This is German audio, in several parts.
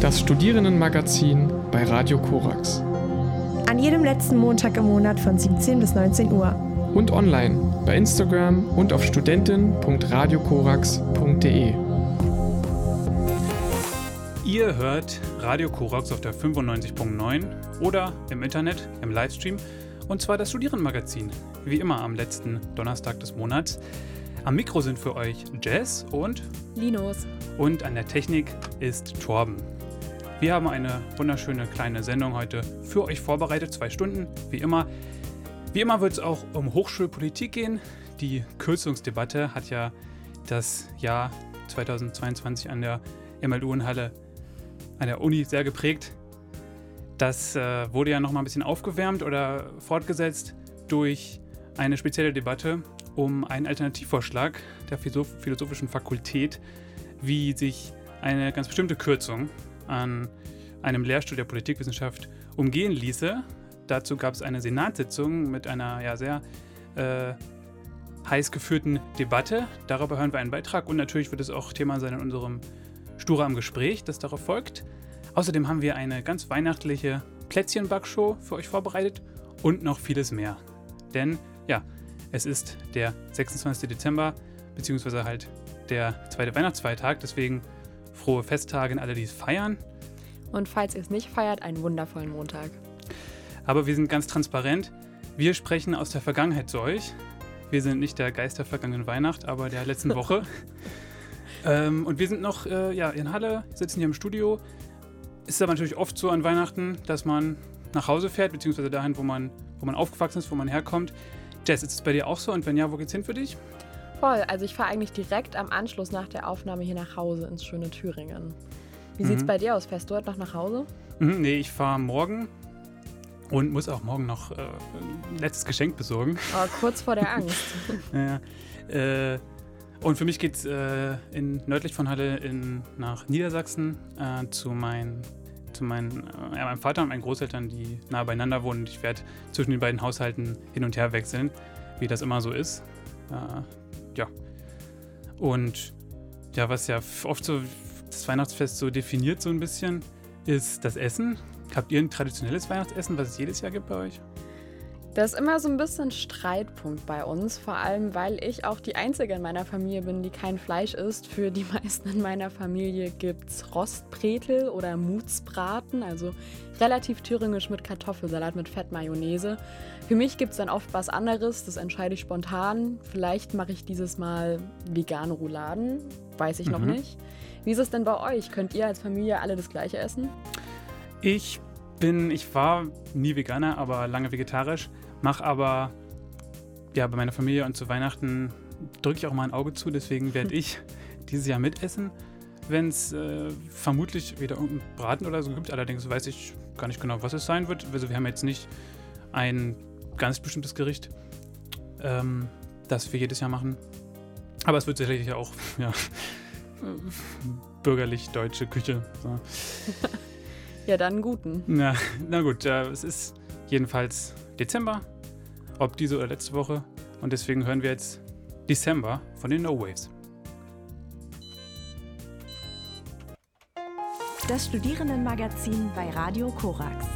Das Studierendenmagazin bei Radio Korax. An jedem letzten Montag im Monat von 17 bis 19 Uhr. Und online bei Instagram und auf studentin.radiokorax.de. Ihr hört Radio Korax auf der 95.9 oder im Internet, im Livestream und zwar das Studierendenmagazin, wie immer am letzten Donnerstag des Monats. Am Mikro sind für euch Jess und Linus. Und an der Technik ist Torben. Wir haben eine wunderschöne kleine Sendung heute für euch vorbereitet, zwei Stunden, wie immer. Wie immer wird es auch um Hochschulpolitik gehen. Die Kürzungsdebatte hat ja das Jahr 2022 an der MLU in Halle, an der Uni sehr geprägt. Das äh, wurde ja nochmal ein bisschen aufgewärmt oder fortgesetzt durch eine spezielle Debatte um einen Alternativvorschlag der Philosophischen Fakultät, wie sich eine ganz bestimmte Kürzung an einem Lehrstuhl der Politikwissenschaft umgehen ließe. Dazu gab es eine Senatssitzung mit einer ja, sehr äh, heiß geführten Debatte. Darüber hören wir einen Beitrag und natürlich wird es auch Thema sein in unserem Stura am Gespräch, das darauf folgt. Außerdem haben wir eine ganz weihnachtliche Plätzchenbackshow für euch vorbereitet und noch vieles mehr. Denn ja, es ist der 26. Dezember, beziehungsweise halt der zweite Weihnachtsfeiertag. Deswegen frohe Festtage an alle, die es feiern. Und falls ihr es nicht feiert, einen wundervollen Montag. Aber wir sind ganz transparent. Wir sprechen aus der Vergangenheit zu euch. Wir sind nicht der Geist der vergangenen Weihnacht, aber der letzten Woche. ähm, und wir sind noch äh, ja, in Halle, sitzen hier im Studio. Ist aber natürlich oft so an Weihnachten, dass man nach Hause fährt, beziehungsweise dahin, wo man, wo man aufgewachsen ist, wo man herkommt. Jess, ist es bei dir auch so? Und wenn ja, wo geht's hin für dich? Voll. Also ich fahre eigentlich direkt am Anschluss nach der Aufnahme hier nach Hause ins schöne Thüringen. Wie mhm. sieht's bei dir aus? Fährst du heute noch nach Hause? Mhm, nee, ich fahre morgen und muss auch morgen noch äh, ein letztes Geschenk besorgen. Oh, kurz vor der Angst. ja, äh, und für mich geht es äh, nördlich von Halle in, nach Niedersachsen äh, zu meinen zu meinen, äh, ja, meinem Vater und meinen Großeltern, die nah beieinander wohnen. Ich werde zwischen den beiden Haushalten hin und her wechseln, wie das immer so ist. Äh, ja. Und ja, was ja oft so das Weihnachtsfest so definiert, so ein bisschen, ist das Essen. Habt ihr ein traditionelles Weihnachtsessen, was es jedes Jahr gibt bei euch? Das ist immer so ein bisschen Streitpunkt bei uns, vor allem weil ich auch die Einzige in meiner Familie bin, die kein Fleisch isst. Für die meisten in meiner Familie gibt es Rostbretel oder Mutsbraten, also relativ thüringisch mit Kartoffelsalat mit Fettmayonnaise. Für mich gibt es dann oft was anderes, das entscheide ich spontan. Vielleicht mache ich dieses Mal vegane Rouladen, weiß ich mhm. noch nicht. Wie ist es denn bei euch? Könnt ihr als Familie alle das gleiche essen? Ich bin, ich war nie Veganer, aber lange vegetarisch, mache aber ja bei meiner Familie und zu Weihnachten drücke ich auch mal ein Auge zu, deswegen werde ich dieses Jahr mitessen, wenn es äh, vermutlich wieder irgendeinen Braten oder so gibt. Allerdings weiß ich gar nicht genau, was es sein wird. Also wir haben jetzt nicht ein ganz bestimmtes Gericht, ähm, das wir jedes Jahr machen. Aber es wird sicherlich auch ja, bürgerlich deutsche Küche. So. Ja, dann guten. Na, na gut, äh, es ist jedenfalls Dezember, ob diese oder letzte Woche. Und deswegen hören wir jetzt Dezember von den No Waves. Das Studierendenmagazin bei Radio Korax.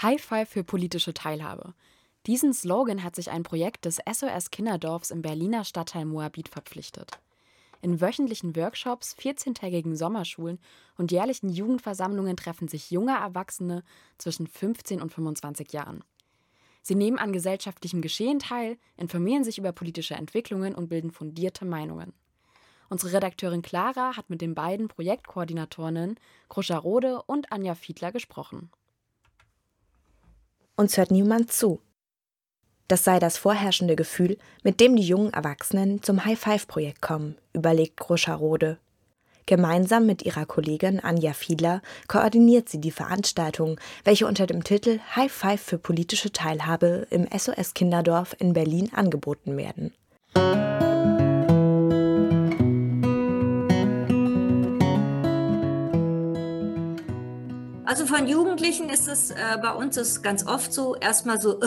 High Five für politische Teilhabe. Diesen Slogan hat sich ein Projekt des SOS Kinderdorfs im Berliner Stadtteil Moabit verpflichtet. In wöchentlichen Workshops, 14-tägigen Sommerschulen und jährlichen Jugendversammlungen treffen sich junge Erwachsene zwischen 15 und 25 Jahren. Sie nehmen an gesellschaftlichem Geschehen teil, informieren sich über politische Entwicklungen und bilden fundierte Meinungen. Unsere Redakteurin Clara hat mit den beiden Projektkoordinatorinnen Kruscha Rode und Anja Fiedler gesprochen. Uns hört niemand zu. Das sei das vorherrschende Gefühl, mit dem die jungen Erwachsenen zum High-Five-Projekt kommen, überlegt Groscher-Rode. Gemeinsam mit ihrer Kollegin Anja Fiedler koordiniert sie die Veranstaltung, welche unter dem Titel High Five für politische Teilhabe im SOS Kinderdorf in Berlin angeboten werden. Also von Jugendlichen ist es äh, bei uns ist ganz oft so, erstmal so, äh,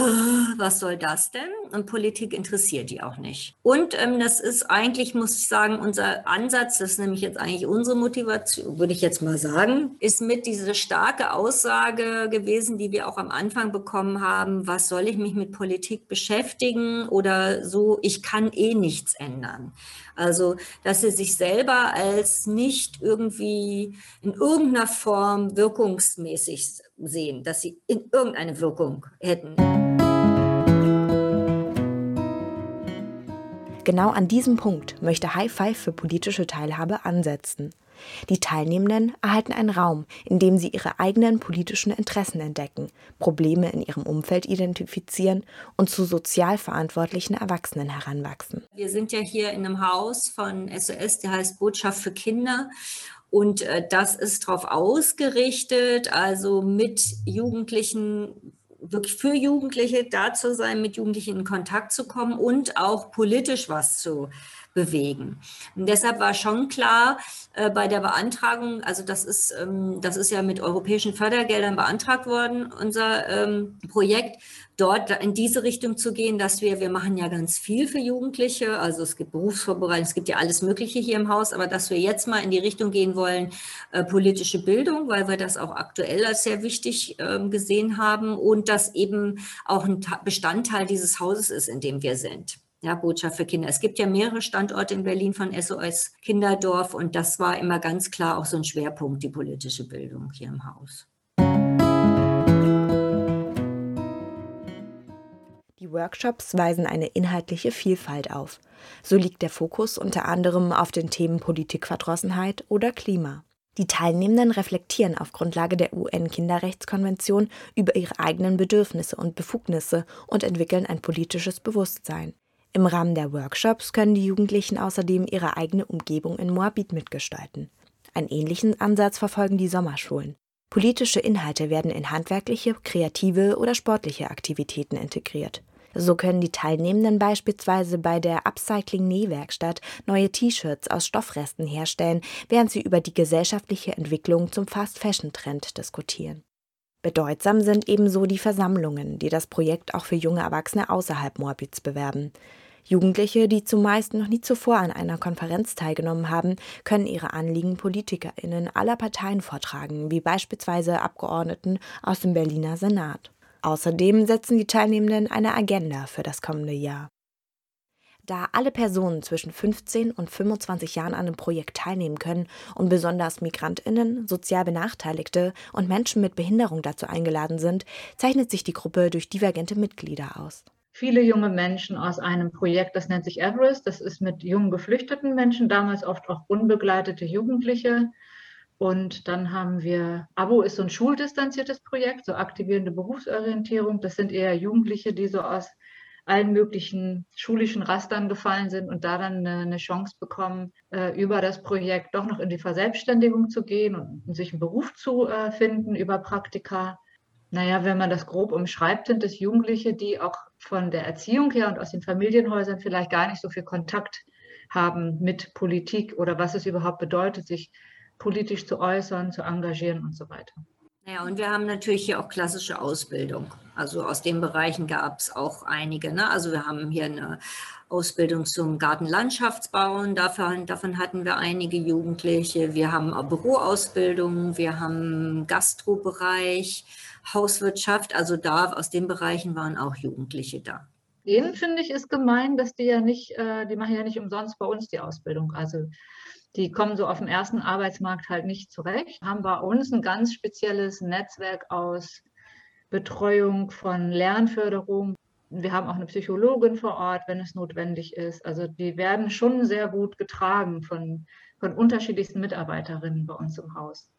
was soll das denn? Und Politik interessiert die auch nicht. Und ähm, das ist eigentlich, muss ich sagen, unser Ansatz, das ist nämlich jetzt eigentlich unsere Motivation, würde ich jetzt mal sagen, ist mit dieser starke Aussage gewesen, die wir auch am Anfang bekommen haben, was soll ich mich mit Politik beschäftigen oder so, ich kann eh nichts ändern. Also, dass sie sich selber als nicht irgendwie in irgendeiner Form wirkungsmäßig sehen, dass sie in irgendeine Wirkung hätten. Genau an diesem Punkt möchte High Five für politische Teilhabe ansetzen. Die Teilnehmenden erhalten einen Raum, in dem sie ihre eigenen politischen Interessen entdecken, Probleme in ihrem Umfeld identifizieren und zu sozial verantwortlichen Erwachsenen heranwachsen. Wir sind ja hier in einem Haus von SOS, der heißt Botschaft für Kinder. Und äh, das ist darauf ausgerichtet, also mit Jugendlichen wirklich für Jugendliche da zu sein, mit Jugendlichen in Kontakt zu kommen und auch politisch was zu bewegen. Und deshalb war schon klar äh, bei der Beantragung, also das ist, ähm, das ist ja mit europäischen Fördergeldern beantragt worden, unser ähm, Projekt, dort in diese Richtung zu gehen, dass wir, wir machen ja ganz viel für Jugendliche, also es gibt Berufsvorbereitung, es gibt ja alles Mögliche hier im Haus, aber dass wir jetzt mal in die Richtung gehen wollen, äh, politische Bildung, weil wir das auch aktuell als sehr wichtig äh, gesehen haben und das eben auch ein Bestandteil dieses Hauses ist, in dem wir sind ja, Botschaft für Kinder. Es gibt ja mehrere Standorte in Berlin von SOS Kinderdorf und das war immer ganz klar auch so ein Schwerpunkt, die politische Bildung hier im Haus. Die Workshops weisen eine inhaltliche Vielfalt auf. So liegt der Fokus unter anderem auf den Themen Politikverdrossenheit oder Klima. Die Teilnehmenden reflektieren auf Grundlage der UN-Kinderrechtskonvention über ihre eigenen Bedürfnisse und Befugnisse und entwickeln ein politisches Bewusstsein. Im Rahmen der Workshops können die Jugendlichen außerdem ihre eigene Umgebung in Moabit mitgestalten. Einen ähnlichen Ansatz verfolgen die Sommerschulen. Politische Inhalte werden in handwerkliche, kreative oder sportliche Aktivitäten integriert. So können die Teilnehmenden beispielsweise bei der Upcycling-Nähwerkstatt neue T-Shirts aus Stoffresten herstellen, während sie über die gesellschaftliche Entwicklung zum Fast-Fashion-Trend diskutieren. Bedeutsam sind ebenso die Versammlungen, die das Projekt auch für junge Erwachsene außerhalb Moabits bewerben. Jugendliche, die zumeist noch nie zuvor an einer Konferenz teilgenommen haben, können ihre Anliegen PolitikerInnen aller Parteien vortragen, wie beispielsweise Abgeordneten aus dem Berliner Senat. Außerdem setzen die Teilnehmenden eine Agenda für das kommende Jahr. Da alle Personen zwischen 15 und 25 Jahren an dem Projekt teilnehmen können und besonders Migrantinnen, sozial Benachteiligte und Menschen mit Behinderung dazu eingeladen sind, zeichnet sich die Gruppe durch divergente Mitglieder aus. Viele junge Menschen aus einem Projekt, das nennt sich Everest, das ist mit jungen geflüchteten Menschen, damals oft auch unbegleitete Jugendliche. Und dann haben wir, Abo ist so ein schuldistanziertes Projekt, so aktivierende Berufsorientierung. Das sind eher Jugendliche, die so aus allen möglichen schulischen Rastern gefallen sind und da dann eine, Chance bekommen, äh, über das Projekt doch noch in die Verselbstständigung zu gehen und sich einen Beruf zu äh, finden über Praktika. Naja, wenn man das grob umschreibt, sind es Jugendliche, die auch von der Erziehung her und aus den Familienhäusern vielleicht gar nicht so viel Kontakt haben mit Politik oder was es überhaupt bedeutet, sich politisch zu äußern, zu engagieren und so weiter. Ja, und wir haben natürlich hier auch klassische Ausbildung. Also aus den Bereichen gab es auch einige. Ne? Also wir haben hier eine Ausbildung zum Gartenlandschaftsbauen. Davon, davon hatten wir einige Jugendliche. Wir haben Büroausbildung, wir haben Gastrobereich, Hauswirtschaft. Also da aus den Bereichen waren auch Jugendliche da. Denen finde ich ist gemein, dass die ja nicht, äh, die machen ja nicht umsonst bei uns die Ausbildung. Also die kommen so auf dem ersten Arbeitsmarkt halt nicht zurecht, haben bei uns ein ganz spezielles Netzwerk aus Betreuung von Lernförderung, wir haben auch eine Psychologin vor Ort, wenn es notwendig ist. Also die werden schon sehr gut getragen von, von unterschiedlichsten Mitarbeiterinnen bei uns im Haus.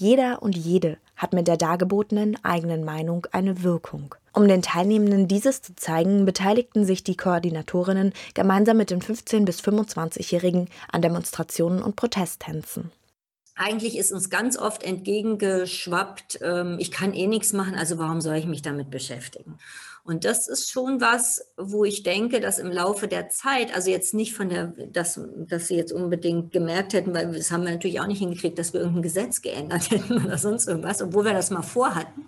Jeder und jede hat mit der dargebotenen eigenen Meinung eine Wirkung. Um den Teilnehmenden dieses zu zeigen, beteiligten sich die Koordinatorinnen gemeinsam mit den 15- bis 25-Jährigen an Demonstrationen und Protesttänzen eigentlich ist uns ganz oft entgegengeschwappt, ähm, ich kann eh nichts machen, also warum soll ich mich damit beschäftigen? Und das ist schon was, wo ich denke, dass im Laufe der Zeit, also jetzt nicht von der, dass, dass sie jetzt unbedingt gemerkt hätten, weil das haben wir natürlich auch nicht hingekriegt, dass wir irgendein Gesetz geändert hätten oder sonst irgendwas, obwohl wir das mal vorhatten.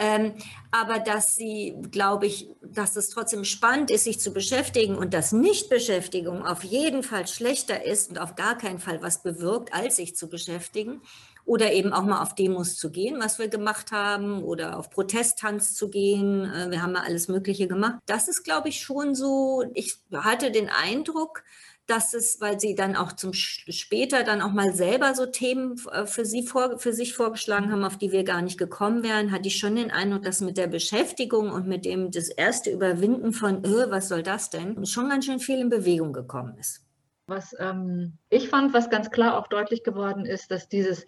Ähm, aber dass sie, glaube ich, dass es trotzdem spannend ist, sich zu beschäftigen und dass Nichtbeschäftigung auf jeden Fall schlechter ist und auf gar keinen Fall was bewirkt, als sich zu beschäftigen. Oder eben auch mal auf Demos zu gehen, was wir gemacht haben, oder auf Protesttanz zu gehen. Äh, wir haben ja alles Mögliche gemacht. Das ist, glaube ich, schon so, ich hatte den Eindruck, dass es, weil sie dann auch zum später dann auch mal selber so Themen äh, für sie vor, für sich vorgeschlagen haben, auf die wir gar nicht gekommen wären, hatte ich schon den Eindruck, dass mit der Beschäftigung und mit dem das erste Überwinden von, öh, was soll das denn, schon ganz schön viel in Bewegung gekommen ist. Was ähm, ich fand, was ganz klar auch deutlich geworden ist, dass dieses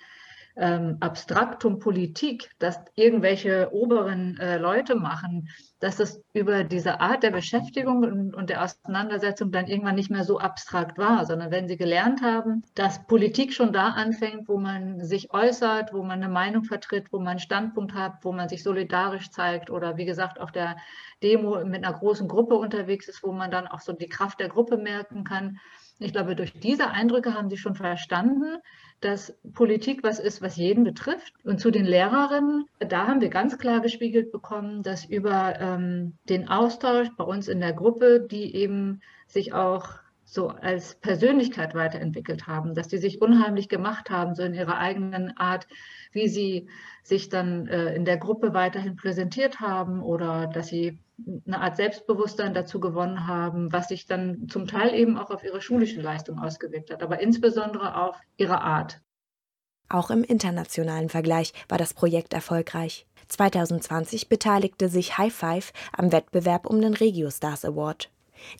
ähm, Abstraktum Politik, das irgendwelche oberen äh, Leute machen, dass es über diese Art der Beschäftigung und, und, der Auseinandersetzung dann irgendwann nicht mehr so abstrakt war, sondern wenn sie gelernt haben, dass Politik schon da anfängt, wo man sich äußert, wo man eine Meinung vertritt, wo man einen Standpunkt hat, wo man sich solidarisch zeigt oder wie gesagt auf der Demo mit einer großen Gruppe unterwegs ist, wo man dann auch so die Kraft der Gruppe merken kann. Ich glaube, durch diese Eindrücke haben sie schon verstanden, dass Politik was ist, was jeden betrifft. Und zu den Lehrerinnen, da haben wir ganz klar gespiegelt bekommen, dass über ähm, den Austausch bei uns in der Gruppe, die eben sich auch so als Persönlichkeit weiterentwickelt haben, dass die sich unheimlich gemacht haben, so in ihrer eigenen Art, wie sie sich dann äh, in der Gruppe weiterhin präsentiert haben oder dass sie eine Art Selbstbewusstsein dazu gewonnen haben, was sich dann zum Teil eben auch auf ihre schulische Leistung ausgewirkt hat, aber insbesondere auf ihre Art. Auch im internationalen Vergleich war das Projekt erfolgreich. 2020 beteiligte sich High Five am Wettbewerb um den Regio Stars Award.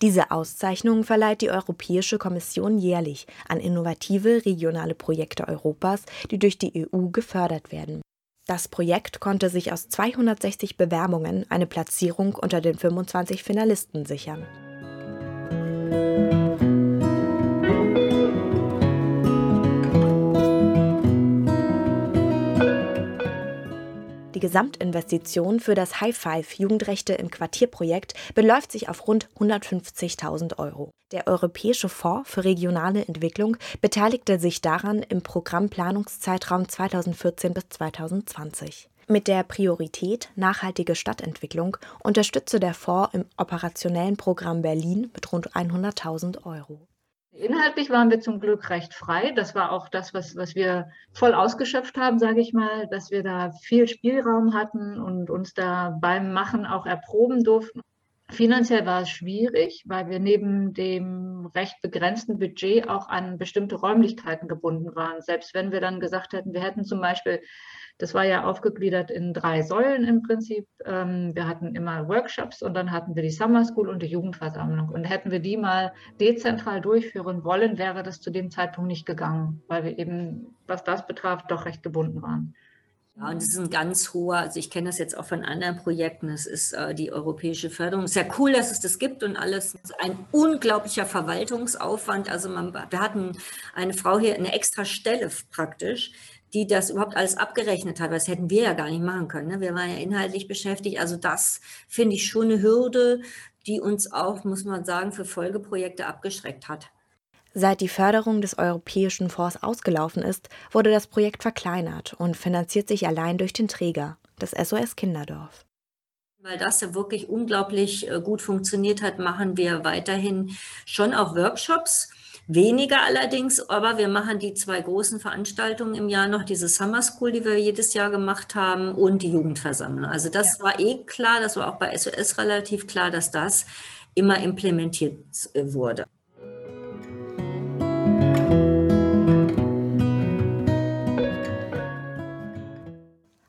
Diese Auszeichnung verleiht die Europäische Kommission jährlich an innovative regionale Projekte Europas, die durch die EU gefördert werden. Das Projekt konnte sich aus 260 Bewerbungen eine Platzierung unter den 25 Finalisten sichern. Die Gesamtinvestition für das High Five Jugendrechte im Quartierprojekt beläuft sich auf rund 150.000 Euro. Der Europäische Fonds für regionale Entwicklung beteiligte sich daran im Programmplanungszeitraum 2014 bis 2020. Mit der Priorität nachhaltige Stadtentwicklung unterstütze der Fonds im operationellen Programm Berlin mit rund 100.000 Euro. Inhaltlich waren wir zum Glück recht frei. Das war auch das, was, was wir voll ausgeschöpft haben, sage ich mal, dass wir da viel Spielraum hatten und uns da beim Machen auch erproben durften. Finanziell war es schwierig, weil wir neben dem recht begrenzten Budget auch an bestimmte Räumlichkeiten gebunden waren. Selbst wenn wir dann gesagt hätten, wir hätten zum Beispiel das war ja aufgegliedert in drei Säulen im Prinzip. Ähm, wir hatten immer Workshops und dann hatten wir die Summer School und die Jugendversammlung. Und hätten wir die mal dezentral durchführen wollen, wäre das zu dem Zeitpunkt nicht gegangen, weil wir eben, was das betraf, doch recht gebunden waren. Ja, und es ist ein ganz hoher, also ich kenne das jetzt auch von anderen Projekten, es ist äh, die europäische Förderung. Ist ja cool, dass es das gibt und alles. ein unglaublicher Verwaltungsaufwand. Also man, wir hatten eine Frau hier, eine extra Stelle praktisch, die das überhaupt alles abgerechnet hat. Das hätten wir ja gar nicht machen können. Ne? Wir waren ja inhaltlich beschäftigt. Also das finde ich schon eine Hürde, die uns auch, muss man sagen, für Folgeprojekte abgeschreckt hat. Seit die Förderung des Europäischen Fonds ausgelaufen ist, wurde das Projekt verkleinert und finanziert sich allein durch den Träger, das SOS Kinderdorf. Weil das ja wirklich unglaublich äh, gut funktioniert hat, machen wir weiterhin schon auch Workshops. Weniger allerdings, aber wir machen die zwei großen Veranstaltungen im Jahr noch, diese Summer School, die wir jedes Jahr gemacht haben, und die Jugendversammlung. Also das ja. war eh klar, das war auch bei SOS relativ klar, dass das immer implementiert äh, wurde.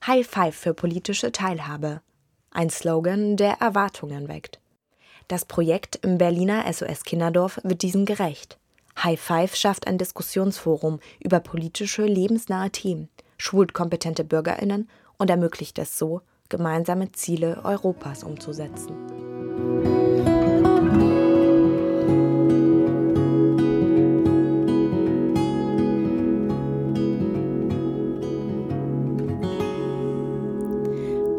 High Five für politische Teilhabe. Ein Slogan, der Erwartungen weckt. Das Projekt im Berliner SOS Kinderdorf wird diesem gerecht. High Five schafft ein Diskussionsforum über politische, lebensnahe Themen, schult kompetente BürgerInnen und ermöglicht es so, gemeinsame Ziele Europas umzusetzen.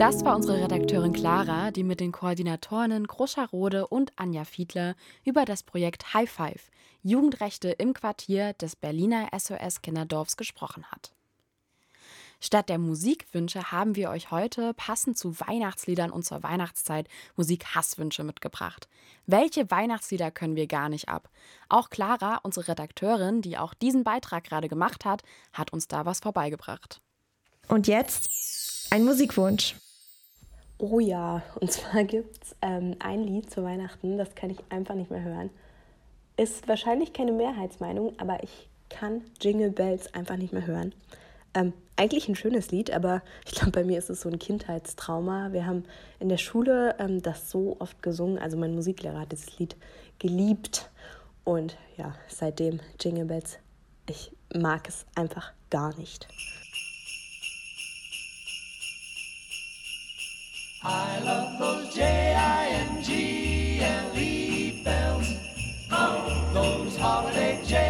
Das war unsere Redakteurin Clara, die mit den Koordinatorinnen Groscha Rode und Anja Fiedler über das Projekt High Five Jugendrechte im Quartier des Berliner SOS Kinderdorfs gesprochen hat. Statt der Musikwünsche haben wir euch heute passend zu Weihnachtsliedern und zur Weihnachtszeit Musikhasswünsche mitgebracht. Welche Weihnachtslieder können wir gar nicht ab? Auch Clara, unsere Redakteurin, die auch diesen Beitrag gerade gemacht hat, hat uns da was vorbeigebracht. Und jetzt ein Musikwunsch. Oh ja, und zwar gibt es ähm, ein Lied zu Weihnachten, das kann ich einfach nicht mehr hören. Ist wahrscheinlich keine Mehrheitsmeinung, aber ich kann Jingle Bells einfach nicht mehr hören. Ähm, eigentlich ein schönes Lied, aber ich glaube, bei mir ist es so ein Kindheitstrauma. Wir haben in der Schule ähm, das so oft gesungen. Also mein Musiklehrer hat dieses Lied geliebt. Und ja, seitdem Jingle Bells, ich mag es einfach gar nicht. I love those J-I-N-G-L-E bells. Oh, those holiday J-I-N-G-L-E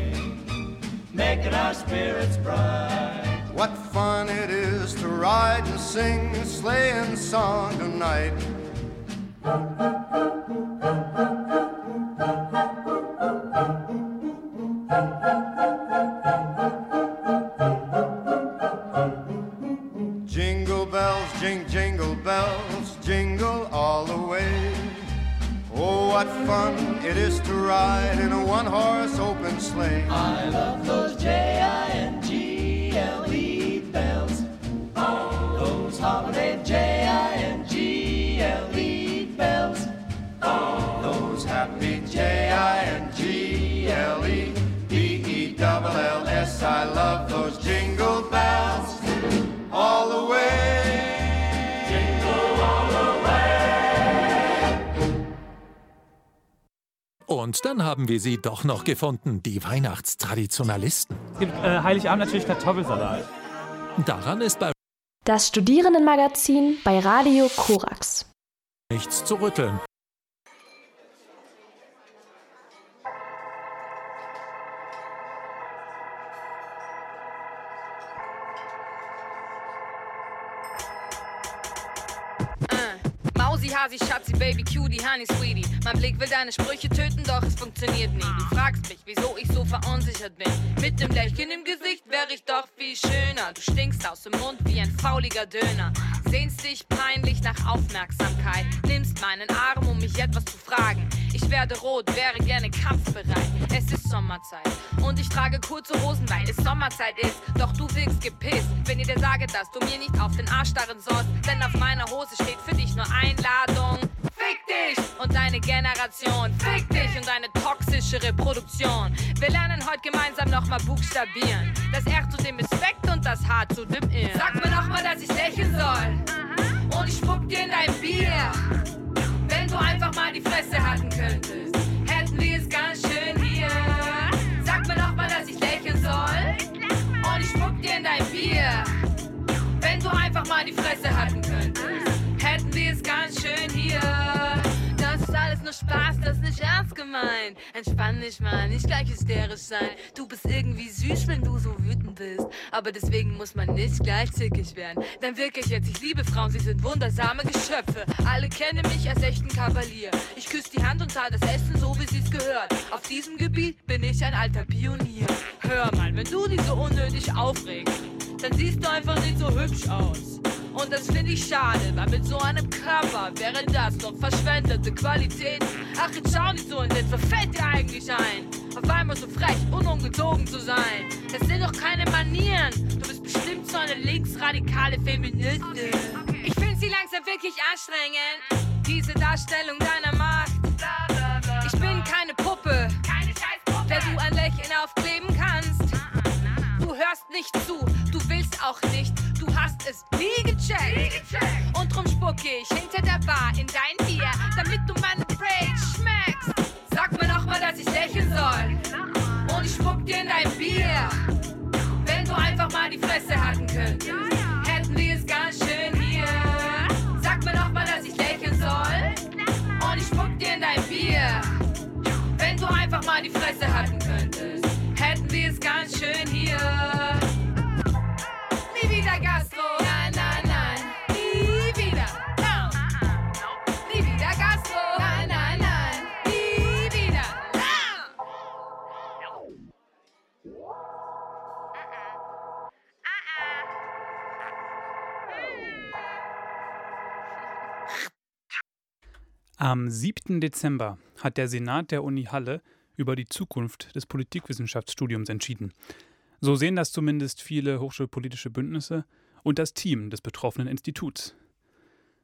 making our spirits bright. What fun it is to ride and sing a sleighing song tonight. What fun it is to ride in a one horse open sleigh. I love those J I N G L E bells. Those holiday J I N G L E bells. Those happy J I N G L E B E double L S. I love those jingle Und dann haben wir sie doch noch gefunden, die Weihnachtstraditionalisten. Es gibt äh, Heiligabend natürlich Kartoffelsalat. Daran ist bei das Studierendenmagazin bei Radio Korax. Nichts zu rütteln. Baby, Cutie, Honey, Sweetie. Mein Blick will deine Sprüche töten, doch es funktioniert nie. Du fragst mich, wieso ich so verunsichert bin. Mit dem Lächeln im Gesicht wäre ich doch viel schöner. Du stinkst aus dem Mund wie ein fauliger Döner. Sehnst dich peinlich nach Aufmerksamkeit. Nimmst meinen Arm, um mich etwas zu fragen. Ich werde rot, wäre gerne kampfbereit. Es ist Sommerzeit und ich trage kurze Hosen, weil es Sommerzeit ist. Doch du wirkst gepisst, wenn ich dir sage, dass du mir nicht auf den Arsch starren sollst. Denn auf meiner Hose steht für dich nur Einladung. Fick dich und deine Generation. Fick dich und deine toxische Reproduktion. Wir lernen heute gemeinsam nochmal buchstabieren. Das R zu dem Respekt und das H zu dem Ir. Sag mir nochmal, dass ich lächeln soll. Und ich spuck dir in dein Bier. Wenn du einfach mal die Fresse halten könntest, Spaß, das ist nicht ernst gemeint. Entspann dich mal, nicht gleich hysterisch sein. Du bist irgendwie süß, wenn du so wütend bist. Aber deswegen muss man nicht gleich zickig werden. Denn wirklich jetzt, ich liebe Frauen, sie sind wundersame Geschöpfe. Alle kennen mich als echten Kavalier. Ich küsse die Hand und zahle das Essen so, wie sie's gehört. Auf diesem Gebiet bin ich ein alter Pionier. Hör mal, wenn du dich so unnötig aufregst, dann siehst du einfach nicht so hübsch aus. Und das finde ich schade, weil mit so einem Körper wäre das doch verschwendete Qualität. Ach, jetzt schau nicht so in den, was fällt dir eigentlich ein? Auf einmal so frech und ungezogen zu sein. Das sind doch keine Manieren. Du bist bestimmt so eine linksradikale Feministin. Ich finde sie langsam wirklich anstrengend, diese Darstellung deiner Macht. Ich bin keine Puppe, der du ein Lächeln aufkleben hörst nicht zu, du willst auch nicht, du hast es nie gecheckt. Und drum spucke ich hinter der Bar in dein Bier, damit du meine Rage schmeckst. Sag mir noch mal, dass ich lächeln soll. Und ich spuck dir in dein Bier. Wenn du einfach mal die Fresse halten könntest, hätten wir es ganz schön hier. Sag mir noch mal, dass ich lächeln soll. Und ich spuck dir in dein Bier. Wenn du einfach mal die Fresse halten könntest, es ganz schön hier. Nie wieder Gastro. Nein, nein, nein. Nie wieder. No. Nie wieder Gastro. Nein, nein, nein. Nie wieder. Am 7. Dezember hat der Senat der Uni Halle über die Zukunft des Politikwissenschaftsstudiums entschieden. So sehen das zumindest viele hochschulpolitische Bündnisse und das Team des betroffenen Instituts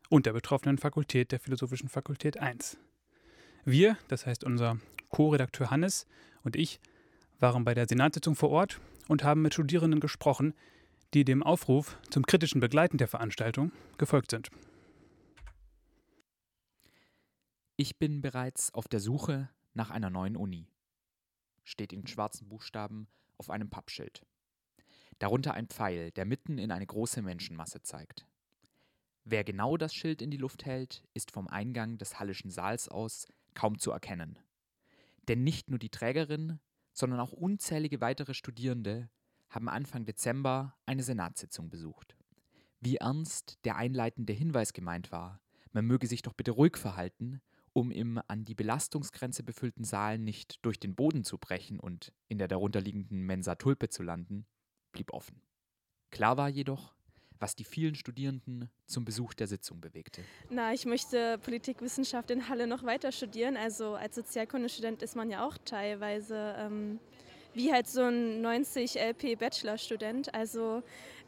und der betroffenen Fakultät der Philosophischen Fakultät 1. Wir, das heißt unser Co-Redakteur Hannes und ich, waren bei der Senatssitzung vor Ort und haben mit Studierenden gesprochen, die dem Aufruf zum kritischen Begleiten der Veranstaltung gefolgt sind. Ich bin bereits auf der Suche nach einer neuen Uni. Steht in schwarzen Buchstaben auf einem Pappschild. Darunter ein Pfeil, der mitten in eine große Menschenmasse zeigt. Wer genau das Schild in die Luft hält, ist vom Eingang des Hallischen Saals aus kaum zu erkennen. Denn nicht nur die Trägerin, sondern auch unzählige weitere Studierende haben Anfang Dezember eine Senatssitzung besucht. Wie ernst der einleitende Hinweis gemeint war, man möge sich doch bitte ruhig verhalten, um im an die Belastungsgrenze befüllten Saal nicht durch den Boden zu brechen und in der darunterliegenden Mensa Tulpe zu landen, blieb offen. Klar war jedoch, was die vielen Studierenden zum Besuch der Sitzung bewegte. Na, ich möchte Politikwissenschaft in Halle noch weiter studieren. Also als Sozialkundestudent ist man ja auch teilweise ähm, wie halt so ein 90 LP Bachelorstudent. Also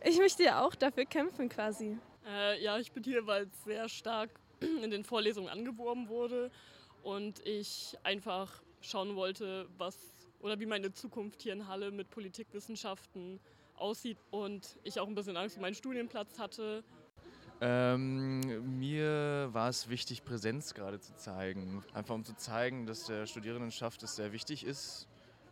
ich möchte ja auch dafür kämpfen quasi. Äh, ja, ich bin hier, weil es sehr stark in den Vorlesungen angeworben wurde und ich einfach schauen wollte, was oder wie meine Zukunft hier in Halle mit Politikwissenschaften aussieht und ich auch ein bisschen Angst um meinen Studienplatz hatte. Ähm, mir war es wichtig, Präsenz gerade zu zeigen. Einfach um zu zeigen, dass der Studierendenschaft es sehr wichtig ist,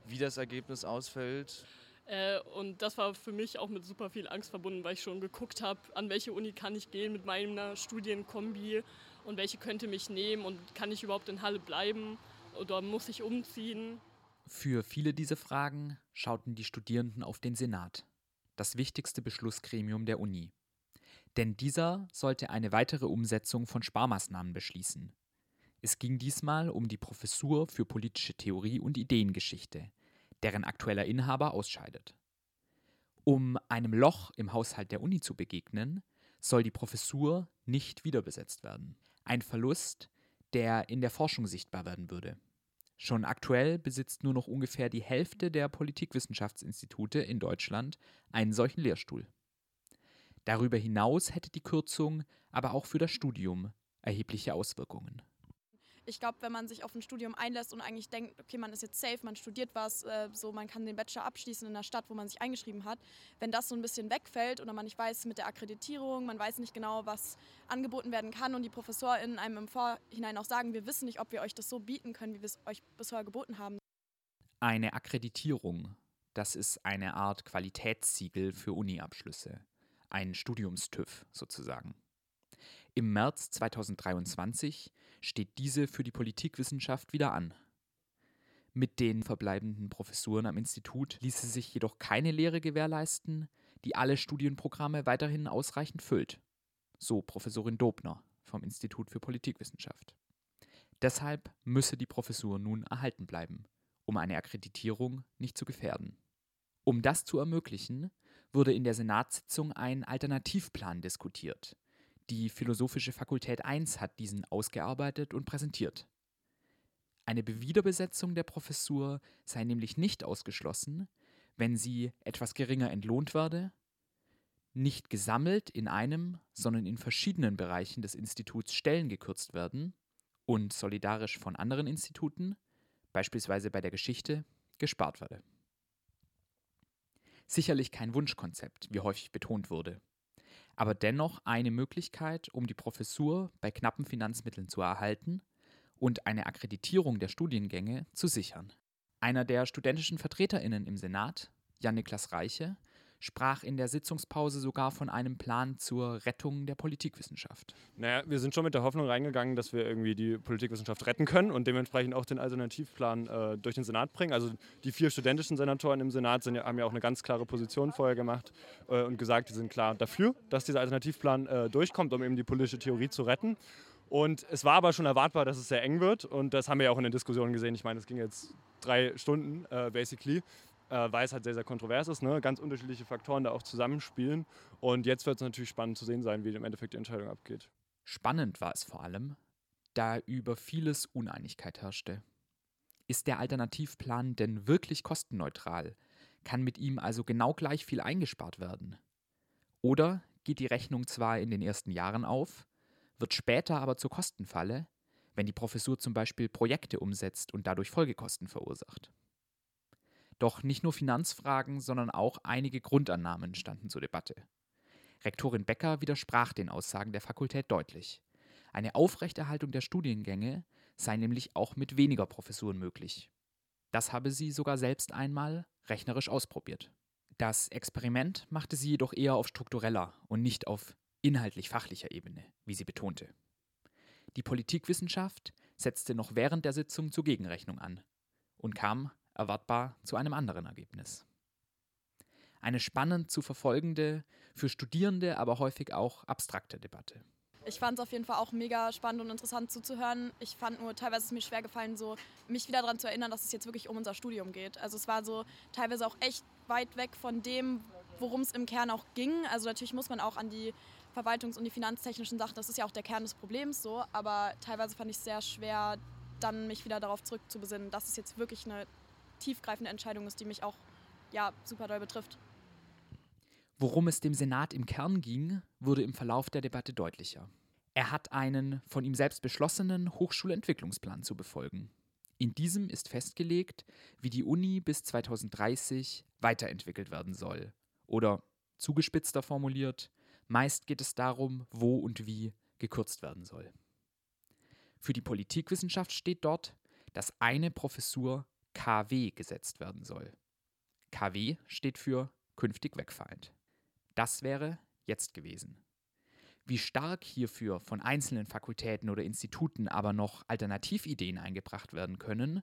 wie das Ergebnis ausfällt. Äh, und das war für mich auch mit super viel Angst verbunden, weil ich schon geguckt habe, an welche Uni kann ich gehen mit meiner Studienkombi und welche könnte mich nehmen und kann ich überhaupt in Halle bleiben oder muss ich umziehen. Für viele dieser Fragen schauten die Studierenden auf den Senat, das wichtigste Beschlussgremium der Uni. Denn dieser sollte eine weitere Umsetzung von Sparmaßnahmen beschließen. Es ging diesmal um die Professur für politische Theorie und Ideengeschichte, deren aktueller Inhaber ausscheidet. Um einem Loch im Haushalt der Uni zu begegnen, soll die Professur nicht wiederbesetzt werden. Ein Verlust, der in der Forschung sichtbar werden würde. Schon aktuell besitzt nur noch ungefähr die Hälfte der Politikwissenschaftsinstitute in Deutschland einen solchen Lehrstuhl. Darüber hinaus hätte die Kürzung aber auch für das Studium erhebliche Auswirkungen ich glaube, wenn man sich auf ein Studium einlässt und eigentlich denkt, okay, man ist jetzt safe, man studiert was, äh, so man kann den Bachelor abschließen in der Stadt, wo man sich eingeschrieben hat, wenn das so ein bisschen wegfällt oder man nicht weiß mit der Akkreditierung, man weiß nicht genau, was angeboten werden kann und die ProfessorInnen einem im Vorhinein auch sagen, wir wissen nicht, ob wir euch das so bieten können, wie wir es euch bisher geboten haben. Eine Akkreditierung, das ist eine Art Qualitätssiegel für Uni-Abschlüsse, ein Studiumstüv sozusagen. Im März 2023 steht diese für die Politikwissenschaft wieder an. Mit den verbleibenden Professuren am Institut ließe sich jedoch keine Lehre gewährleisten, die alle Studienprogramme weiterhin ausreichend füllt. So Professorin Dobner vom Institut für Politikwissenschaft. Deshalb müsse die Professur nun erhalten bleiben, um eine Akkreditierung nicht zu gefährden. Um das zu ermöglichen, wurde in der Senatssitzung ein Alternativplan diskutiert, die Philosophische Fakultät I hat diesen ausgearbeitet und präsentiert. Eine Wiederbesetzung der Professur sei nämlich nicht ausgeschlossen, wenn sie etwas geringer entlohnt werde, nicht gesammelt in einem, sondern in verschiedenen Bereichen des Instituts Stellen gekürzt werden und solidarisch von anderen Instituten, beispielsweise bei der Geschichte, gespart werde. Sicherlich kein Wunschkonzept, wie häufig betont wurde aber dennoch eine Möglichkeit, um die Professur bei knappen Finanzmitteln zu erhalten und eine Akkreditierung der Studiengänge zu sichern. Einer der studentischen Vertreterinnen im Senat, Jan-Niklas Reiche, sprach in der Sitzungspause sogar von einem Plan zur Rettung der Politikwissenschaft. Naja, wir sind schon mit der Hoffnung reingegangen, dass wir irgendwie die Politikwissenschaft retten können und dementsprechend auch den Alternativplan äh, durch den Senat bringen. Also die vier studentischen Senatoren im Senat sind, haben ja auch eine ganz klare Position vorher gemacht äh, und gesagt, die sind klar dafür, dass dieser Alternativplan äh, durchkommt, um eben die politische Theorie zu retten. Und es war aber schon erwartbar, dass es sehr eng wird. Und das haben wir ja auch in den Diskussionen gesehen. Ich meine, es ging jetzt drei Stunden, äh, basically äh, weil es halt sehr, sehr kontrovers ist. Ne? Ganz unterschiedliche Faktoren da auch zusammenspielen. Und jetzt wird es natürlich spannend zu sehen sein, wie im Endeffekt die Entscheidung abgeht. Spannend war es vor allem, da über vieles Uneinigkeit herrschte. Ist der Alternativplan denn wirklich kostenneutral? Kann mit ihm also genau gleich viel eingespart werden? Oder geht die Rechnung zwar in den ersten Jahren auf, wird später aber zur Kostenfalle, wenn die Professur zum Beispiel Projekte umsetzt und dadurch Folgekosten verursacht? Doch nicht nur Finanzfragen, sondern auch einige Grundannahmen standen zur Debatte. Rektorin Becker widersprach den Aussagen der Fakultät deutlich. Eine Aufrechterhaltung der Studiengänge sei nämlich auch mit weniger Professuren möglich. Das habe sie sogar selbst einmal rechnerisch ausprobiert. Das Experiment machte sie jedoch eher auf struktureller und nicht auf inhaltlich-fachlicher Ebene, wie sie betonte. Die Politikwissenschaft setzte noch während der Sitzung zur Gegenrechnung an und kam erwartbar zu einem anderen Ergebnis. Eine spannend zu verfolgende, für Studierende aber häufig auch abstrakte Debatte. Ich fand es auf jeden Fall auch mega spannend und interessant zuzuhören. Ich fand nur, teilweise ist es mir schwer gefallen, so mich wieder daran zu erinnern, dass es jetzt wirklich um unser Studium geht. Also es war so teilweise auch echt weit weg von dem, worum es im Kern auch ging. Also natürlich muss man auch an die verwaltungs- und die finanztechnischen Sachen, das ist ja auch der Kern des Problems so, aber teilweise fand ich es sehr schwer, dann mich wieder darauf zurückzubesinnen, dass es jetzt wirklich eine tiefgreifende Entscheidung ist, die mich auch ja, super doll betrifft. Worum es dem Senat im Kern ging, wurde im Verlauf der Debatte deutlicher. Er hat einen von ihm selbst beschlossenen Hochschulentwicklungsplan zu befolgen. In diesem ist festgelegt, wie die Uni bis 2030 weiterentwickelt werden soll. Oder zugespitzter formuliert, meist geht es darum, wo und wie gekürzt werden soll. Für die Politikwissenschaft steht dort, dass eine Professur KW gesetzt werden soll. KW steht für künftig wegfallend. Das wäre jetzt gewesen. Wie stark hierfür von einzelnen Fakultäten oder Instituten aber noch Alternativideen eingebracht werden können,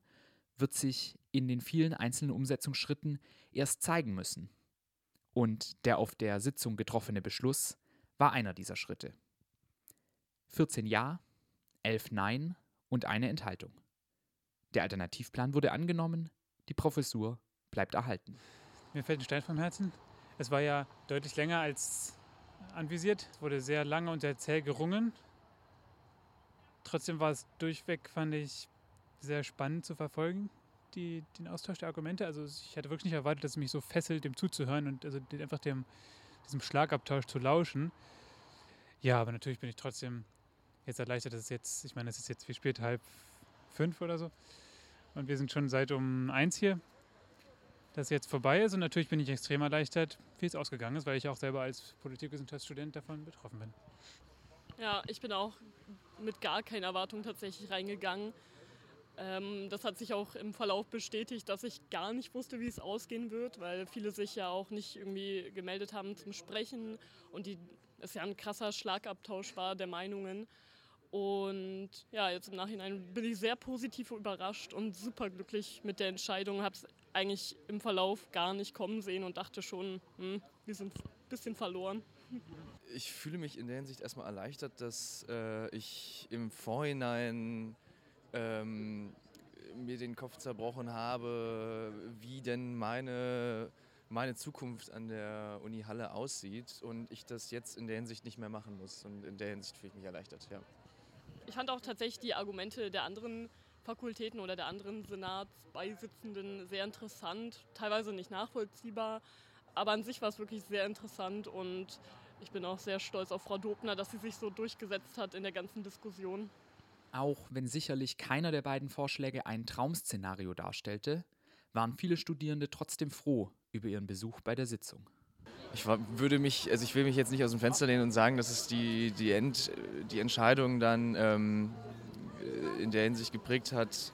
wird sich in den vielen einzelnen Umsetzungsschritten erst zeigen müssen. Und der auf der Sitzung getroffene Beschluss war einer dieser Schritte. 14 Ja, 11 Nein und eine Enthaltung. Der Alternativplan wurde angenommen, die Professur bleibt erhalten. Mir fällt ein Stein vom Herzen. Es war ja deutlich länger als anvisiert. Es wurde sehr lange und sehr zäh gerungen. trotzdem war es durchweg, fand ich, sehr spannend zu verfolgen, die, den Austausch der Argumente. Also ich hatte wirklich nicht erwartet, dass es mich so fesselt, dem zuzuhören und also einfach dem, diesem Schlagabtausch zu lauschen. Ja, aber natürlich bin ich trotzdem jetzt erleichtert, dass es jetzt, ich meine, es ist jetzt wie spät, halb fünf oder so. Und wir sind schon seit um eins hier, dass jetzt vorbei ist. Und natürlich bin ich extrem erleichtert, wie es ausgegangen ist, weil ich auch selber als Politikwissenschaftsstudent davon betroffen bin. Ja, ich bin auch mit gar keinen Erwartungen tatsächlich reingegangen. Ähm, das hat sich auch im Verlauf bestätigt, dass ich gar nicht wusste, wie es ausgehen wird, weil viele sich ja auch nicht irgendwie gemeldet haben zum Sprechen und die, es ja ein krasser Schlagabtausch war der Meinungen. Und ja, jetzt im Nachhinein bin ich sehr positiv überrascht und super glücklich mit der Entscheidung. Habe es eigentlich im Verlauf gar nicht kommen sehen und dachte schon, hm, wir sind ein bisschen verloren. Ich fühle mich in der Hinsicht erstmal erleichtert, dass äh, ich im Vorhinein ähm, mir den Kopf zerbrochen habe, wie denn meine, meine Zukunft an der Uni Halle aussieht und ich das jetzt in der Hinsicht nicht mehr machen muss. Und in der Hinsicht fühle ich mich erleichtert, ja. Ich fand auch tatsächlich die Argumente der anderen Fakultäten oder der anderen Senatsbeisitzenden sehr interessant, teilweise nicht nachvollziehbar, aber an sich war es wirklich sehr interessant und ich bin auch sehr stolz auf Frau Dobner, dass sie sich so durchgesetzt hat in der ganzen Diskussion. Auch wenn sicherlich keiner der beiden Vorschläge ein Traum-Szenario darstellte, waren viele Studierende trotzdem froh über ihren Besuch bei der Sitzung. Ich würde mich, also ich will mich jetzt nicht aus dem Fenster lehnen und sagen, dass es die, die, End, die Entscheidung dann ähm, in der Hinsicht geprägt hat,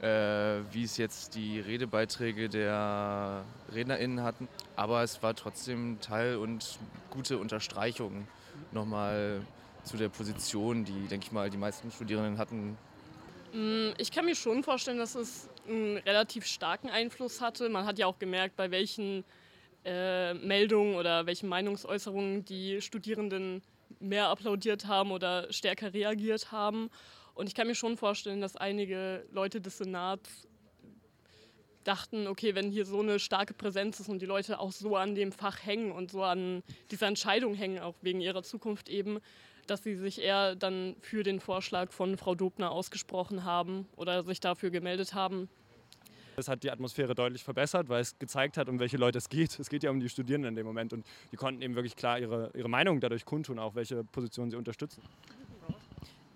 äh, wie es jetzt die Redebeiträge der RednerInnen hatten. Aber es war trotzdem Teil und gute Unterstreichung nochmal zu der Position, die, denke ich mal, die meisten Studierenden hatten. Mm, ich kann mir schon vorstellen, dass es einen relativ starken Einfluss hatte. Man hat ja auch gemerkt, bei welchen äh, Meldungen oder welchen Meinungsäußerungen die Studierenden mehr applaudiert haben oder stärker reagiert haben. Und ich kann mir schon vorstellen, dass einige Leute des Senats dachten, okay, wenn hier so eine starke Präsenz ist und die Leute auch so an dem Fach hängen und so an dieser Entscheidung hängen, auch wegen ihrer Zukunft eben, dass sie sich eher dann für den Vorschlag von Frau Dobner ausgesprochen haben oder sich dafür gemeldet haben. Das hat die Atmosphäre deutlich verbessert, weil es gezeigt hat, um welche Leute es geht. Es geht ja um die Studierenden in dem Moment und die konnten eben wirklich klar ihre, ihre Meinung dadurch kundtun, auch welche Positionen sie unterstützen.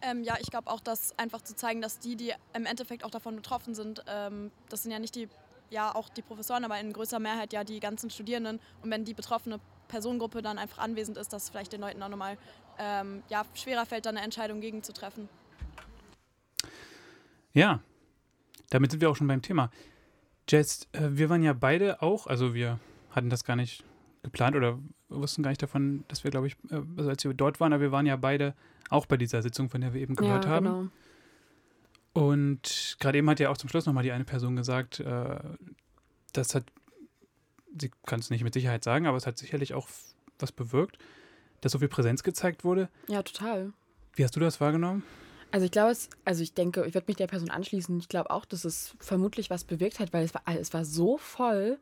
Ähm, ja, ich glaube auch, dass einfach zu zeigen, dass die, die im Endeffekt auch davon betroffen sind, ähm, das sind ja nicht die, ja auch die Professoren, aber in größerer Mehrheit ja die ganzen Studierenden. Und wenn die betroffene Personengruppe dann einfach anwesend ist, dass vielleicht den Leuten auch nochmal ähm, ja, schwerer fällt, dann eine Entscheidung gegenzutreffen. Ja, damit sind wir auch schon beim Thema. Jess, äh, wir waren ja beide auch, also wir hatten das gar nicht geplant oder wussten gar nicht davon, dass wir, glaube ich, äh, also als wir dort waren, aber wir waren ja beide auch bei dieser Sitzung, von der wir eben gehört ja, genau. haben. Und gerade eben hat ja auch zum Schluss nochmal die eine Person gesagt, äh, das hat, sie kann es nicht mit Sicherheit sagen, aber es hat sicherlich auch was bewirkt, dass so viel Präsenz gezeigt wurde. Ja, total. Wie hast du das wahrgenommen? Also ich glaube, also ich denke, ich würde mich der Person anschließen. Ich glaube auch, dass es vermutlich was bewirkt hat, weil es war, es war so voll.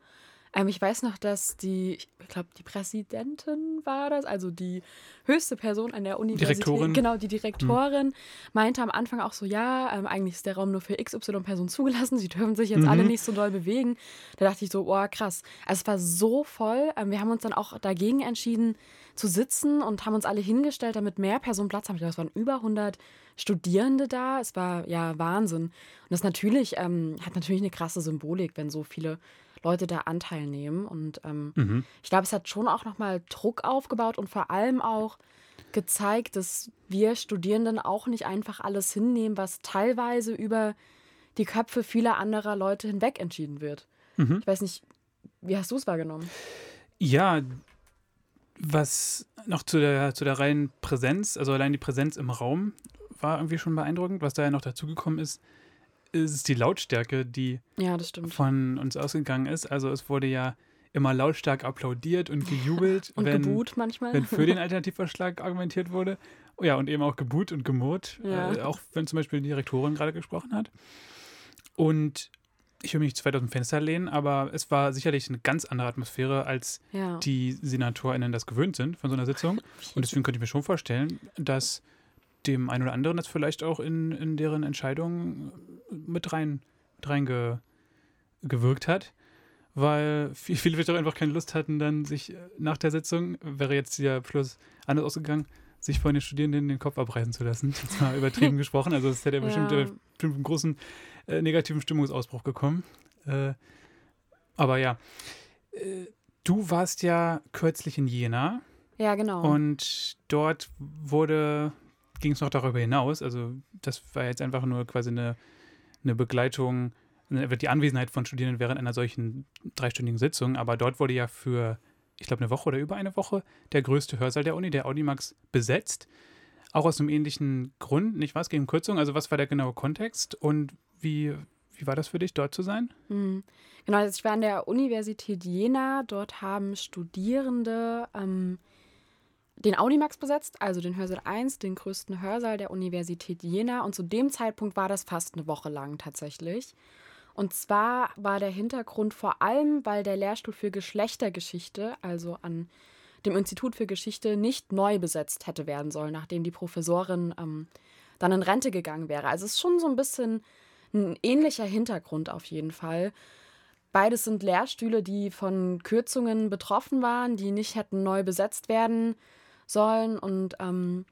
Ähm, ich weiß noch, dass die, ich glaube, die Präsidentin war das, also die höchste Person an der Universität. Direktorin. Genau, die Direktorin hm. meinte am Anfang auch so, ja, ähm, eigentlich ist der Raum nur für XY-Personen zugelassen, sie dürfen sich jetzt mhm. alle nicht so doll bewegen. Da dachte ich so, oh krass. Also es war so voll. Ähm, wir haben uns dann auch dagegen entschieden zu sitzen und haben uns alle hingestellt, damit mehr Personen Platz haben. Ich glaube, es waren über 100 Studierende da. Es war ja Wahnsinn. Und das natürlich ähm, hat natürlich eine krasse Symbolik, wenn so viele Leute da Anteil nehmen. Und ähm, mhm. ich glaube, es hat schon auch nochmal Druck aufgebaut und vor allem auch gezeigt, dass wir Studierenden auch nicht einfach alles hinnehmen, was teilweise über die Köpfe vieler anderer Leute hinweg entschieden wird. Mhm. Ich weiß nicht, wie hast du es wahrgenommen? Ja, was noch zu der, zu der reinen Präsenz, also allein die Präsenz im Raum war irgendwie schon beeindruckend. Was da ja noch dazugekommen ist, ist die Lautstärke, die ja, von uns ausgegangen ist. Also es wurde ja immer lautstark applaudiert und gejubelt, und wenn, geboot manchmal. wenn für den Alternativvorschlag argumentiert wurde. Oh ja, und eben auch geboot und gemurrt, ja. äh, auch wenn zum Beispiel die Direktorin gerade gesprochen hat. Und ich will mich zu weit aus dem Fenster lehnen, aber es war sicherlich eine ganz andere Atmosphäre, als ja. die SenatorInnen das gewöhnt sind von so einer Sitzung. Und deswegen könnte ich mir schon vorstellen, dass dem einen oder anderen das vielleicht auch in, in deren Entscheidungen mit rein, mit rein gewirkt hat, weil viele vielleicht auch einfach keine Lust hatten, dann sich nach der Sitzung, wäre jetzt ja Schluss anders ausgegangen, sich von den Studierenden den Kopf abreißen zu lassen. Jetzt mal übertrieben gesprochen. Also es hätte ja bestimmt, äh, bestimmt einen großen äh, negativen Stimmungsausbruch gekommen. Äh, aber ja, äh, du warst ja kürzlich in Jena. Ja, genau. Und dort wurde, ging es noch darüber hinaus, also das war jetzt einfach nur quasi eine, eine Begleitung, die Anwesenheit von Studierenden während einer solchen dreistündigen Sitzung, aber dort wurde ja für ich glaube, eine Woche oder über eine Woche der größte Hörsaal der Uni, der Audimax, besetzt. Auch aus einem ähnlichen Grund, nicht was, gegen Kürzung. Also was war der genaue Kontext und wie, wie war das für dich, dort zu sein? Mhm. Genau, also ich war an der Universität Jena. Dort haben Studierende ähm, den Audimax besetzt, also den Hörsaal 1, den größten Hörsaal der Universität Jena. Und zu dem Zeitpunkt war das fast eine Woche lang tatsächlich. Und zwar war der Hintergrund vor allem, weil der Lehrstuhl für Geschlechtergeschichte, also an dem Institut für Geschichte, nicht neu besetzt hätte werden sollen, nachdem die Professorin ähm, dann in Rente gegangen wäre. Also es ist schon so ein bisschen ein ähnlicher Hintergrund auf jeden Fall. Beides sind Lehrstühle, die von Kürzungen betroffen waren, die nicht hätten neu besetzt werden sollen. Und ähm,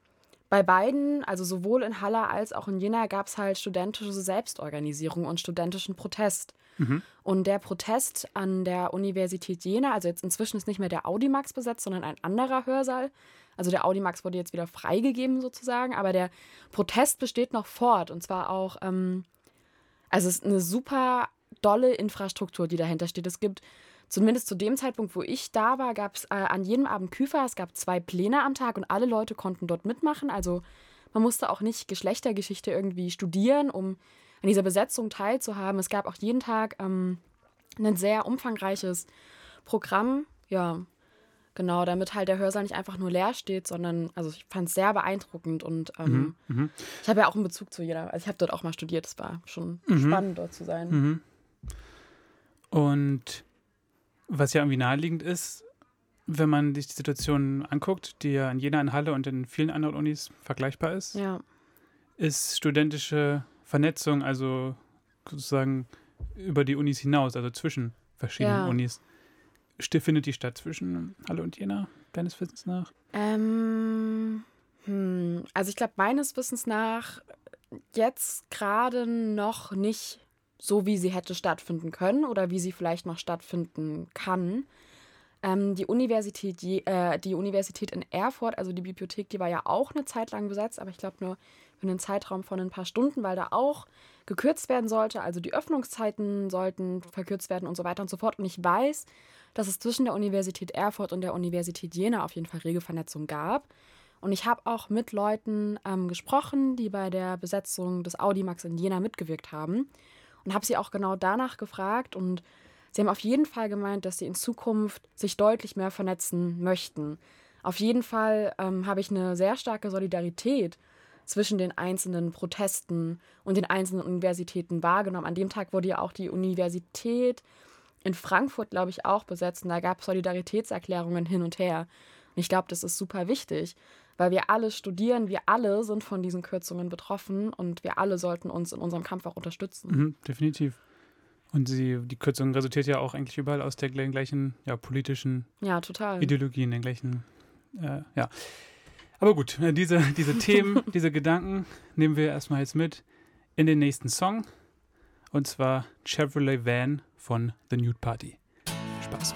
bei beiden, also sowohl in Halle als auch in Jena, gab es halt studentische Selbstorganisierung und studentischen Protest. Mhm. Und der Protest an der Universität Jena, also jetzt inzwischen ist nicht mehr der Audimax besetzt, sondern ein anderer Hörsaal. Also der Audimax wurde jetzt wieder freigegeben sozusagen, aber der Protest besteht noch fort. Und zwar auch, ähm, also es ist eine super dolle Infrastruktur, die dahinter steht. Es gibt zumindest zu dem Zeitpunkt, wo ich da war, gab es äh, an jedem Abend Küfer. Es gab zwei Pläne am Tag und alle Leute konnten dort mitmachen. Also man musste auch nicht Geschlechtergeschichte irgendwie studieren, um an dieser Besetzung teilzuhaben. Es gab auch jeden Tag ähm, ein sehr umfangreiches Programm. Ja, genau, damit halt der Hörsaal nicht einfach nur leer steht, sondern, also ich fand es sehr beeindruckend und ähm, mhm, mhm. ich habe ja auch einen Bezug zu jeder. Also ich habe dort auch mal studiert. Es war schon mhm. spannend, dort zu sein. Mhm. Und was ja irgendwie naheliegend ist, wenn man sich die Situation anguckt, die ja in Jena, in Halle und in vielen anderen Unis vergleichbar ist, ja. ist studentische Vernetzung, also sozusagen über die Unis hinaus, also zwischen verschiedenen ja. Unis. Findet die statt zwischen Halle und Jena, deines Wissens nach? Ähm, hm, also ich glaube, meines Wissens nach jetzt gerade noch nicht so, wie sie hätte stattfinden können oder wie sie vielleicht noch stattfinden kann. Ähm, die, Universität, äh, die Universität in Erfurt, also die Bibliothek, die war ja auch eine Zeit lang besetzt, aber ich glaube nur für einen Zeitraum von ein paar Stunden, weil da auch gekürzt werden sollte. Also die Öffnungszeiten sollten verkürzt werden und so weiter und so fort. Und ich weiß, dass es zwischen der Universität Erfurt und der Universität Jena auf jeden Fall rege Vernetzung gab. Und ich habe auch mit Leuten ähm, gesprochen, die bei der Besetzung des Audimax in Jena mitgewirkt haben und habe sie auch genau danach gefragt und sie haben auf jeden Fall gemeint, dass sie in Zukunft sich deutlich mehr vernetzen möchten. Auf jeden Fall ähm, habe ich eine sehr starke Solidarität zwischen den einzelnen Protesten und den einzelnen Universitäten wahrgenommen. An dem Tag wurde ja auch die Universität in Frankfurt, glaube ich, auch besetzt. Und da gab es Solidaritätserklärungen hin und her. Und ich glaube, das ist super wichtig, weil wir alle studieren, wir alle sind von diesen Kürzungen betroffen und wir alle sollten uns in unserem Kampf auch unterstützen. Mhm, definitiv. Und sie, die Kürzung resultiert ja auch eigentlich überall aus der gleichen ja, politischen ja, total. Ideologien, den gleichen, äh, ja. Aber gut, äh, diese, diese Themen, diese Gedanken nehmen wir erstmal jetzt mit in den nächsten Song. Und zwar Chevrolet Van von The Nude Party. Spaß.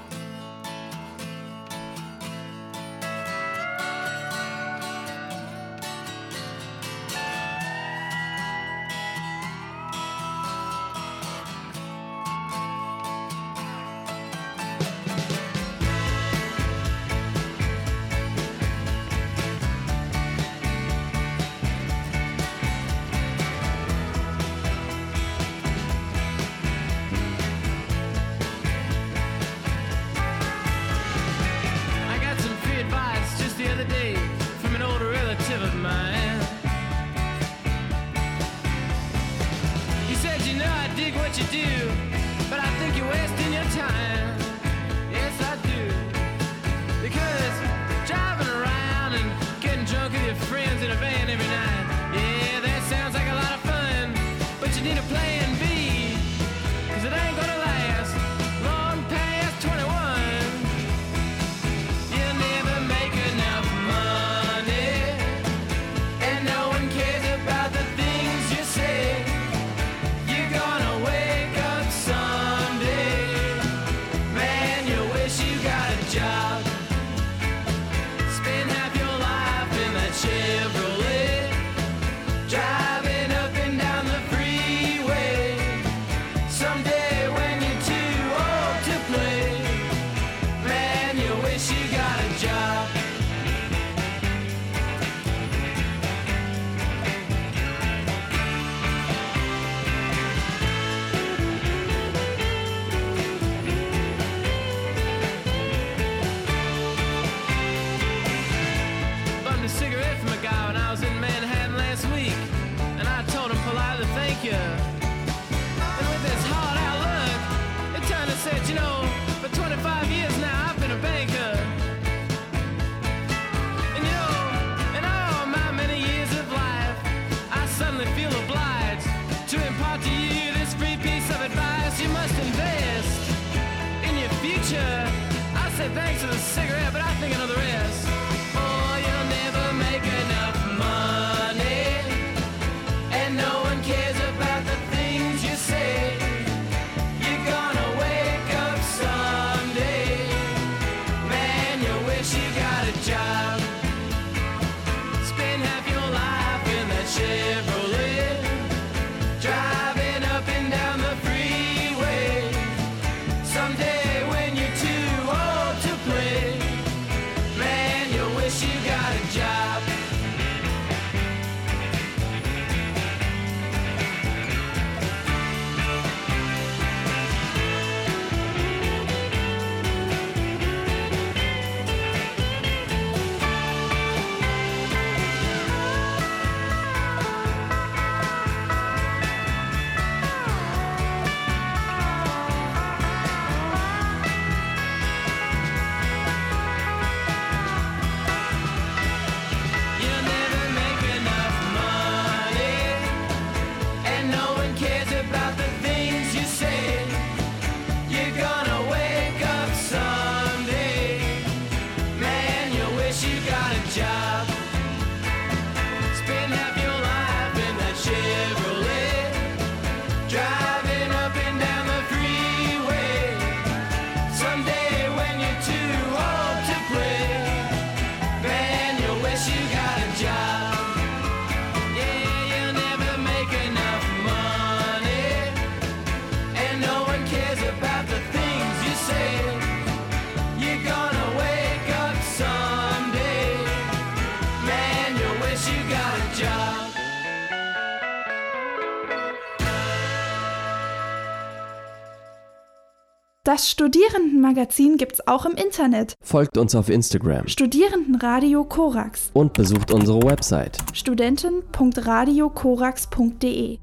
Das Studierendenmagazin gibt's auch im Internet. Folgt uns auf Instagram. Studierendenradio Korax. Und besucht unsere Website. studenten.radiokorax.de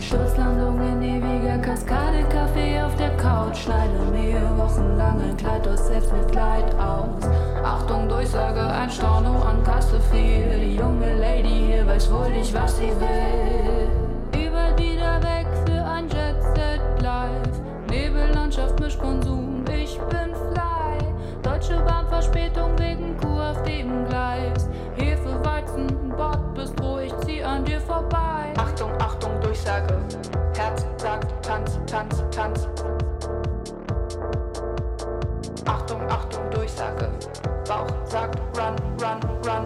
Schwarzland Kaskade, Kaffee auf der Couch, schneide mir wochenlange Kleid aus selbst mit Kleid aus. Achtung, Durchsage, ein Storno an Kasse 4. Die junge Lady hier weiß wohl nicht, was sie will. Über die da Weg für ein Jet Set Live. Nebellandschaft, Mischkonsum, ich bin fly. Deutsche Bahnverspätung wegen Kuh auf dem Gleis. Hefe, Weizen, Bord, Bordbistro sie an dir vorbei. Achtung, Achtung, Durchsage. Herz sagt, tanz, tanz, tanz. Achtung, Achtung, Durchsage. Bauch sagt, run, run, run.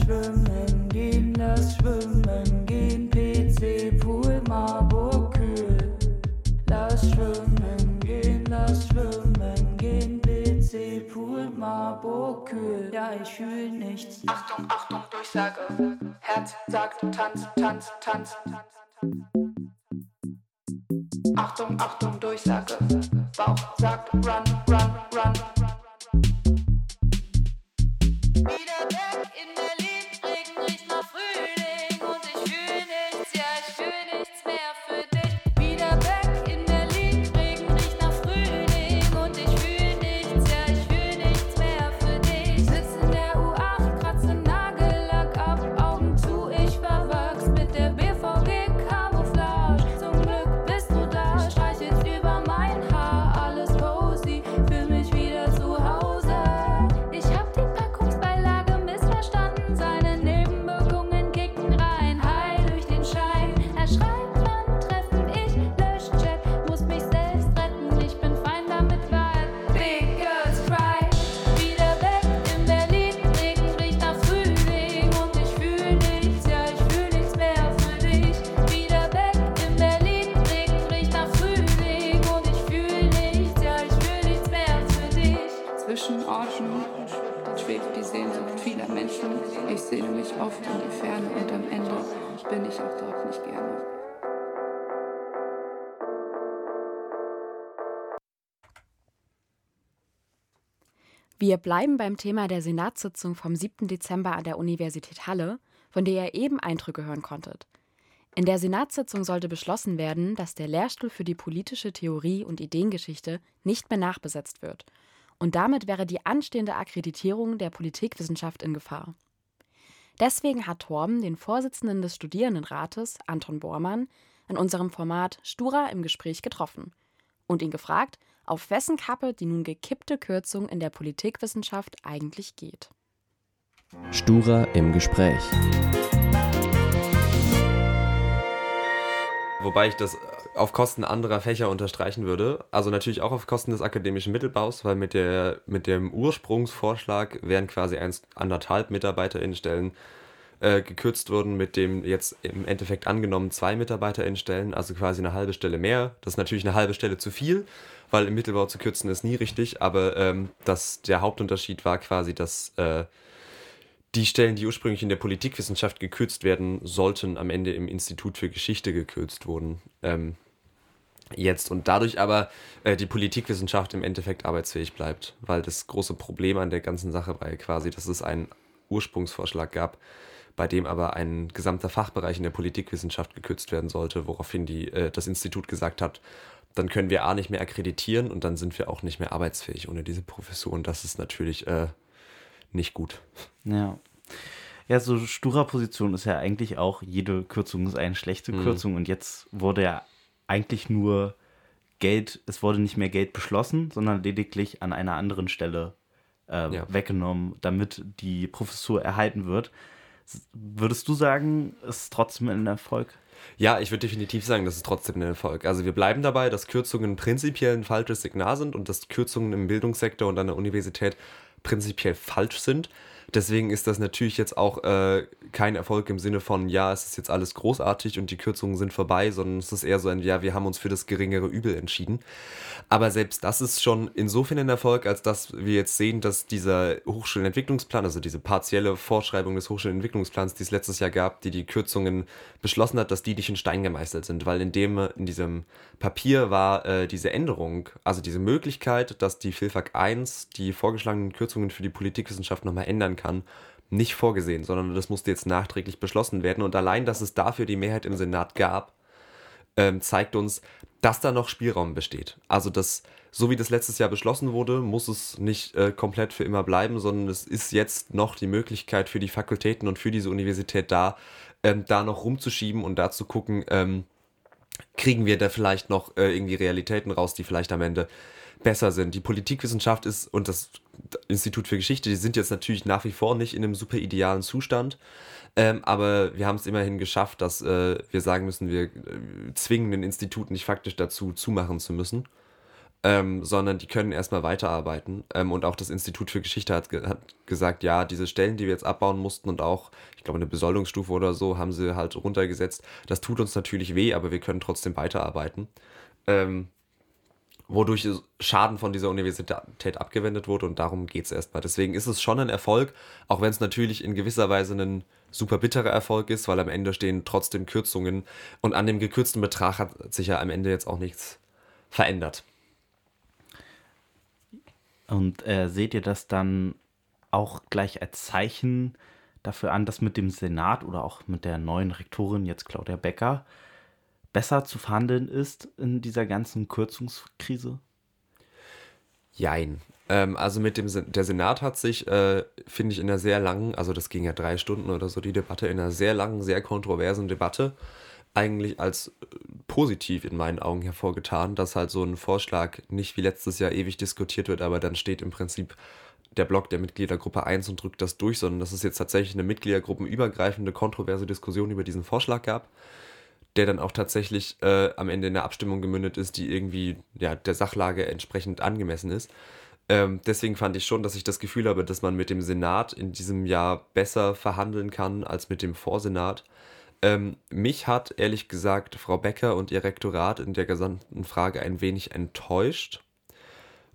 schwimmen gehen, lass schwimmen gehen, PC, Pool, Marburg, kühl. Lass schwimmen gehen, lass schwimmen gehen, PC, Pool, Marburg, kühl. Ja, ich fühl nichts. Achtung, Achtung, Durchsage. Herz sagt, tanz, tanz, tanz. Achtung, Achtung, Durchsage. Bauch sagt, run, run. Wir bleiben beim Thema der Senatssitzung vom 7. Dezember an der Universität Halle, von der ihr eben Eindrücke hören konntet. In der Senatssitzung sollte beschlossen werden, dass der Lehrstuhl für die politische Theorie und Ideengeschichte nicht mehr nachbesetzt wird. Und damit wäre die anstehende Akkreditierung der Politikwissenschaft in Gefahr. Deswegen hat Torben den Vorsitzenden des Studierendenrates, Anton Bormann, in unserem Format Stura im Gespräch getroffen und ihn gefragt, auf wessen Kappe die nun gekippte Kürzung in der Politikwissenschaft eigentlich geht. Stura im Gespräch. Wobei ich das auf Kosten anderer Fächer unterstreichen würde. Also natürlich auch auf Kosten des akademischen Mittelbaus, weil mit, der, mit dem Ursprungsvorschlag wären quasi 1,5 MitarbeiterInnenstellen äh, gekürzt worden, mit dem jetzt im Endeffekt angenommen zwei MitarbeiterInnenstellen, also quasi eine halbe Stelle mehr. Das ist natürlich eine halbe Stelle zu viel, weil im Mittelbau zu kürzen ist nie richtig, aber ähm, das, der Hauptunterschied war quasi, dass äh, die Stellen, die ursprünglich in der Politikwissenschaft gekürzt werden sollten, am Ende im Institut für Geschichte gekürzt wurden. Ähm, jetzt und dadurch aber äh, die Politikwissenschaft im Endeffekt arbeitsfähig bleibt, weil das große Problem an der ganzen Sache war ja quasi, dass es einen Ursprungsvorschlag gab, bei dem aber ein gesamter Fachbereich in der Politikwissenschaft gekürzt werden sollte, woraufhin die, äh, das Institut gesagt hat, dann können wir A nicht mehr akkreditieren und dann sind wir auch nicht mehr arbeitsfähig ohne diese Professur und das ist natürlich äh, nicht gut. Ja. Ja, so Stura-Position ist ja eigentlich auch, jede Kürzung ist eine schlechte Mhm. Kürzung und jetzt wurde ja eigentlich nur Geld, es wurde nicht mehr Geld beschlossen, sondern lediglich an einer anderen Stelle äh, Ja. weggenommen, damit die Professur erhalten wird. Würdest du sagen, ist trotzdem ein Erfolg? Ja, ich würde definitiv sagen, das ist trotzdem ein Erfolg. Also wir bleiben dabei, dass Kürzungen prinzipiell ein falsches Signal sind und dass Kürzungen im Bildungssektor und an der Universität prinzipiell falsch sind. Deswegen ist das natürlich jetzt auch äh, kein Erfolg im Sinne von, ja, es ist jetzt alles großartig und die Kürzungen sind vorbei, sondern es ist eher so ein, ja, wir haben uns für das geringere Übel entschieden. Aber selbst das ist schon insofern ein Erfolg, als dass wir jetzt sehen, dass dieser Hochschulentwicklungsplan, also diese partielle Vorschreibung des Hochschulentwicklungsplans, die es letztes Jahr gab, die die Kürzungen beschlossen hat, dass die nicht in Stein gemeißelt sind, weil in dem in diesem Papier war äh, diese Änderung, also diese Möglichkeit, dass die FILFAG 1 die vorgeschlagenen Kürzungen für die Politikwissenschaft nochmal ändern kann, nicht vorgesehen, sondern das musste jetzt nachträglich beschlossen werden. Und allein, dass es dafür die Mehrheit im Senat gab, ähm, zeigt uns, dass da noch Spielraum besteht. Also das, so wie das letztes Jahr beschlossen wurde, muss es nicht äh, komplett für immer bleiben, sondern es ist jetzt noch die Möglichkeit für die Fakultäten und für diese Universität da, ähm, da noch rumzuschieben und da zu gucken, ähm, kriegen wir da vielleicht noch äh, irgendwie Realitäten raus, die vielleicht am Ende besser sind. Die Politikwissenschaft ist und das Institut für Geschichte, die sind jetzt natürlich nach wie vor nicht in einem super idealen Zustand. Ähm, aber wir haben es immerhin geschafft, dass äh, wir sagen müssen, wir äh, zwingen den Institut nicht faktisch dazu, zumachen zu müssen, ähm, sondern die können erstmal weiterarbeiten. Ähm, und auch das Institut für Geschichte hat, ge hat gesagt, ja, diese Stellen, die wir jetzt abbauen mussten und auch, ich glaube, eine Besoldungsstufe oder so, haben sie halt runtergesetzt. Das tut uns natürlich weh, aber wir können trotzdem weiterarbeiten. Ähm, wodurch Schaden von dieser Universität abgewendet wurde und darum geht es erstmal. Deswegen ist es schon ein Erfolg, auch wenn es natürlich in gewisser Weise ein super bitterer Erfolg ist, weil am Ende stehen trotzdem Kürzungen und an dem gekürzten Betrag hat sich ja am Ende jetzt auch nichts verändert. Und äh, seht ihr das dann auch gleich als Zeichen dafür an, dass mit dem Senat oder auch mit der neuen Rektorin, jetzt Claudia Becker, besser zu verhandeln ist in dieser ganzen Kürzungskrise? Jein. Ähm, also mit dem der Senat hat sich, äh, finde ich, in einer sehr langen, also das ging ja drei Stunden oder so, die Debatte, in einer sehr langen, sehr kontroversen Debatte eigentlich als äh, positiv in meinen Augen hervorgetan, dass halt so ein Vorschlag nicht wie letztes Jahr ewig diskutiert wird, aber dann steht im Prinzip der Block der Mitgliedergruppe 1 und drückt das durch, sondern dass es jetzt tatsächlich eine mitgliedergruppenübergreifende, kontroverse Diskussion über diesen Vorschlag gab, der dann auch tatsächlich äh, am Ende in eine Abstimmung gemündet ist, die irgendwie ja, der Sachlage entsprechend angemessen ist. Ähm, deswegen fand ich schon, dass ich das Gefühl habe, dass man mit dem Senat in diesem Jahr besser verhandeln kann als mit dem Vorsenat. Ähm, mich hat ehrlich gesagt Frau Becker und ihr Rektorat in der gesamten Frage ein wenig enttäuscht.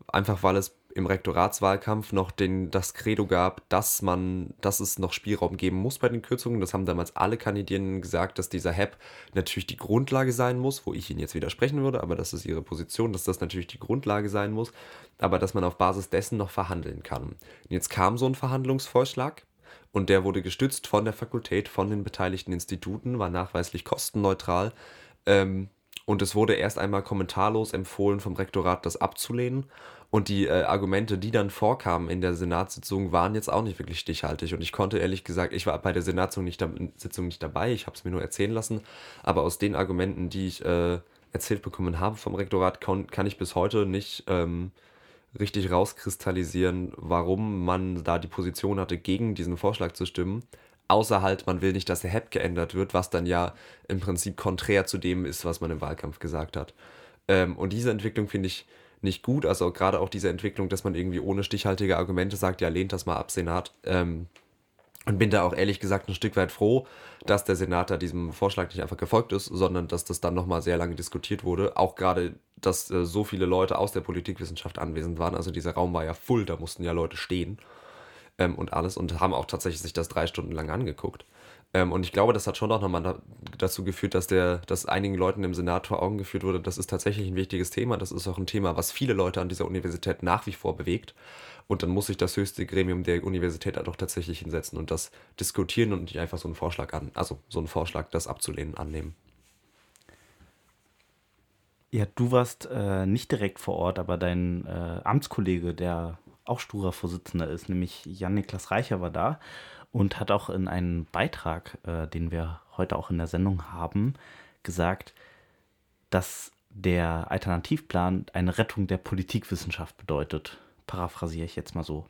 Einfach weil es im Rektoratswahlkampf noch den, das Credo gab, dass man, dass es noch Spielraum geben muss bei den Kürzungen. Das haben damals alle Kandidierenden gesagt, dass dieser HEP natürlich die Grundlage sein muss, wo ich Ihnen jetzt widersprechen würde, aber das ist Ihre Position, dass das natürlich die Grundlage sein muss, aber dass man auf Basis dessen noch verhandeln kann. Und jetzt kam so ein Verhandlungsvorschlag und der wurde gestützt von der Fakultät, von den beteiligten Instituten, war nachweislich kostenneutral. Ähm, und es wurde erst einmal kommentarlos empfohlen vom Rektorat, das abzulehnen. Und die äh, Argumente, die dann vorkamen in der Senatssitzung, waren jetzt auch nicht wirklich stichhaltig. Und ich konnte ehrlich gesagt, ich war bei der Senatssitzung nicht, da, Sitzung nicht dabei, ich habe es mir nur erzählen lassen. Aber aus den Argumenten, die ich äh, erzählt bekommen habe vom Rektorat, kann, kann ich bis heute nicht ähm, richtig rauskristallisieren, warum man da die Position hatte, gegen diesen Vorschlag zu stimmen. Außer halt, man will nicht, dass der HEP geändert wird, was dann ja im Prinzip konträr zu dem ist, was man im Wahlkampf gesagt hat. Ähm, und diese Entwicklung finde ich nicht gut. Also gerade auch diese Entwicklung, dass man irgendwie ohne stichhaltige Argumente sagt, ja, lehnt das mal ab, Senat. Ähm, und bin da auch ehrlich gesagt ein Stück weit froh, dass der Senat da diesem Vorschlag nicht einfach gefolgt ist, sondern dass das dann nochmal sehr lange diskutiert wurde. Auch gerade, dass äh, so viele Leute aus der Politikwissenschaft anwesend waren. Also dieser Raum war ja voll, da mussten ja Leute stehen ähm, und alles und haben auch tatsächlich sich das drei Stunden lang angeguckt. Ähm, und ich glaube, das hat schon auch nochmal da, dazu geführt, dass, der, dass einigen Leuten im Senat vor Augen geführt wurde, das ist tatsächlich ein wichtiges Thema. Das ist auch ein Thema, was viele Leute an dieser Universität nach wie vor bewegt. Und dann muss sich das höchste Gremium der Universität halt auch tatsächlich hinsetzen und das diskutieren und nicht einfach so einen Vorschlag an, also so einen Vorschlag, das abzulehnen, annehmen. Ja, du warst äh, nicht direkt vor Ort, aber dein äh, Amtskollege, der auch Stura-Vorsitzender ist, nämlich Jan-Niklas Reicher, war da und hat auch in einem Beitrag, äh, den wir heute auch in der Sendung haben, gesagt, dass der Alternativplan eine Rettung der Politikwissenschaft bedeutet. Paraphrasiere ich jetzt mal so.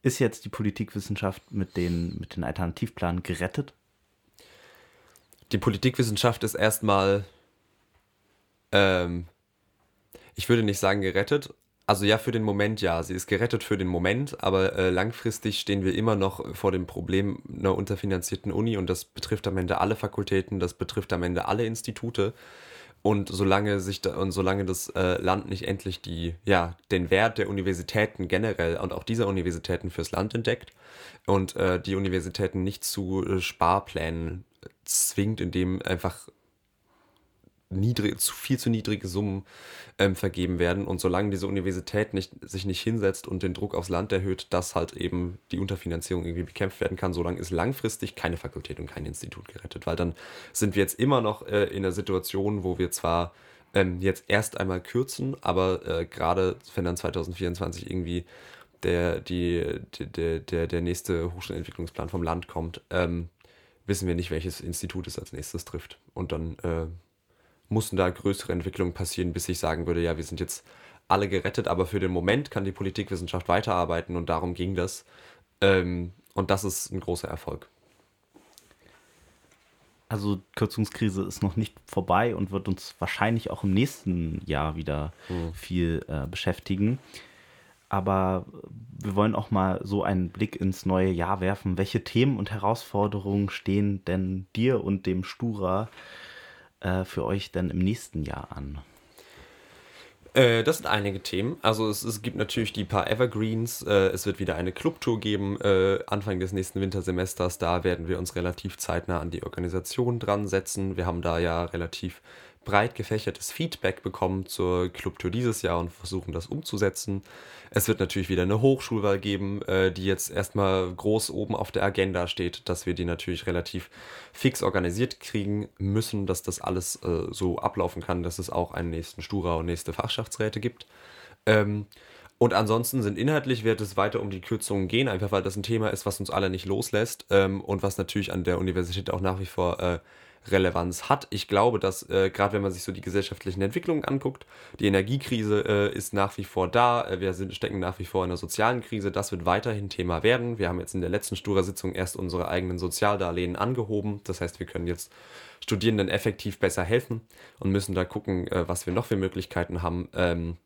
Ist jetzt die Politikwissenschaft mit den, mit den Alternativplan gerettet? Die Politikwissenschaft ist erstmal, ähm, ich würde nicht sagen gerettet. Also ja, für den Moment ja. Sie ist gerettet für den Moment, aber äh, langfristig stehen wir immer noch vor dem Problem einer unterfinanzierten Uni und das betrifft am Ende alle Fakultäten, das betrifft am Ende alle Institute. Und solange sich da, und solange das äh, Land nicht endlich die, ja, den Wert der Universitäten generell und auch dieser Universitäten fürs Land entdeckt und äh, die Universitäten nicht zu äh, Sparplänen zwingt, indem einfach niedrig, zu viel zu niedrige Summen ähm, vergeben werden. Und solange diese Universität nicht, sich nicht hinsetzt und den Druck aufs Land erhöht, dass halt eben die Unterfinanzierung irgendwie bekämpft werden kann, solange ist langfristig keine Fakultät und kein Institut gerettet. Weil dann sind wir jetzt immer noch äh, in der Situation, wo wir zwar ähm, jetzt erst einmal kürzen, aber äh, gerade wenn dann 2024 irgendwie der, die, der, der, der nächste Hochschulentwicklungsplan vom Land kommt, ähm, wissen wir nicht, welches Institut es als nächstes trifft. Und dann äh, mussten da größere Entwicklungen passieren, bis ich sagen würde, ja, wir sind jetzt alle gerettet, aber für den Moment kann die Politikwissenschaft weiterarbeiten und darum ging das. Ähm, und das ist ein großer Erfolg. Also Kürzungskrise ist noch nicht vorbei und wird uns wahrscheinlich auch im nächsten Jahr wieder Mhm. viel äh, beschäftigen. Aber wir wollen auch mal so einen Blick ins neue Jahr werfen. Welche Themen und Herausforderungen stehen denn dir und dem Stura äh, für euch denn im nächsten Jahr an? Äh, das sind einige Themen. Also es, es gibt natürlich die paar Evergreens. Äh, es wird wieder eine Clubtour geben äh, Anfang des nächsten Wintersemesters. Da werden wir uns relativ zeitnah an die Organisation dran setzen. Wir haben da ja relativ breit gefächertes Feedback bekommen zur Clubtour dieses Jahr und versuchen das umzusetzen. Es wird natürlich wieder eine Hochschulwahl geben, äh, die jetzt erstmal groß oben auf der Agenda steht, dass wir die natürlich relativ fix organisiert kriegen müssen, dass das alles äh, so ablaufen kann, dass es auch einen nächsten Stura und nächste Fachschaftsräte gibt. Ähm, und ansonsten sind inhaltlich wird es weiter um die Kürzungen gehen, einfach weil das ein Thema ist, was uns alle nicht loslässt ähm, und was natürlich an der Universität auch nach wie vor äh, Relevanz hat. Ich glaube, dass äh, gerade wenn man sich so die gesellschaftlichen Entwicklungen anguckt, die Energiekrise äh, ist nach wie vor da. Äh, wir sind, stecken nach wie vor in einer sozialen Krise. Das wird weiterhin Thema werden. Wir haben jetzt in der letzten Stura-Sitzung erst unsere eigenen Sozialdarlehen angehoben. Das heißt, wir können jetzt Studierenden effektiv besser helfen und müssen da gucken, äh, was wir noch für Möglichkeiten haben, ähm,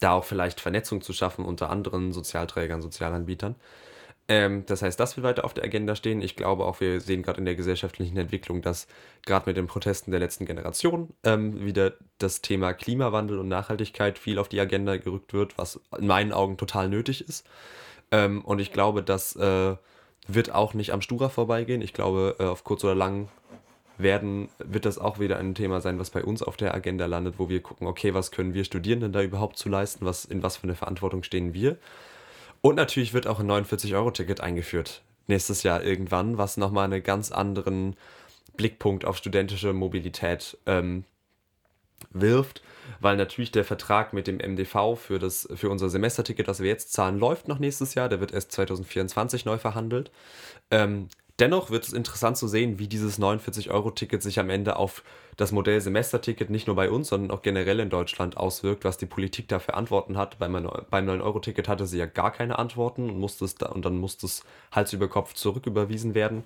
da auch vielleicht Vernetzung zu schaffen unter anderen Sozialträgern, Sozialanbietern. Ähm, das heißt, das wird weiter auf der Agenda stehen. Ich glaube auch, wir sehen gerade in der gesellschaftlichen Entwicklung, dass gerade mit den Protesten der letzten Generation ähm, wieder das Thema Klimawandel und Nachhaltigkeit viel auf die Agenda gerückt wird, was in meinen Augen total nötig ist. Ähm, und ich glaube, das äh, wird auch nicht am Stura vorbeigehen. Ich glaube, äh, auf kurz oder lang werden, wird das auch wieder ein Thema sein, was bei uns auf der Agenda landet, wo wir gucken, okay, was können wir Studierenden da überhaupt zu leisten, was, in was für eine Verantwortung stehen wir. Und natürlich wird auch ein 49-Euro-Ticket eingeführt. Nächstes Jahr irgendwann, was nochmal einen ganz anderen Blickpunkt auf studentische Mobilität ähm, wirft, weil natürlich der Vertrag mit dem MDV für, das, für unser Semesterticket, das wir jetzt zahlen, läuft noch nächstes Jahr. Der wird erst 2024 neu verhandelt. Ähm, dennoch wird es interessant zu sehen, wie dieses 49-Euro-Ticket sich am Ende auf das Modell Semesterticket nicht nur bei uns, sondern auch generell in Deutschland auswirkt, was die Politik da für Antworten hat. Beim, beim 9-Euro-Ticket hatte sie ja gar keine Antworten und, musste es da, und dann musste es Hals über Kopf zurücküberwiesen werden,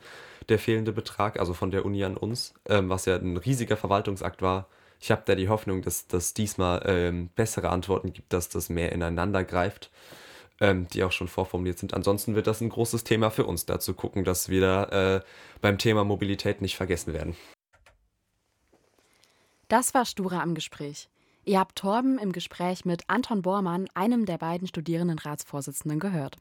der fehlende Betrag, also von der Uni an uns, ähm, was ja ein riesiger Verwaltungsakt war. Ich habe da die Hoffnung, dass das diesmal ähm, bessere Antworten gibt, dass das mehr ineinander greift, ähm, die auch schon vorformuliert sind. Ansonsten wird das ein großes Thema für uns, da zu gucken, dass wir da äh, beim Thema Mobilität nicht vergessen werden. Das war Stura am Gespräch. Ihr habt Torben im Gespräch mit Anton Bormann, einem der beiden Studierendenratsvorsitzenden, gehört.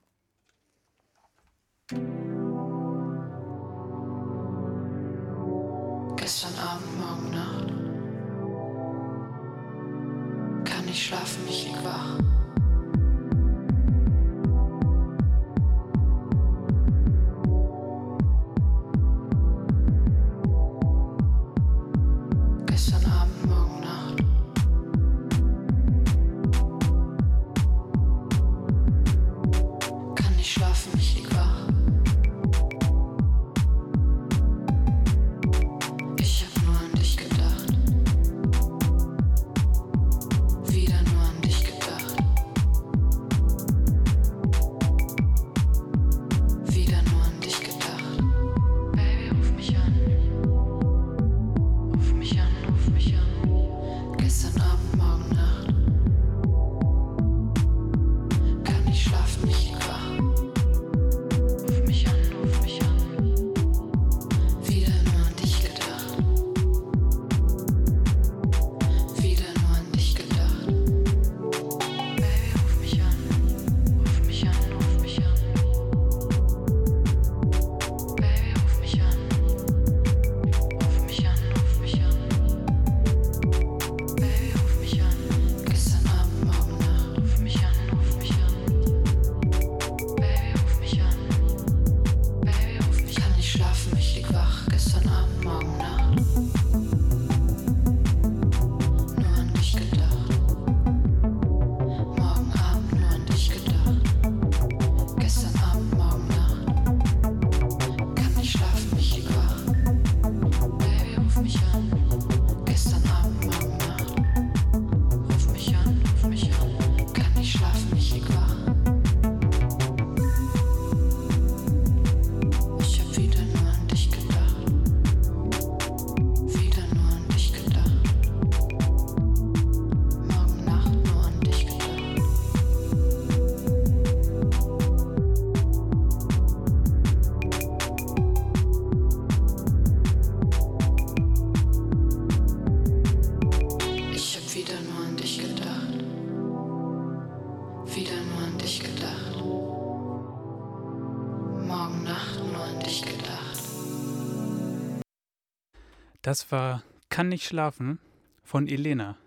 Das war Kann nicht schlafen von Elena.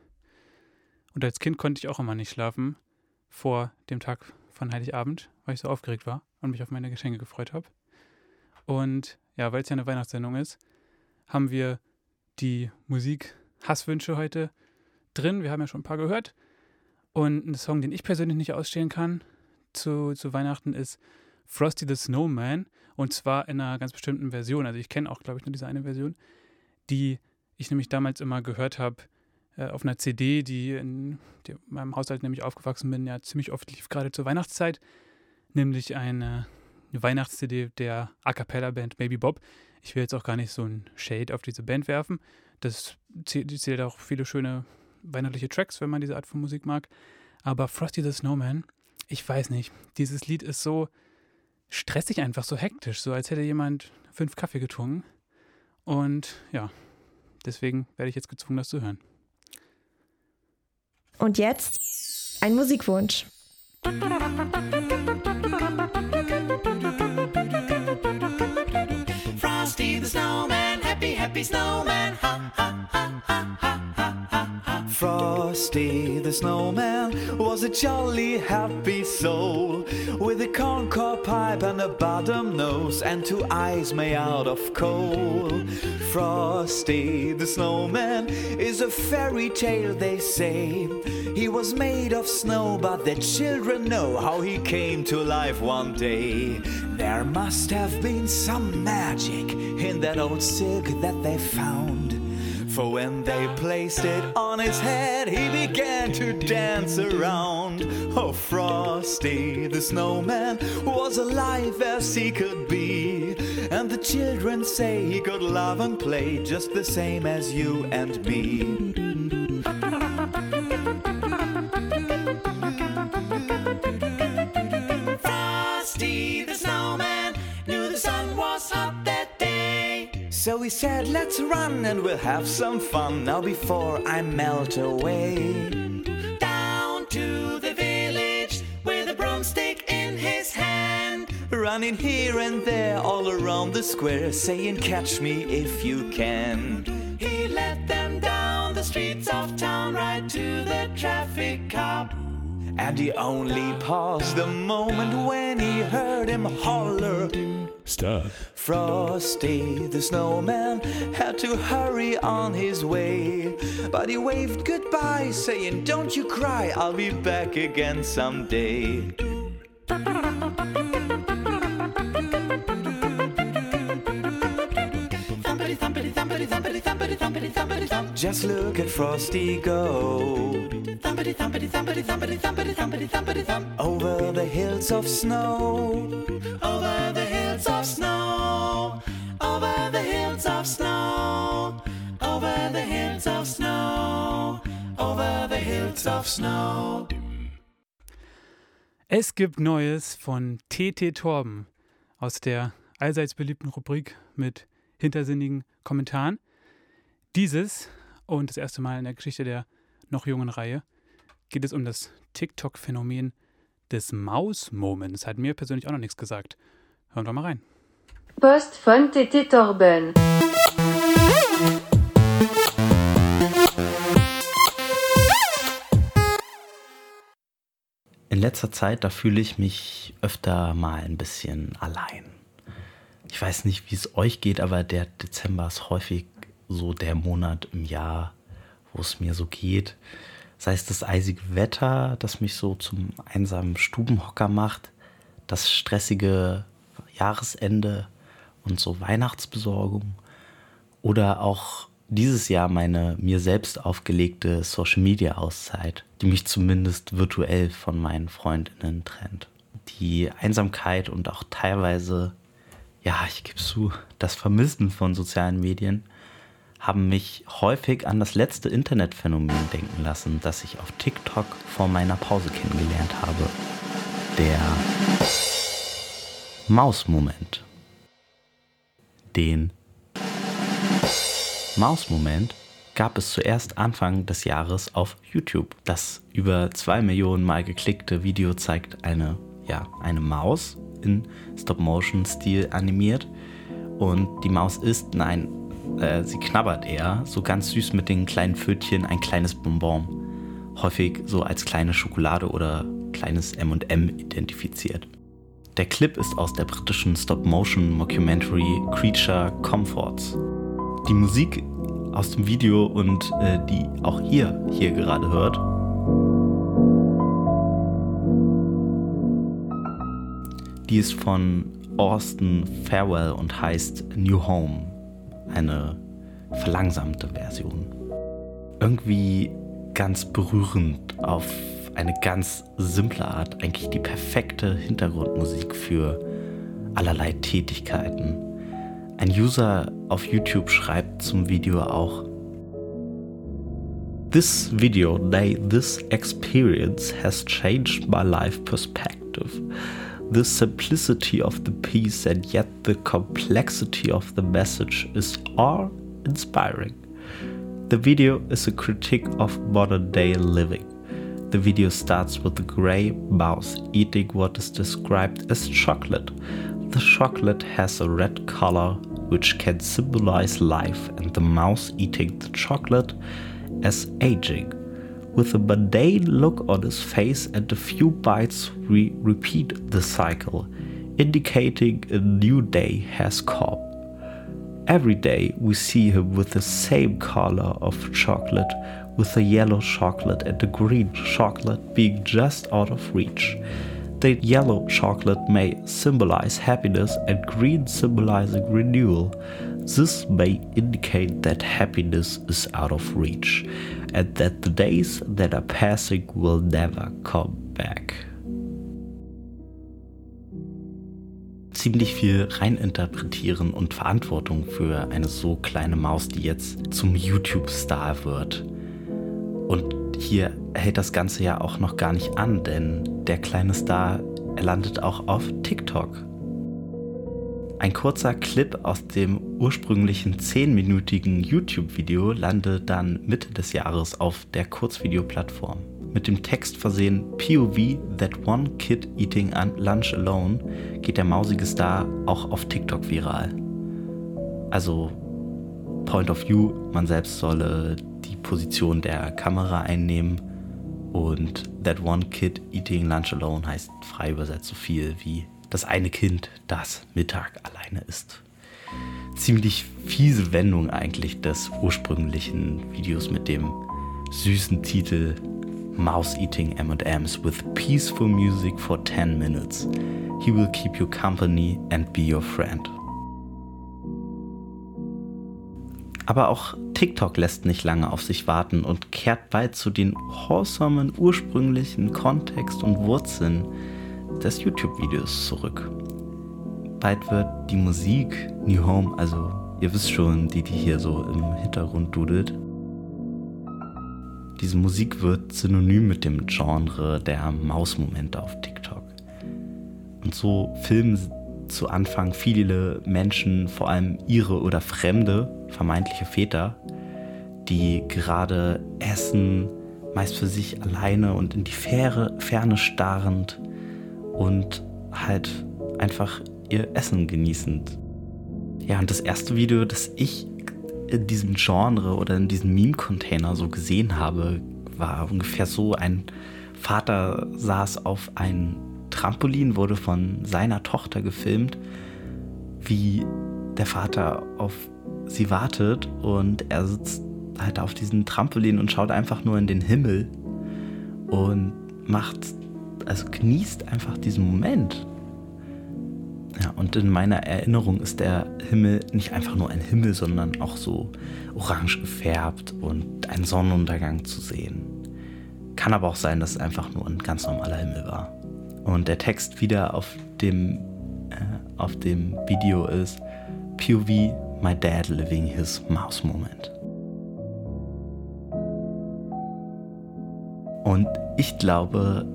Und als Kind konnte ich auch immer nicht schlafen vor dem Tag von Heiligabend, weil ich so aufgeregt war und mich auf meine Geschenke gefreut habe. Und ja, weil es ja eine Weihnachtssendung ist, haben wir die Musik Hasswünsche heute drin. Wir haben ja schon ein paar gehört. Und ein Song, den ich persönlich nicht ausstehen kann zu, zu Weihnachten, ist Frosty the Snowman. Und zwar in einer ganz bestimmten Version. Also ich kenne auch, glaube ich, nur diese eine Version, die ich nämlich damals immer gehört habe äh, auf einer CD, die in, die in meinem Haushalt nämlich aufgewachsen bin, ja ziemlich oft lief, gerade zur Weihnachtszeit. Nämlich eine, Weihnachts-CD der A Cappella-Band Baby Bob. Ich will jetzt auch gar nicht so ein Shade auf diese Band werfen. Das zählt auch viele schöne weihnachtliche Tracks, wenn man diese Art von Musik mag. Aber Frosty the Snowman, ich weiß nicht, dieses Lied ist so stressig einfach, so hektisch, so als hätte jemand fünf Kaffee getrunken. Und ja, deswegen werde ich jetzt gezwungen, das zu hören. Und jetzt ein Musikwunsch. Frosty the Snowman, happy, happy snowman. Ha, Frosty the snowman was a jolly happy soul with a corncob pipe and a bottom nose and two eyes made out of coal. Frosty the snowman is a fairy tale, they say. He was made of snow, but the children know how he came to life one day. There must have been some magic in that old silk that they found. For when they placed it on his head, he began to dance around. Oh, Frosty the snowman was alive as he could be. And the children say he could love and play just the same as you and me. So he said, Let's run and we'll have some fun now before I melt away. Down to the village with a broomstick in his hand. Running here and there all around the square, saying, Catch me if you can. He led them down the streets of town right to the traffic cop. And he only paused the moment when he heard him holler. Stop. Frosty the snowman had to hurry on his way. But he waved goodbye, saying, Don't you cry, I'll be back again someday. Just look at Frosty go over the hills of snow. Over the hills of snow. Over the hills of snow. Over the hills of snow. Over the hills of snow. Es gibt Neues von TT Torben aus der allseits beliebten Rubrik mit hintersinnigen Kommentaren. Dieses und das erste Mal in der Geschichte der noch jungen Reihe geht es um das TikTok-Phänomen des Maus-Moments. Hat mir persönlich auch noch nichts gesagt. Hören wir mal rein. Post von TT Torben. In letzter Zeit, da fühle ich mich öfter mal ein bisschen allein. Ich weiß nicht, wie es euch geht, aber der Dezember ist häufig so der Monat im Jahr, wo es mir so geht. Sei es das eisige Wetter, das mich so zum einsamen Stubenhocker macht, das stressige Jahresende und so Weihnachtsbesorgung oder auch dieses Jahr meine mir selbst aufgelegte Social Media Auszeit, die mich zumindest virtuell von meinen Freundinnen trennt. Die Einsamkeit und auch teilweise, ja, ich gebe zu, das Vermissen von sozialen Medien haben mich häufig an das letzte Internetphänomen denken lassen, das ich auf TikTok vor meiner Pause kennengelernt habe. Der Mausmoment. Den Mausmoment gab es zuerst Anfang des Jahres auf YouTube. Das über zwei Millionen Mal geklickte Video zeigt eine, ja, eine Maus in Stop-Motion-Stil animiert. Und die Maus isst, nein, äh, sie knabbert eher, so ganz süß mit den kleinen Pfötchen ein kleines Bonbon. Häufig so als kleine Schokolade oder kleines MM identifiziert. Der Clip ist aus der britischen Stop-Motion-Mockumentary Creature Comforts. Die Musik aus dem Video und äh, die auch ihr hier gerade hört, die ist von Austin Farewell und heißt New Home. Eine verlangsamte Version. Irgendwie ganz berührend auf eine ganz simple Art, eigentlich die perfekte Hintergrundmusik für allerlei Tätigkeiten. Ein User auf YouTube schreibt zum Video auch, This video, they, this experience has changed my life perspective. The simplicity of the piece and yet the complexity of the message is awe inspiring. The video is a critique of modern day living. The video starts with a grey mouse eating what is described as chocolate. The chocolate has a red color which can symbolize life, and the mouse eating the chocolate as aging. With a mundane look on his face and a few bites, we repeat the cycle, indicating a new day has come. Every day we see him with the same color of chocolate, with the yellow chocolate and the green chocolate being just out of reach. The yellow chocolate may symbolize happiness and green symbolizing renewal. This may indicate that happiness is out of reach and that the days that are passing will never come back. ziemlich viel reininterpretieren und Verantwortung für eine so kleine Maus, die jetzt zum YouTube-Star wird. Und hier hält das Ganze ja auch noch gar nicht an, denn der kleine Star er landet auch auf TikTok. Ein kurzer Clip aus dem ursprünglichen 10-minütigen YouTube-Video landet dann Mitte des Jahres auf der Kurzvideoplattform. Mit dem Text versehen POV That One Kid Eating Lunch Alone geht der mausige Star auch auf TikTok viral. Also Point of View, man selbst solle die Position der Kamera einnehmen und That One Kid Eating Lunch Alone heißt frei übersetzt so viel wie das eine Kind, das Mittag alleine ist. Ziemlich fiese Wendung eigentlich des ursprünglichen Videos mit dem süßen Titel Mouse eating M&Ms with peaceful music for 10 minutes. He will keep you company and be your friend. Aber auch TikTok lässt nicht lange auf sich warten und kehrt bald zu den wholesomen ursprünglichen Kontext und Wurzeln des YouTube-Videos zurück. Bald wird die Musik New Home, also ihr wisst schon, die, die hier so im Hintergrund dudelt, diese Musik wird synonym mit dem Genre der Mausmomente auf TikTok. Und so filmen zu Anfang viele Menschen, vor allem ihre oder fremde, vermeintliche Väter, die gerade essen, meist für sich alleine und in die Fähre, Ferne starrend und halt einfach ihr Essen genießend. Ja, und das erste Video, das ich in diesem Genre oder in diesem Meme-Container so gesehen habe, war ungefähr so, ein Vater saß auf einem Trampolin, wurde von seiner Tochter gefilmt, wie der Vater auf sie wartet und er sitzt halt auf diesem Trampolin und schaut einfach nur in den Himmel und macht, also genießt einfach diesen Moment. Ja, und in meiner Erinnerung ist der Himmel nicht einfach nur ein Himmel, sondern auch so orange gefärbt und ein Sonnenuntergang zu sehen. Kann aber auch sein, dass es einfach nur ein ganz normaler Himmel war. Und der Text wieder auf dem, äh, auf dem Video ist POV My Dad Living His Mouse Moment. Und ich glaube,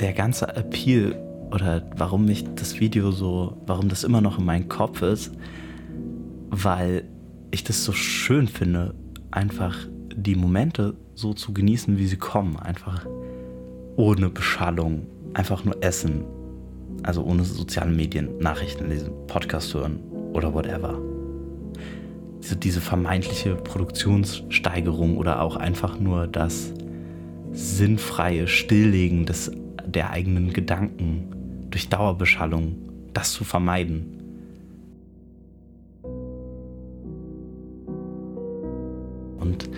der ganze Appeal oder warum mich das Video so, warum das immer noch in meinem Kopf ist, weil ich das so schön finde, einfach die Momente so zu genießen, wie sie kommen. Einfach ohne Beschallung, einfach nur essen. Also ohne soziale Medien, Nachrichten lesen, Podcast hören oder whatever. Diese, diese vermeintliche Produktionssteigerung oder auch einfach nur das sinnfreie Stilllegen des, der eigenen Gedanken durch Dauerbeschallung, das zu vermeiden. Und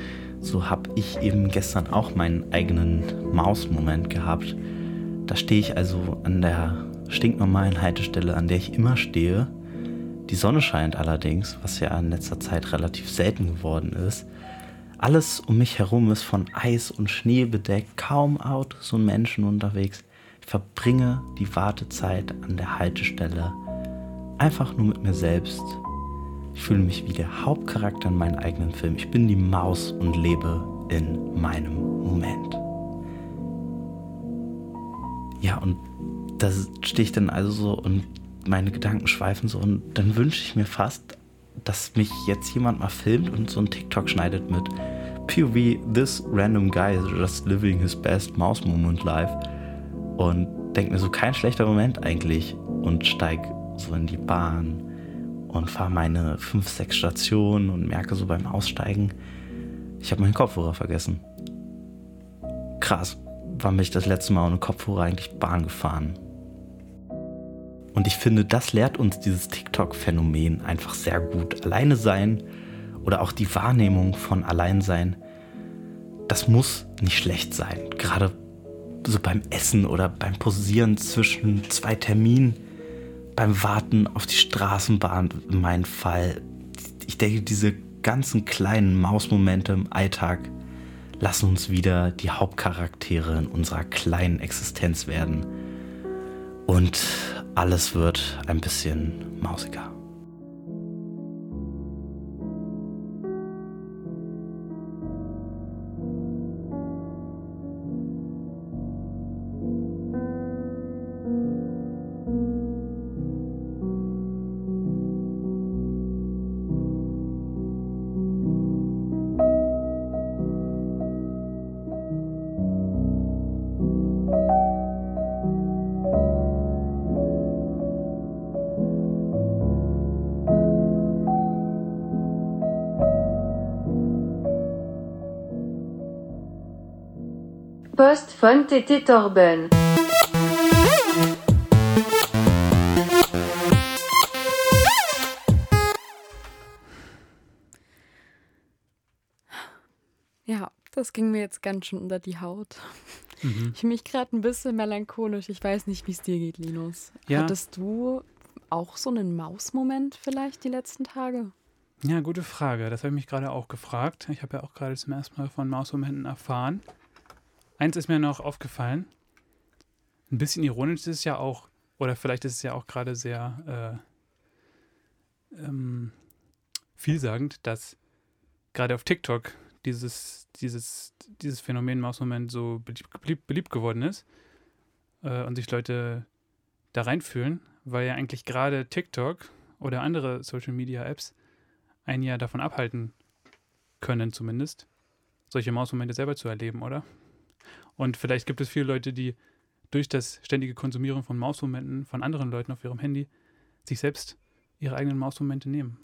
so habe ich eben gestern auch meinen eigenen Mausmoment gehabt. Da stehe ich also an der stinknormalen Haltestelle, an der ich immer stehe. Die Sonne scheint allerdings, was ja in letzter Zeit relativ selten geworden ist. Alles um mich herum ist von Eis und Schnee bedeckt, kaum Autos und Menschen unterwegs. Ich verbringe die Wartezeit an der Haltestelle einfach nur mit mir selbst. Ich fühle mich wie der Hauptcharakter in meinem eigenen Film. Ich bin die Maus und lebe in meinem Moment. Ja, und da stehe ich dann also so und meine Gedanken schweifen so und dann wünsche ich mir fast, dass mich jetzt jemand mal filmt und so ein TikTok schneidet mit POV, this random guy is just living his best mouse moment life. Und denke mir so, kein schlechter Moment eigentlich. Und steig so in die Bahn und fahre meine fünf, sechs Stationen und merke so beim Aussteigen, ich habe meinen Kopfhörer vergessen. Krass, wann bin ich das letzte Mal ohne Kopfhörer eigentlich Bahn gefahren? Und ich finde, das lehrt uns dieses TikTok-Phänomen einfach sehr gut. Alleine sein oder auch die Wahrnehmung von Alleinsein, das muss nicht schlecht sein. Gerade so beim Essen oder beim Posieren zwischen zwei Terminen, beim Warten auf die Straßenbahn in meinem Fall. Ich denke, diese ganzen kleinen Mausmomente im Alltag lassen uns wieder die Hauptcharaktere in unserer kleinen Existenz werden. Und alles wird ein bisschen mausiger. Post von Tété Torben. Ja, das ging mir jetzt ganz schön unter die Haut. Mhm. Ich fühle mich gerade ein bisschen melancholisch. Ich weiß nicht, wie es dir geht, Linus. Ja. Hattest du auch so einen Mausmoment vielleicht die letzten Tage? Ja, gute Frage. Das habe ich mich gerade auch gefragt. Ich habe ja auch gerade zum ersten Mal von Mausmomenten erfahren. Eins ist mir noch aufgefallen. Ein bisschen ironisch ist es ja auch, oder vielleicht ist es ja auch gerade sehr äh, ähm, vielsagend, dass gerade auf TikTok dieses, dieses, dieses Phänomen Mausmoment so beliebt, beliebt, geworden ist äh, und sich Leute da reinfühlen, weil ja eigentlich gerade TikTok oder andere Social Media Apps einen ja davon abhalten können, zumindest, solche Mausmomente selber zu erleben, oder? Und vielleicht gibt es viele Leute, die durch das ständige Konsumieren von Mausmomenten von anderen Leuten auf ihrem Handy sich selbst ihre eigenen Mausmomente nehmen.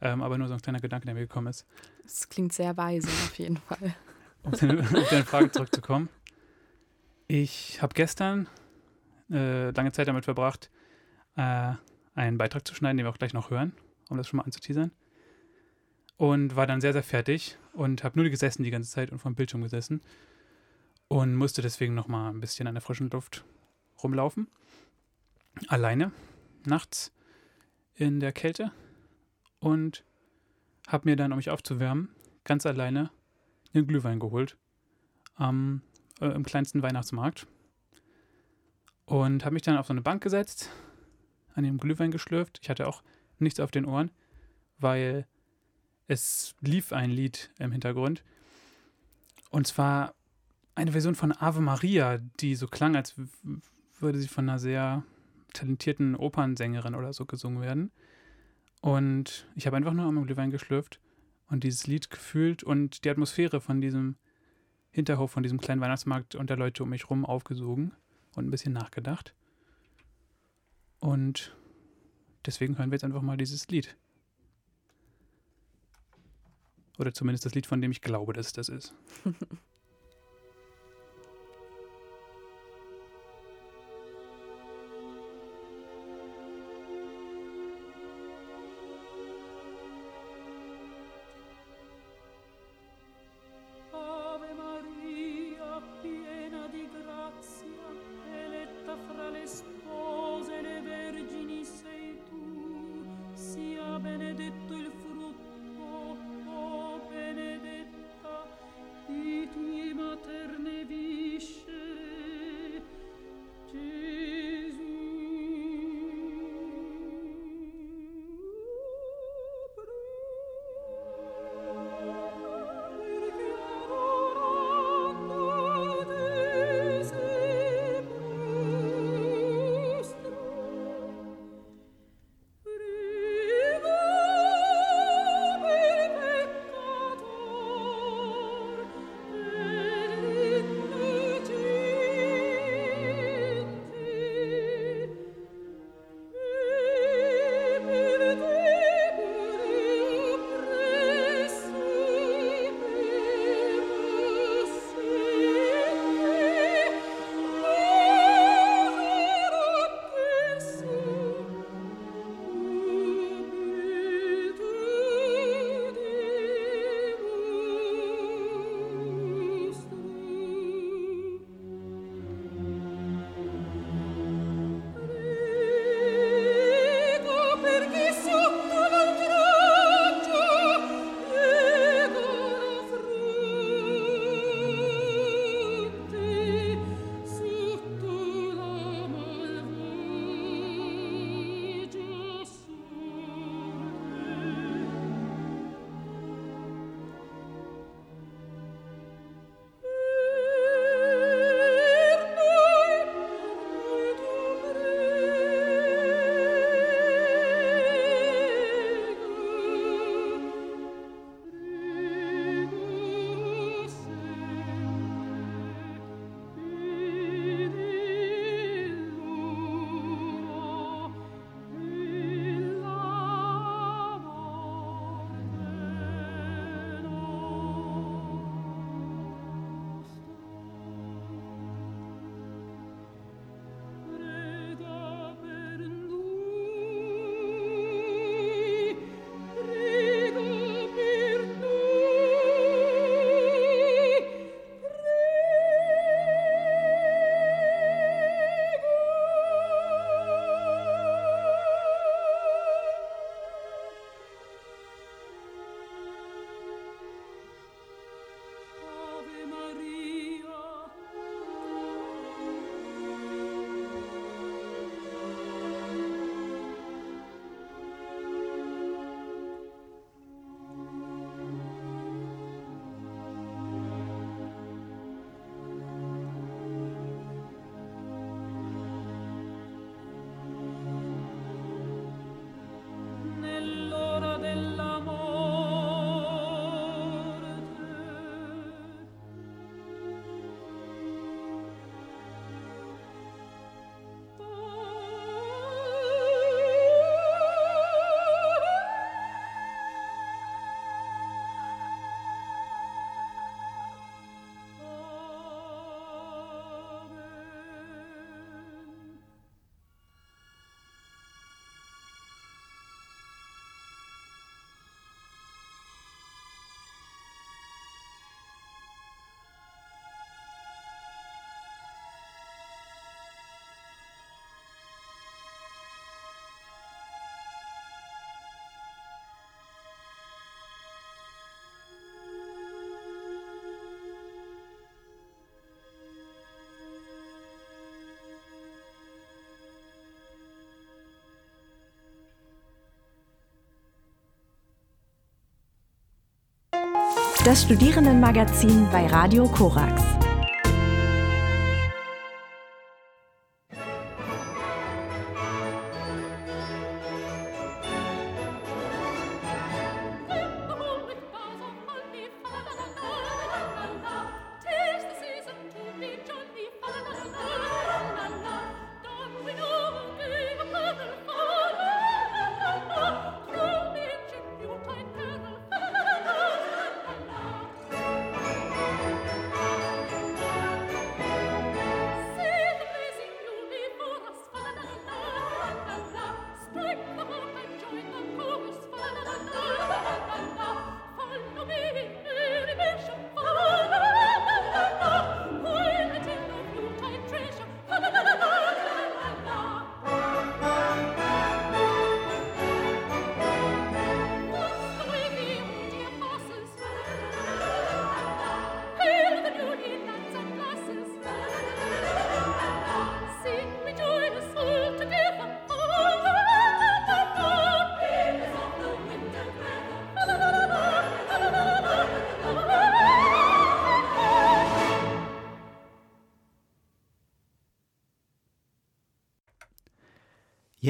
Ähm, aber nur so ein kleiner Gedanke, der mir gekommen ist. Das klingt sehr weise auf jeden Fall. Um deine, auf deine Frage zurückzukommen. Ich habe gestern äh, lange Zeit damit verbracht, äh, einen Beitrag zu schneiden, den wir auch gleich noch hören, um das schon mal anzuteasern. Und war dann sehr, sehr fertig und habe nur gesessen die ganze Zeit und vom Bildschirm gesessen und musste deswegen noch mal ein bisschen an der frischen Luft rumlaufen. Alleine, nachts in der Kälte und habe mir dann, um mich aufzuwärmen, ganz alleine einen Glühwein geholt am, äh, im kleinsten Weihnachtsmarkt und habe mich dann auf so eine Bank gesetzt, an dem Glühwein geschlürft. Ich hatte auch nichts auf den Ohren, weil es lief ein Lied im Hintergrund. Und zwar eine Version von Ave Maria, die so klang, als würde sie von einer sehr talentierten Opernsängerin oder so gesungen werden. Und ich habe einfach nur am Glühwein geschlürft und dieses Lied gefühlt und die Atmosphäre von diesem Hinterhof, von diesem kleinen Weihnachtsmarkt und der Leute um mich rum aufgesogen und ein bisschen nachgedacht. Und deswegen hören wir jetzt einfach mal dieses Lied. Oder zumindest das Lied, von dem ich glaube, dass es das ist. Das Studierendenmagazin bei Radio Korax.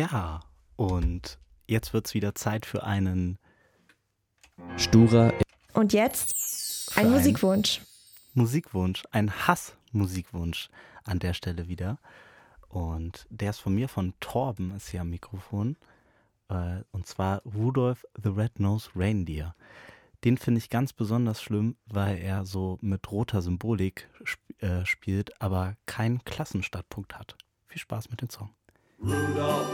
Ja, und jetzt wird es wieder Zeit für einen Sturer Und jetzt ein ein- Musikwunsch. Musikwunsch, ein Hass-Musikwunsch an der Stelle wieder. Und der ist von mir, von Torben, ist hier am Mikrofon. Äh, Und zwar Rudolph the Red-Nosed Reindeer. Den finde ich ganz besonders schlimm, weil er so mit roter Symbolik sp äh, spielt, aber keinen Klassenstartpunkt hat. Viel Spaß mit dem Song. Rudolph,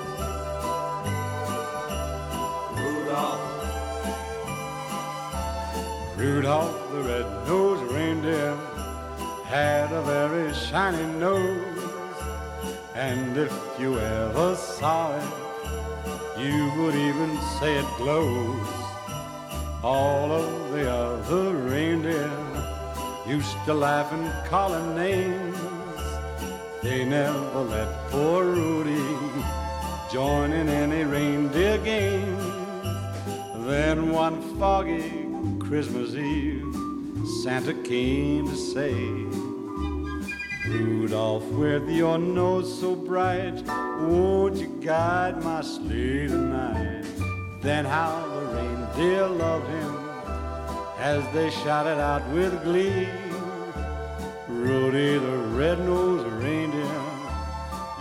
Rudolph, Rudolph the red-nosed reindeer had a very shiny nose, and if you ever saw it, you would even say it glows. All of the other reindeer used to laugh and call him names. They never let poor Rudy join in any reindeer game. Then one foggy Christmas Eve, Santa came to say, Rudolph, with your nose so bright, won't you guide my sleigh tonight? Then how the reindeer loved him as they shouted out with glee. Rudy the red-nosed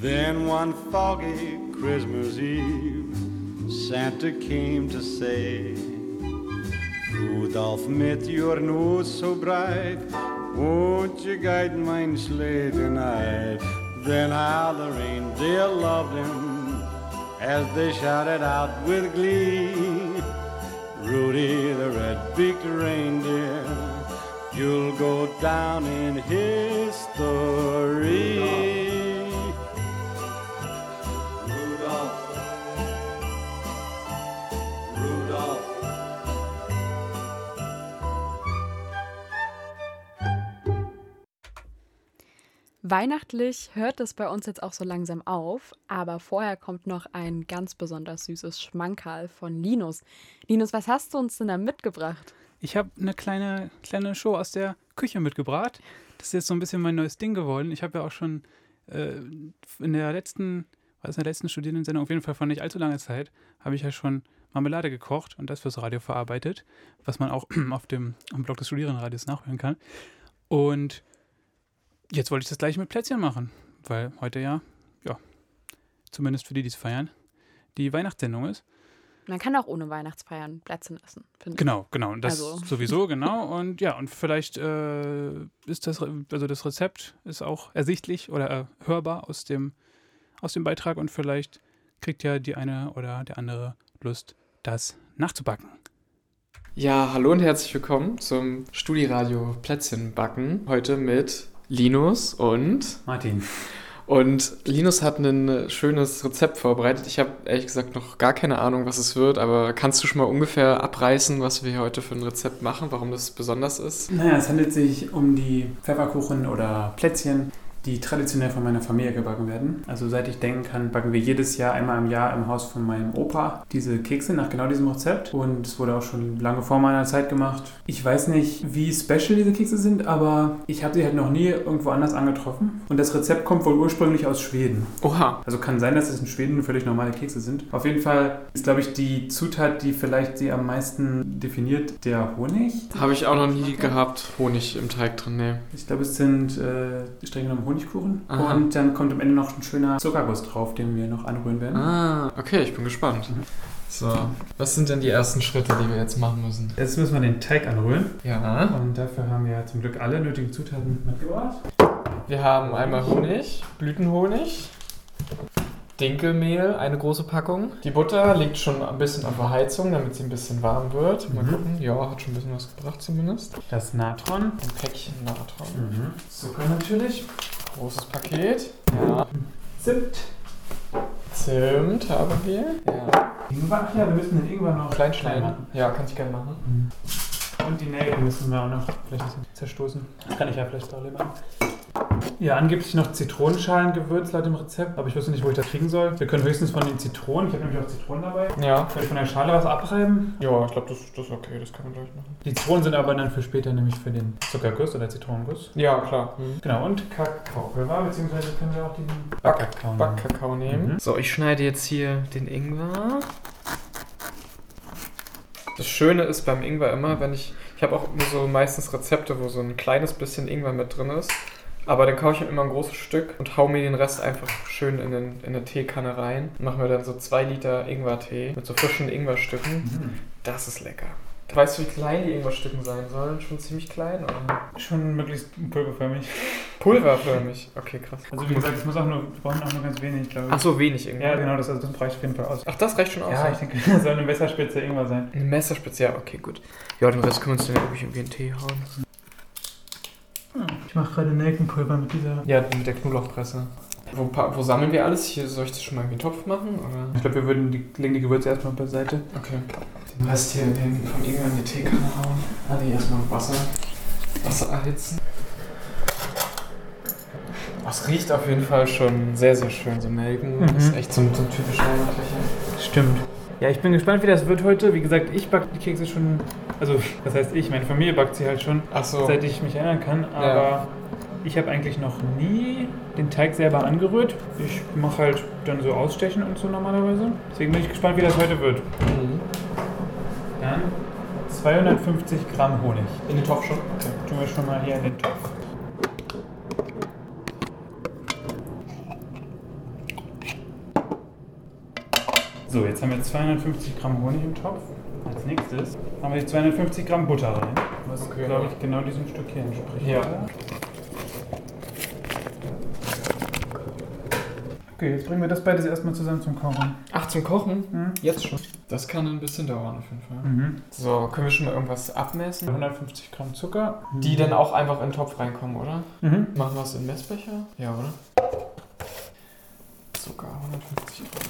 Then one foggy Christmas Eve, Santa came to say, Rudolph, mit your nose so bright, won't you guide my sleigh tonight? Then how the reindeer loved him as they shouted out with glee. Rudy the red-beaked reindeer, you'll go down in history. Rudolph, Rudolph, Weihnachtlich hört es bei uns jetzt auch so langsam auf, aber vorher kommt noch ein ganz besonders süßes Schmankerl von Linus. Linus, was hast du uns denn da mitgebracht? Ich habe eine kleine, kleine Show aus der Küche mitgebracht. Das ist jetzt so ein bisschen mein neues Ding geworden. Ich habe ja auch schon äh, in der letzten, war es in der letzten Studierendensendung, auf jeden Fall vor nicht allzu langer Zeit, habe ich ja schon Marmelade gekocht und das fürs Radio verarbeitet, was man auch auf dem am Blog des Studierendenradios nachhören kann. Und jetzt wollte ich das gleich mit Plätzchen machen, weil heute ja, ja, zumindest für die, die es feiern, die Weihnachtssendung ist. Man kann auch ohne Weihnachtsfeiern Plätzchen essen, finde ich. Genau, genau. Und das Also. sowieso, genau. Und ja, und vielleicht äh, ist das, also das Rezept ist auch ersichtlich oder äh, hörbar aus dem, aus dem Beitrag und vielleicht kriegt ja die eine oder der andere Lust, das nachzubacken. Ja, hallo und herzlich willkommen zum Studiradio Plätzchen backen. Heute mit Linus und Martin. Und Linus hat ein schönes Rezept vorbereitet. Ich habe ehrlich gesagt noch gar keine Ahnung, was es wird, aber kannst du schon mal ungefähr abreißen, was wir heute für ein Rezept machen, warum das besonders ist? Naja, es handelt sich um die Pfefferkuchen oder Plätzchen, die traditionell von meiner Familie gebacken werden. Also seit ich denken kann, backen wir jedes Jahr einmal im Jahr im Haus von meinem Opa diese Kekse nach genau diesem Rezept. Und es wurde auch schon lange vor meiner Zeit gemacht. Ich weiß nicht, wie special diese Kekse sind, aber ich habe sie halt noch nie irgendwo anders angetroffen. Und das Rezept kommt wohl ursprünglich aus Schweden. Oha. Also kann sein, dass es in Schweden völlig normale Kekse sind. Auf jeden Fall ist, glaube ich, die Zutat, die vielleicht sie am meisten definiert, der Honig. Habe ich auch noch nie gehabt, Honig im Teig drin, nee. Ich glaube, es sind äh, streng genommen Honigkuchen. Aha. Und dann kommt am Ende noch ein schöner Zuckerguss drauf, den wir noch anrühren werden. Ah, okay, ich bin gespannt. So, was sind denn die ersten Schritte, die wir jetzt machen müssen? Jetzt müssen wir den Teig anrühren. Ja. Und dafür haben wir zum Glück alle nötigen Zutaten mitgebracht. Wir haben einmal Honig, Blütenhonig, Dinkelmehl, eine große Packung. Die Butter liegt schon ein bisschen auf der Heizung, damit sie ein bisschen warm wird. Mal Mhm. gucken. Ja, hat schon ein bisschen was gebracht zumindest. Das Natron. Ein Päckchen Natron. Mhm. Zucker natürlich. Großes Paket. Ja. Zimt. Zimt haben wir. Ja. Ingwer. Ja, wir müssen den Ingwer noch Klein schneiden. Ja, kann ich gerne machen. Und die Nelken müssen wir auch noch vielleicht ein bisschen zerstoßen. Das kann ich ja vielleicht parallel machen. Ja, angeblich noch Zitronenschalengewürz laut dem Rezept, aber ich wusste nicht, wo ich das kriegen soll. Wir können höchstens von den Zitronen, ich habe nämlich auch Zitronen dabei. Ja. Soll ich von der Schale was abreiben? Ja, ich glaube, das, das ist okay, das kann man gleich machen. Die Zitronen sind aber dann für später nämlich für den Zuckerguss oder Zitronenguss. Ja, klar. Mhm. Genau, und Kakaopulver, beziehungsweise können wir auch den Back Backkakao nehmen. Backkakao nehmen. Mhm. So, ich schneide jetzt hier den Ingwer. Das Schöne ist beim Ingwer immer, wenn ich. Ich habe auch so meistens Rezepte, wo so ein kleines bisschen Ingwer mit drin ist. Aber dann kaufe ich mir immer ein großes Stück und hau mir den Rest einfach schön in, den, in eine Teekanne rein. Und mache mir dann so zwei Liter Ingwertee mit so frischen Ingwerstücken. Mhm. Das ist lecker. Weißt du, wie klein die Ingwerstücken sein sollen? Schon ziemlich klein, oder? Schon möglichst pulverförmig. Pulverförmig. Okay, krass. Also wie gesagt, es muss auch nur, wir brauchen auch nur ganz wenig, glaube ich. Ach so, wenig Ingwer. Ja, genau, das, also das reicht auf jeden Fall aus. Ach, das reicht schon aus? Ja, ich denke, das soll eine Messerspitze Ingwer sein. Eine Messerspitze, ja, okay, gut. Ja, den Rest können wir uns dann wirklich irgendwie in den Tee hauen. Ich mache gerade Nelkenpulver mit dieser. Ja, mit der Knoblauchpresse. Wo, wo sammeln wir alles? Hier soll ich das schon mal in den Topf machen? Oder? Ich glaube, wir würden die, legen die Gewürze erstmal beiseite. Okay. Den Rest hier den von Ingwer in die Teekanne hauen. Ah, nee, erstmal Wasser. Wasser erhitzen. Das riecht auf jeden Fall schon sehr, sehr schön. So Nelken. Das ist Mhm. echt so, ein- so ein typisch heimatlicher. Stimmt. Ja, ich bin gespannt, wie das wird heute. Wie gesagt, ich backe die Kekse schon. Also, das heißt ich, meine Familie backt sie halt schon, Ach so. seit ich mich erinnern kann. Aber Ja. ich habe eigentlich noch nie den Teig selber angerührt. Ich mache halt dann so Ausstechen und so normalerweise. Deswegen bin ich gespannt, wie das heute wird. Mhm. Dann 250 Gramm Honig. In den Topf schon? Okay. Tun wir schon mal hier in den Topf. So, jetzt haben wir 250 Gramm Honig im Topf. Als nächstes haben wir die 250 Gramm Butter rein. Was, Okay. glaube ich, genau diesem Stück hier entspricht. Ja. Okay, jetzt bringen wir das beides erstmal zusammen zum Kochen. Ach, zum Kochen? Mhm. Jetzt schon. Das kann ein bisschen dauern auf jeden Fall. Mhm. So, können wir schon mal irgendwas abmessen? 150 Gramm Zucker. Die dann auch einfach in den Topf reinkommen, oder? Mhm. Machen wir es in Messbecher? Ja, oder? Zucker, 150 Gramm.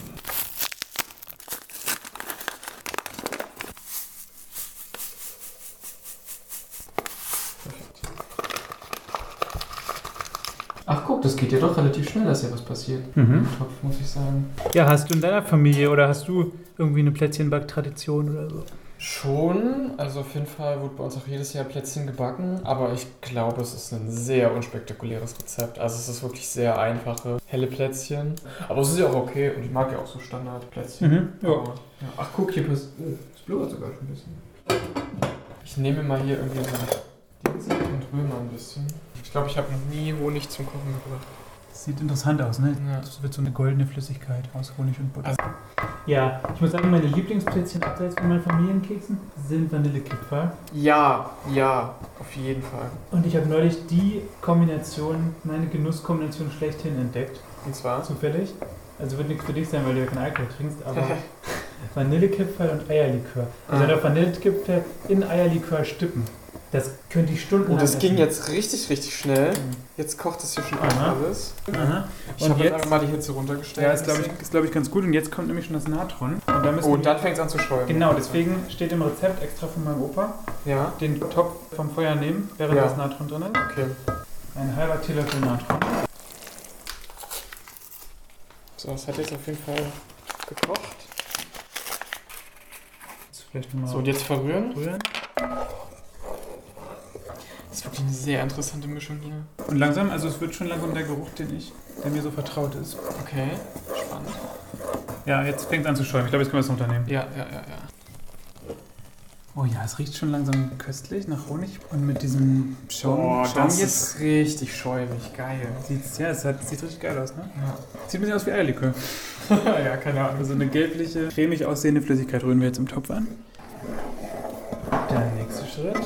Ach guck, das geht ja doch relativ schnell, dass hier was passiert. Mhm. Im Topf, muss ich sagen. Ja, hast du in deiner Familie oder hast du irgendwie eine Plätzchenbacktradition oder so? Schon, also auf jeden Fall wird bei uns auch jedes Jahr Plätzchen gebacken, aber ich glaube, es ist ein sehr unspektakuläres Rezept. Also es ist wirklich sehr einfache, helle Plätzchen. Aber es ist ja auch okay und ich mag ja auch so Standardplätzchen. Mhm, ja. Aber, ja. Ach guck, hier pass- äh, es blubbert sogar schon ein bisschen. Ich nehme mal hier irgendwie so Dings und rühre mal ein bisschen. Ich glaube, ich habe noch nie Honig zum Kochen gebracht. Sieht interessant aus, ne? Ja. Das wird so eine goldene Flüssigkeit aus Honig und Butter. Also- ja, ich muss sagen, meine Lieblingsplätzchen abseits von meinen Familienkeksen sind Vanillekipferl. Ja, ja, auf jeden Fall. Und ich habe neulich die Kombination, meine Genusskombination schlechthin entdeckt. Und zwar? Zufällig. Also wird nichts für dich sein, weil du ja keinen Alkohol trinkst, aber Vanillekipferl und Eierlikör. Also Ah. der Vanillekipferl in Eierlikör stippen. Das könnte ich Stunden Oh, das ging jetzt richtig, richtig schnell. Jetzt kocht es hier schon Aha. alles. Aha. Ich Und habe jetzt jetzt- einfach mal die Hitze runtergestellt. Ja, ist glaube ich, ist, glaub ich ganz gut. Und jetzt kommt nämlich schon das Natron. Und dann müssen Oh, wir- und dann fängt es an zu schäumen. Genau, deswegen steht im Rezept extra von meinem Opa. Ja. Den Topf vom Feuer nehmen, während Ja. das Natron drin ist. Okay. Ein halber Teelöffel Natron. So, das hat jetzt auf jeden Fall gekocht. Jetzt vielleicht noch mal So, und jetzt verrühren. rühren. Das ist wirklich eine sehr interessante Mischung hier. Und langsam, also es wird schon langsam der Geruch, den ich, der mir so vertraut ist. Okay, spannend. Ja, jetzt fängt es an zu schäumen. Ich glaube, jetzt können wir es runternehmen. Ja, ja, ja, ja. Oh ja, es riecht schon langsam köstlich nach Honig. Und mit diesem Schaum, Oh, Schaum das jetzt ist richtig schäumig. Geil. Sieht's, ja, es hat, sieht richtig geil aus, ne? Ja. Sieht ein bisschen aus wie Eierlikör. ja, keine Ahnung. Also eine gelbliche, cremig aussehende Flüssigkeit rühren wir jetzt im Topf an. Der nächste Schritt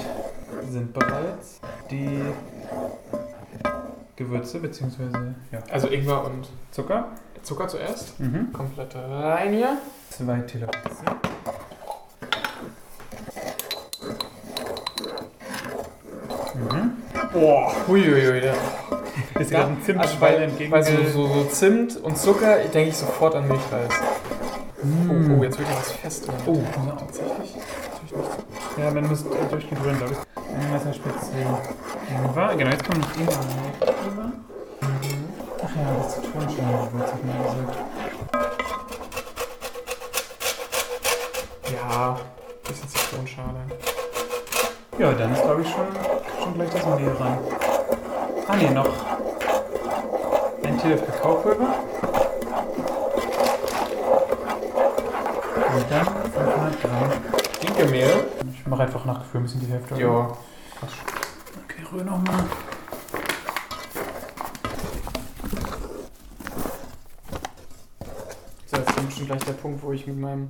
sind bereits die Gewürze bzw. Ja. Also Ingwer und Zucker. Zucker zuerst. Mhm. Komplett rein hier. Zwei Teelöffel. Mhm. Boah, huiuiui. Der. Ist gerade ein Zimtschwein also bei, entgegen- bei so, so, so Zimt und Zucker denke ich sofort an Milchreis. Oh, oh, jetzt wird ja was fest. Oh, ja, tatsächlich. Ja, man muss durchgehend rühren, glaube ich. Eine Messerspitze Ingwer. Genau, jetzt kommt noch Ingwer drüber. Ach ja, das Zitronenschalen-Gewürz hat man gesagt. Ja, bisschen Zitronenschale. Ja, dann ist, glaube ich, schon, schon gleich das Mehl ran. Ah, nee, noch ein Teelöffel Kakaopulver. Und dann 500 Gramm Dinkelmehl. Ich mache einfach nach Gefühl ein bisschen die Hälfte. Ja. oder? Okay, rühr nochmal. So, jetzt kommt schon gleich der Punkt, wo ich mit meinem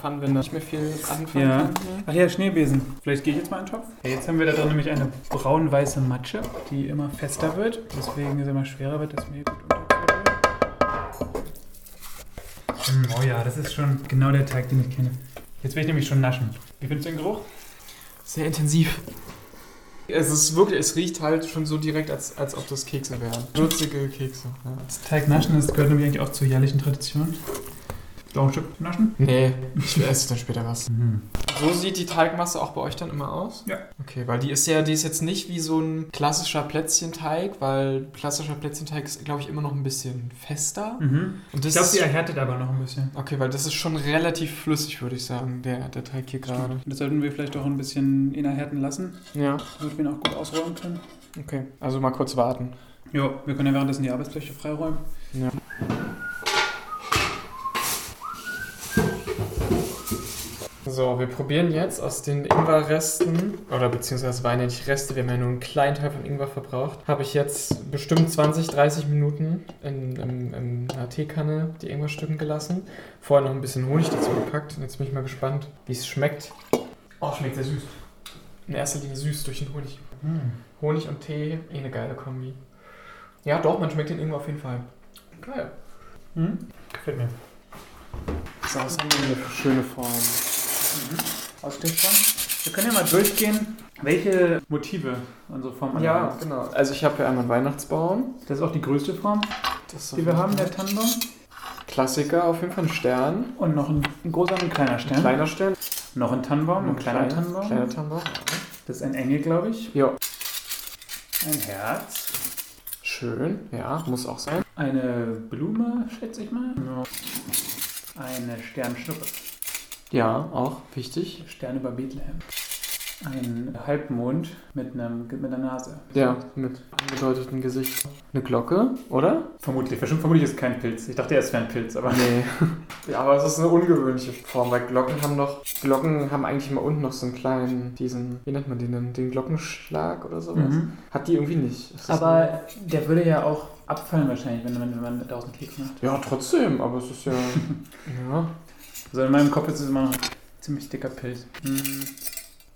Pfannenwender nicht mehr viel anfangen Ja. kann. Ach ja, Schneebesen. Vielleicht gehe ich jetzt mal in den Topf. Ja, jetzt haben wir da drin nämlich eine braun-weiße Matsche, die immer fester wird. Deswegen es immer schwerer wird, das Mehl gut unterzurühren. Mm, Oh ja, das ist schon genau der Teig, den ich kenne. Jetzt will ich nämlich schon naschen. Wie findest du den Geruch? Sehr intensiv. Es ist wirklich, es riecht halt schon so direkt, als, als ob das Kekse wären. Würzige Kekse. Ja. Das Teignaschen, das gehört nämlich eigentlich auch zur jährlichen Tradition. Noch ein Stück naschen? Nee, ich esse dann später was. Mhm. So sieht die Teigmasse auch bei euch dann immer aus? Ja. Okay, weil die ist ja, die ist jetzt nicht wie so ein klassischer Plätzchenteig, weil klassischer Plätzchenteig ist, glaube ich, immer noch ein bisschen fester. Mhm. Und Ich das glaube, ist- sie erhärtet aber noch ein bisschen. Okay, weil das ist schon relativ flüssig, würde ich sagen, der, der Teig hier gerade. Das sollten wir vielleicht auch ein bisschen innerhärten lassen. Ja. Damit wir ihn auch gut ausrollen können. Okay, also mal kurz warten. Ja, wir können ja währenddessen die Arbeitsfläche freiräumen. Ja. So, wir probieren jetzt aus den Ingwerresten, oder beziehungsweise waren ja nicht Reste, wir haben ja nur einen kleinen Teil von Ingwer verbraucht, habe ich jetzt bestimmt 20, 30 Minuten in, in, in einer Teekanne die Ingwerstücken gelassen. Vorher noch ein bisschen Honig dazu gepackt. Und jetzt bin ich mal gespannt, wie es schmeckt. Oh, schmeckt sehr süß. In erster Linie süß durch den Honig. Hm. Honig und Tee, eh eine geile Kombi. Ja, doch, man schmeckt den Ingwer auf jeden Fall. Geil. Hm? Gefällt mir. So, was haben wir hier für schöne Formen? Ausstechform. Wir können ja mal durchgehen, welche Motive unsere Form alle Ja, haben. genau. Also ich habe hier einmal einen Weihnachtsbaum. Das ist auch die größte Form, die wir haben, der Tannenbaum. Klassiker, auf jeden Fall ein Stern. Und noch ein, ein großer und ein kleiner Stern. Ein kleiner Stern. Noch ein Tannenbaum, ein kleiner Kleiner- Tannenbaum. Kleiner Tannenbaum. Das ist ein Engel, glaube ich. Ja. Ein Herz. Schön, ja, muss auch sein. Eine Blume, schätze ich mal. Eine Sternschnuppe. Ja, auch wichtig. Stern über Bethlehem. Ein Halbmond mit, einem, mit einer Nase. Ja, mit angedeutetem Gesicht. Eine Glocke, oder? Vermutlich. Vermutlich ist es kein Pilz. Ich dachte, erst wäre ein Pilz, aber. Nee. ja, aber es ist eine ungewöhnliche Form, weil Glocken haben doch. Glocken haben eigentlich immer unten noch so einen kleinen, diesen, wie nennt man den denn? Den Glockenschlag oder sowas. Mhm. Hat die irgendwie nicht. Aber der würde ja auch abfallen wahrscheinlich, wenn man, wenn man daraus einen Keks macht. Ja, trotzdem, aber es ist ja. ja. Also in meinem Kopf ist es immer noch ein ziemlich dicker Pilz. Hm.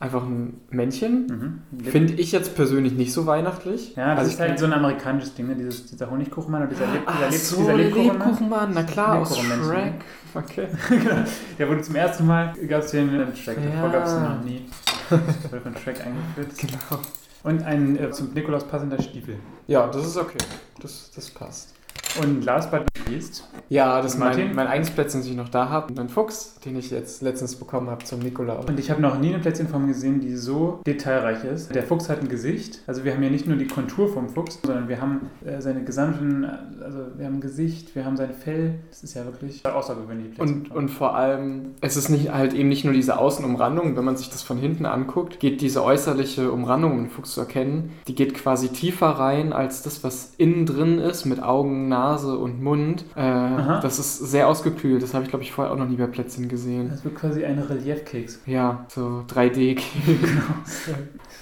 einfach ein Männchen. Mhm. Finde ich jetzt persönlich nicht so weihnachtlich. Ja, das Also ist halt so ein amerikanisches Ding, ne? Dieses, dieser Honigkuchenmann oder dieser, Leb Ach dieser, Leb so, dieser Lebkuchenmann. Lebkuchenmann, na klar, aus Lebkuchenmännchen, Shrek. ne? Okay. genau. Der wurde zum ersten Mal, gab es den in Shrek, davor Ja. gab es noch nie. Der wurde von Shrek eingeführt. Genau. Und ein äh, zum Nikolaus passender Stiefel. Ja, das ist okay. Das, das passt. Und last but not least. Ja, das ist Martin? mein, mein eines Plätzchen, das ich noch da habe. Mein Fuchs, den ich jetzt letztens bekommen habe zum Nikolaus. Und ich habe noch nie eine Plätzchenform gesehen, die so detailreich ist. Der Fuchs hat ein Gesicht. Also wir haben ja nicht nur die Kontur vom Fuchs, sondern wir haben äh, seine gesamten, also wir haben ein Gesicht, wir haben sein Fell. Das ist ja wirklich außergewöhnlich. Und, und vor allem, es ist nicht halt eben nicht nur diese Außenumrandung, wenn man sich das von hinten anguckt, geht diese äußerliche Umrandung, um den Fuchs zu erkennen, die geht quasi tiefer rein als das, was innen drin ist, mit Augen, Nase und Mund. Äh, das ist sehr ausgekühlt, das habe ich glaube ich vorher auch noch nie bei Plätzchen gesehen. Das wird quasi ein Reliefkeks. Ja, so 3D.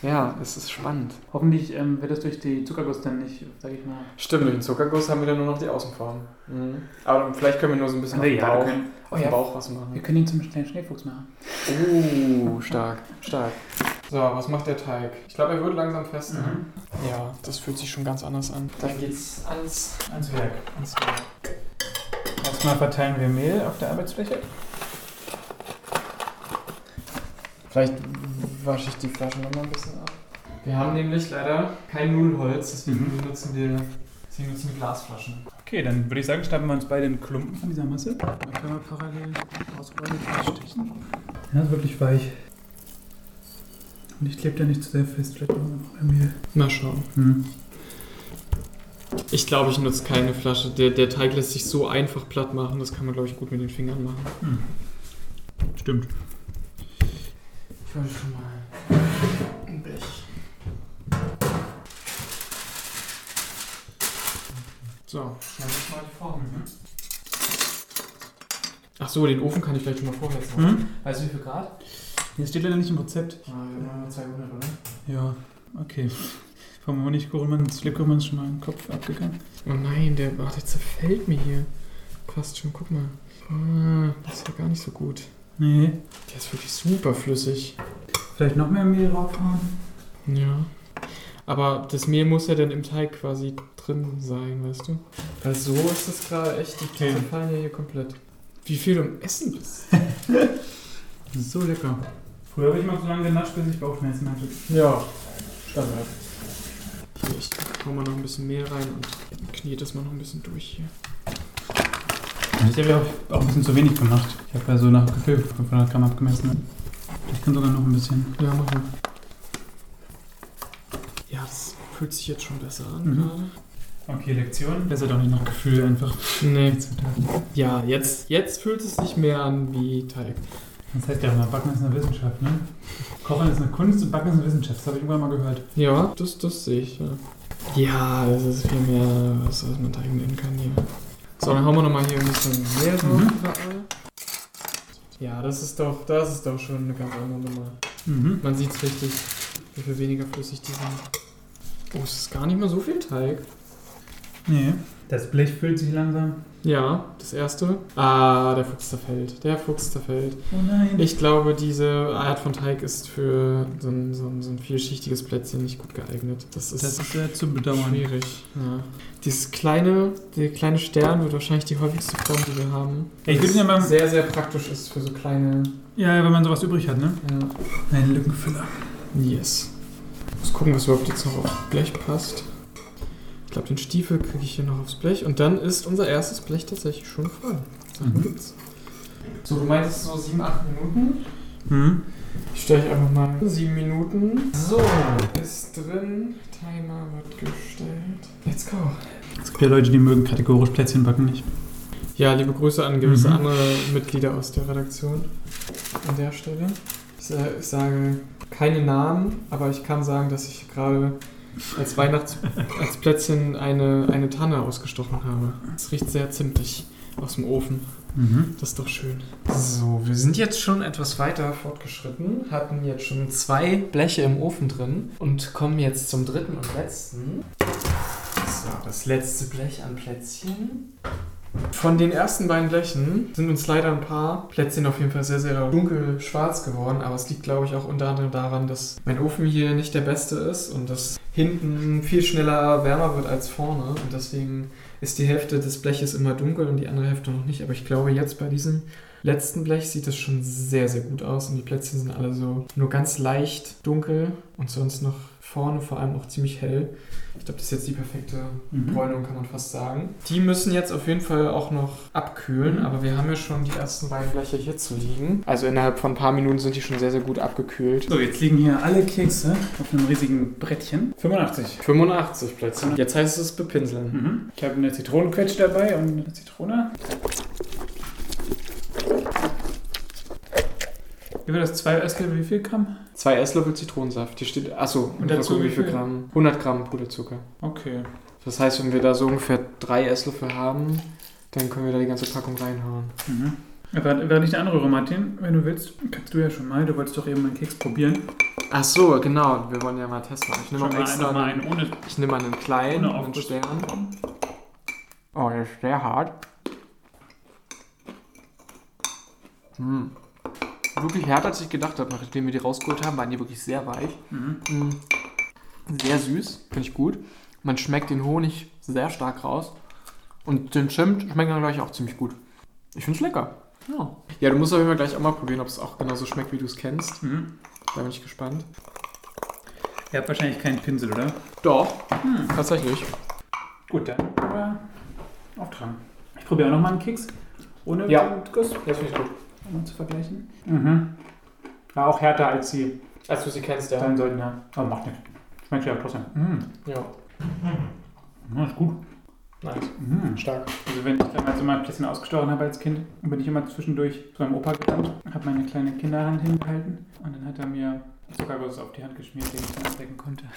ja, es ist spannend. Hoffentlich ähm, wird das durch die Zuckerguss dann nicht, sag ich mal. Stimmt, durch den Zuckerguss haben wir dann nur noch die Außenform. Mhm. Aber vielleicht können wir nur so ein bisschen auf den ja, Bauch, können- auf den Bauch was machen. Wir können ihn zum kleinen Schneefuchs machen. Oh, stark, stark. So, was macht der Teig? Ich glaube, er wird langsam fest. ne? Ja, das fühlt sich schon ganz anders an. Dann geht's ans, Ans Werk. ans Werk. Erstmal verteilen wir Mehl auf der Arbeitsfläche. Vielleicht wasche ich die Flasche nochmal ein bisschen ab. Wir haben nämlich leider kein Nudelholz, deswegen nutzen wir, deswegen nutzen wir Glasflaschen. Okay, dann würde ich sagen, schnappen wir uns beide einen Klumpen von dieser Masse. Dann können wir parallel ausrollen und ausstechen. Ja, ist wirklich weich. Und ich klebe da nicht zu sehr fest. Vielleicht machen wir noch mehr Mehl. Mal schauen. Hm. Ich glaube, ich nutze keine Flasche. Der, der Teig lässt sich so einfach platt machen, das kann man, glaube ich, gut mit den Fingern machen. Hm. Stimmt. Ich wollte schon mal ein Blech. So, schneide ich mal die Form. Ne? Ach so, den Ofen kann ich vielleicht schon mal vorheizen. Hm? Weißt du, wie viel Grad? Hier steht leider nicht im Rezept. Ah, wir machen 200, oder? Ja, okay. Vom Honigkuchenmann, das Lebkuchenmann ist schon mal im Kopf abgegangen. Oh nein, der, ach, der zerfällt mir hier. Fast schon, guck mal. Ah, das ist ja gar nicht so gut. Nee. Der ist wirklich super flüssig. Vielleicht noch mehr Mehl draufhauen? Ja. Aber das Mehl muss ja dann im Teig quasi drin sein, weißt du? Weil so ist das gerade echt, die Okay. zerfallen ja hier komplett. Wie viel du im Essen bist. So lecker. Früher habe ich mal so lange genascht, bis ich Bauchschmerzen hatte. Ja, Standard. Hier, ich hau mal noch ein bisschen Mehl rein und knie das mal noch ein bisschen durch hier. Ich habe ja auch, auch ein bisschen zu wenig gemacht. Ich habe ja so nach Gefühl 500 Gramm abgemessen. Ich kann sogar noch ein bisschen. Ja, mach mal. Ja, das fühlt sich jetzt schon besser an Mhm. Okay, Lektion. Besser doch nicht nach Gefühl einfach. Nee. Ja, jetzt, jetzt fühlt es sich mehr an wie Teig. Das heißt ja immer, Backen ist eine Wissenschaft, ne? Kochen ist eine Kunst und Backen ist eine Wissenschaft. Das habe ich irgendwann mal gehört. Ja, das, das sehe ich. Ja. ja, das ist viel mehr, was, was man Teig nennen kann hier. So, dann hauen wir nochmal hier ein bisschen Mehl drauf Mhm. überall. Ja, das ist doch, das ist doch schon eine ganz andere Nummer. Mhm. Man sieht es richtig, wie viel weniger flüssig die sind. Oh, es ist gar nicht mal so viel Teig. Nee. Das Blech füllt sich langsam. Ja, das erste. Ah, der Fuchs zerfällt. Der Fuchs zerfällt. Oh nein. Ich glaube, diese Art von Teig ist für so ein, so ein, so ein vielschichtiges Plätzchen nicht gut geeignet. Das ist, Das ist sehr zu bedauern. schwierig. Ja. Dieses kleine, der kleine Stern wird wahrscheinlich die häufigste Form, die wir haben. Ja, ich würde Was ja mal- sehr, sehr praktisch ist für so kleine. Ja, ja, wenn man sowas übrig hat, ne? Ja. Ein Lückenfüller. Yes. Muss gucken, was überhaupt jetzt noch aufs Blech passt. Ich glaube, den Stiefel kriege ich hier noch aufs Blech. Und dann ist unser erstes Blech tatsächlich schon voll. Mhm. So, du meintest so 7, 8 Minuten? Mhm. Ich stelle einfach mal 7 Minuten. So, ist drin. Timer wird gestellt. Let's go. Es gibt ja Leute, die mögen kategorisch Plätzchen backen nicht. Ja, liebe Grüße an gewisse Mhm. andere Mitglieder aus der Redaktion an der Stelle. Ich sage keine Namen, aber ich kann sagen, dass ich gerade als Weihnachts als Plätzchen eine, eine Tanne ausgestochen habe. Es riecht sehr zimtig aus dem Ofen. Mhm. Das ist doch schön. So, wir sind jetzt schon etwas weiter fortgeschritten, hatten jetzt schon zwei Bleche im Ofen drin und kommen jetzt zum dritten und letzten. So, das letzte Blech an Plätzchen. Von den ersten beiden Blechen sind uns leider ein paar Plätzchen auf jeden Fall sehr, sehr dunkel schwarz geworden. Aber es liegt, glaube ich, auch unter anderem daran, dass mein Ofen hier nicht der beste ist und dass hinten viel schneller wärmer wird als vorne. Und deswegen ist die Hälfte des Bleches immer dunkel und die andere Hälfte noch nicht. Aber ich glaube, jetzt bei diesem letzten Blech sieht das schon sehr, sehr gut aus. Und die Plätzchen sind alle so nur ganz leicht dunkel und sonst noch vorne vor allem auch ziemlich hell. Ich glaube, das ist jetzt die perfekte Mhm. Bräunung, kann man fast sagen. Die müssen jetzt auf jeden Fall auch noch abkühlen, Mhm. aber wir haben ja schon die ersten beiden Bleche hier zu liegen. Also innerhalb von ein paar Minuten sind die schon sehr, sehr gut abgekühlt. So, jetzt liegen hier alle Kekse auf einem riesigen Brettchen. 85. 85 Plätzchen. Jetzt heißt es bepinseln. Mhm. Ich habe eine Zitronenquetsch dabei und eine Zitrone. War das? Zwei Esslöffel, wie viel Gramm? Zwei Esslöffel Zitronensaft. Hier steht, achso, Und dazu wie viel? Gramm? 100 Gramm Puderzucker. Okay. Das heißt, wenn wir da so ungefähr drei Esslöffel haben, dann können wir da die ganze Packung reinhauen. Mhm. Aber während ich anrühre, Martin, wenn du willst, kannst du ja schon mal. Du wolltest doch eben meinen Keks probieren. Ach so, genau. Wir wollen ja mal testen. Ich nehme mal extra einen- mal einen, ohne- Ich nehme mal einen kleinen, ohne einen. Stern. Oh, der ist sehr hart. Hm. Wirklich härter, als ich gedacht habe. Nachdem wir die rausgeholt haben, waren die wirklich sehr weich. Mhm. Hm. Sehr süß, finde ich gut. Man schmeckt den Honig sehr stark raus. Und den Zimt schmeckt dann gleich auch ziemlich gut. Ich finde es lecker. Ja. ja, du musst auf jeden Fall gleich auch mal probieren, ob es auch genauso schmeckt, wie du es kennst. Mhm. Da bin ich gespannt. Ihr habt wahrscheinlich keinen Pinsel, oder? Doch, Hm. tatsächlich. Gut, dann aber auftragen. Ich probiere auch nochmal einen Keks. Ohne Ja. Guss. Das finde ich gut. Um mal zu vergleichen. Mhm. War auch härter, als sie Als du sie kennst, ja. sein sollten, ja. Aber macht nichts. Schmeckt ja trotzdem. Mhm. Ja. Ja, ist gut. Nice. Mhm. Stark. Also wenn ich damals immer ein bisschen ausgestochen habe als Kind, dann bin ich immer zwischendurch zu meinem Opa gerannt, habe meine kleine Kinderhand hingehalten und dann hat er mir Zuckerguss auf die Hand geschmiert, den ich dann abdecken konnte.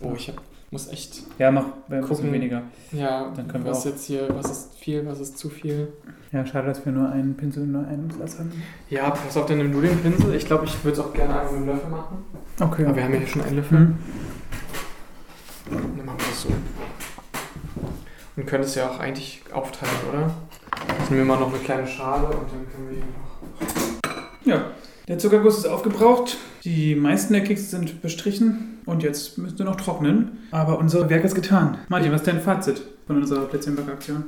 Oh, ich hab, muss echt Ja, mach bisschen gucken. weniger. Ja, Dann können wir was auch- jetzt hier, was ist viel, was ist zu viel. Ja, schade, dass wir nur einen Pinsel und nur einen Glas haben. Ja, pass auf, dann nimm du den Pinsel. Ich glaube, ich würde es auch gerne einmal mit dem Löffel machen. Okay. Aber wir haben ja hier schon einen Löffel. Mhm. Dann machen wir das so. Und können es ja auch eigentlich aufteilen, oder? Jetzt nehmen wir mal noch eine kleine Schale und dann können wir hier noch. Ja, der Zuckerguss ist aufgebraucht. Die meisten der Kekse sind bestrichen und jetzt müssen sie noch trocknen. Aber unser Werk ist getan. Martin, was ist dein Fazit von unserer Plätzchenbackaktion?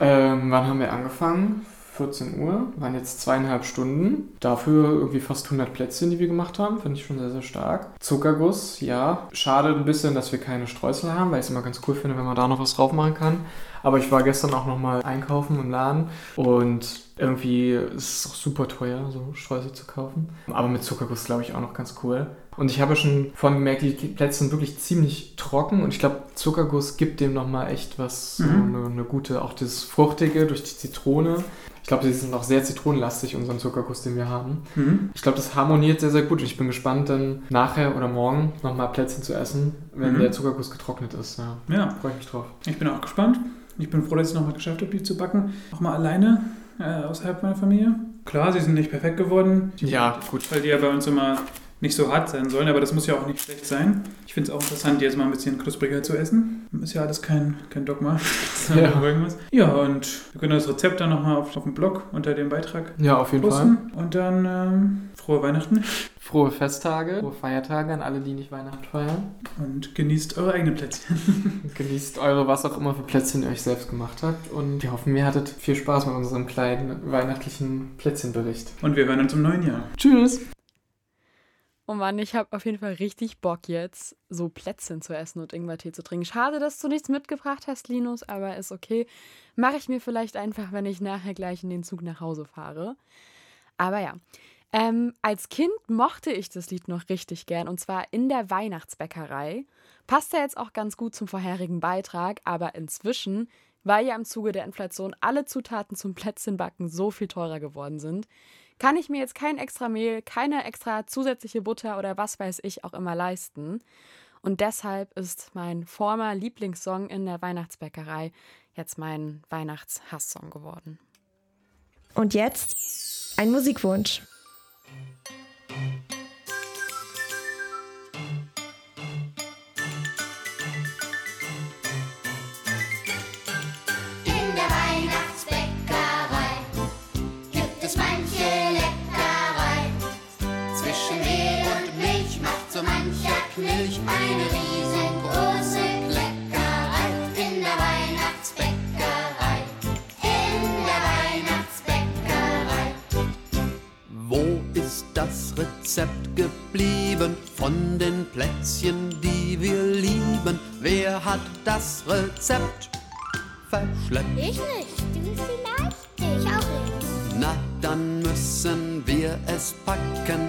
Ähm, wann haben wir angefangen? 14 Uhr, waren jetzt zweieinhalb Stunden. Dafür irgendwie fast 100 Plätzchen, die wir gemacht haben, finde ich schon sehr, sehr stark. Zuckerguss, ja. Schade ein bisschen, dass wir keine Streusel haben, weil ich es immer ganz cool finde, wenn man da noch was drauf machen kann. Aber ich war gestern auch nochmal einkaufen im Laden und irgendwie ist es auch super teuer, so Streusel zu kaufen. Aber mit Zuckerguss glaube ich auch noch ganz cool. Und ich habe schon vorhin gemerkt, die Plätzchen sind wirklich ziemlich trocken und ich glaube, Zuckerguss gibt dem nochmal echt was, so Mhm. eine, eine gute, auch das Fruchtige durch die Zitrone. Ich glaube, sie sind auch sehr zitronenlastig, unseren Zuckerguss, den wir haben. Mhm. Ich glaube, das harmoniert sehr, sehr gut. Ich bin gespannt, dann nachher oder morgen nochmal Plätzchen zu essen, wenn Mhm. der Zuckerguss getrocknet ist. Ja, Ja. freue ich mich drauf. Ich bin auch gespannt. Ich bin froh, dass ich es nochmal geschafft habe, die zu backen. Auch mal alleine, äh, außerhalb meiner Familie. Klar, sie sind nicht perfekt geworden. Ja, gut. Weil die ja bei uns immer nicht so hart sein sollen, aber das muss ja auch nicht schlecht sein. Ich finde es auch interessant, die jetzt mal ein bisschen knuspriger zu essen. Ist ja alles kein, kein Dogma. Ja. Ja, und wir können das Rezept dann nochmal auf, auf dem Blog unter dem Beitrag Ja, auf jeden posten. Und dann ähm, frohe Weihnachten Frohe Festtage, frohe Feiertage an alle, die nicht Weihnachten feiern. und genießt eure eigenen Plätzchen. Genießt eure, was auch immer für Plätzchen ihr euch selbst gemacht habt. Und wir hoffen, ihr hattet viel Spaß mit unserem kleinen weihnachtlichen Plätzchenbericht. Und wir hören uns im neuen Jahr. Tschüss! Oh Mann, ich habe auf jeden Fall richtig Bock jetzt, so Plätzchen zu essen und Ingwertee zu trinken. Schade, dass du nichts mitgebracht hast, Linus, aber ist okay. Mache ich mir vielleicht einfach, wenn ich nachher gleich in den Zug nach Hause fahre. Aber ja, ähm, als Kind mochte ich das Lied noch richtig gern und zwar in der Weihnachtsbäckerei. Passt ja jetzt auch ganz gut zum vorherigen Beitrag, aber inzwischen, weil ja im Zuge der Inflation alle Zutaten zum Plätzchenbacken so viel teurer geworden sind, kann ich mir jetzt kein extra Mehl, keine extra zusätzliche Butter oder was weiß ich auch immer leisten. Und deshalb ist mein former Lieblingssong in der Weihnachtsbäckerei jetzt mein Weihnachtshass-Song geworden. Und jetzt ein Musikwunsch. Welch eine riesengroße Kleckerei in der Weihnachtsbäckerei. In der Weihnachtsbäckerei. Wo ist das Rezept geblieben von den Plätzchen, die wir lieben? Wer hat das Rezept verschleppt? Ich nicht, du vielleicht, ich auch nicht. Na, dann müssen wir es packen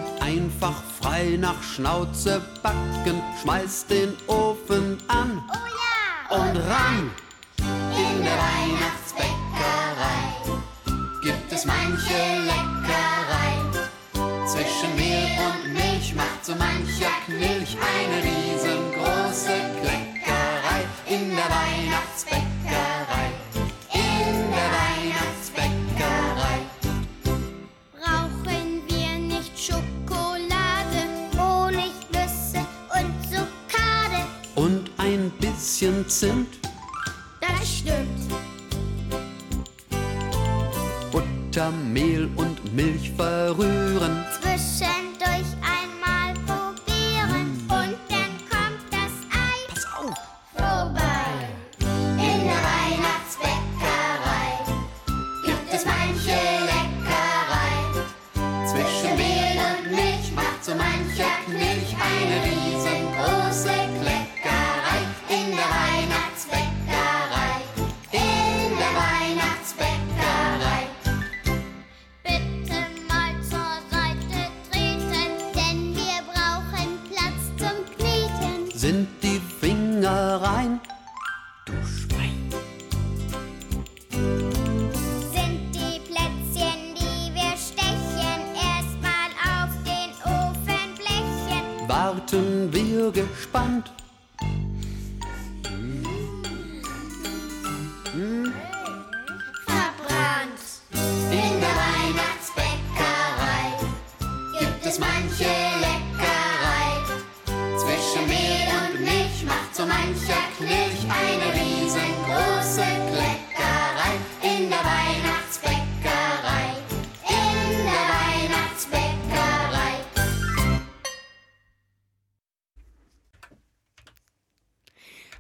Einfach frei nach Schnauze backen. Schmeiß den Ofen an. Oh ja! Und ran! In der Weihnachtsbäckerei Gibt es manche Leckerei. Zwischen Mehl und Milch macht so mancher Knilch eine riesengroße Kleckerei. In der Weihnachtsbäckerei. Bisschen Zimt. Das stimmt. Butter, Mehl und Milch verrühren. Zwischendurch gespannt.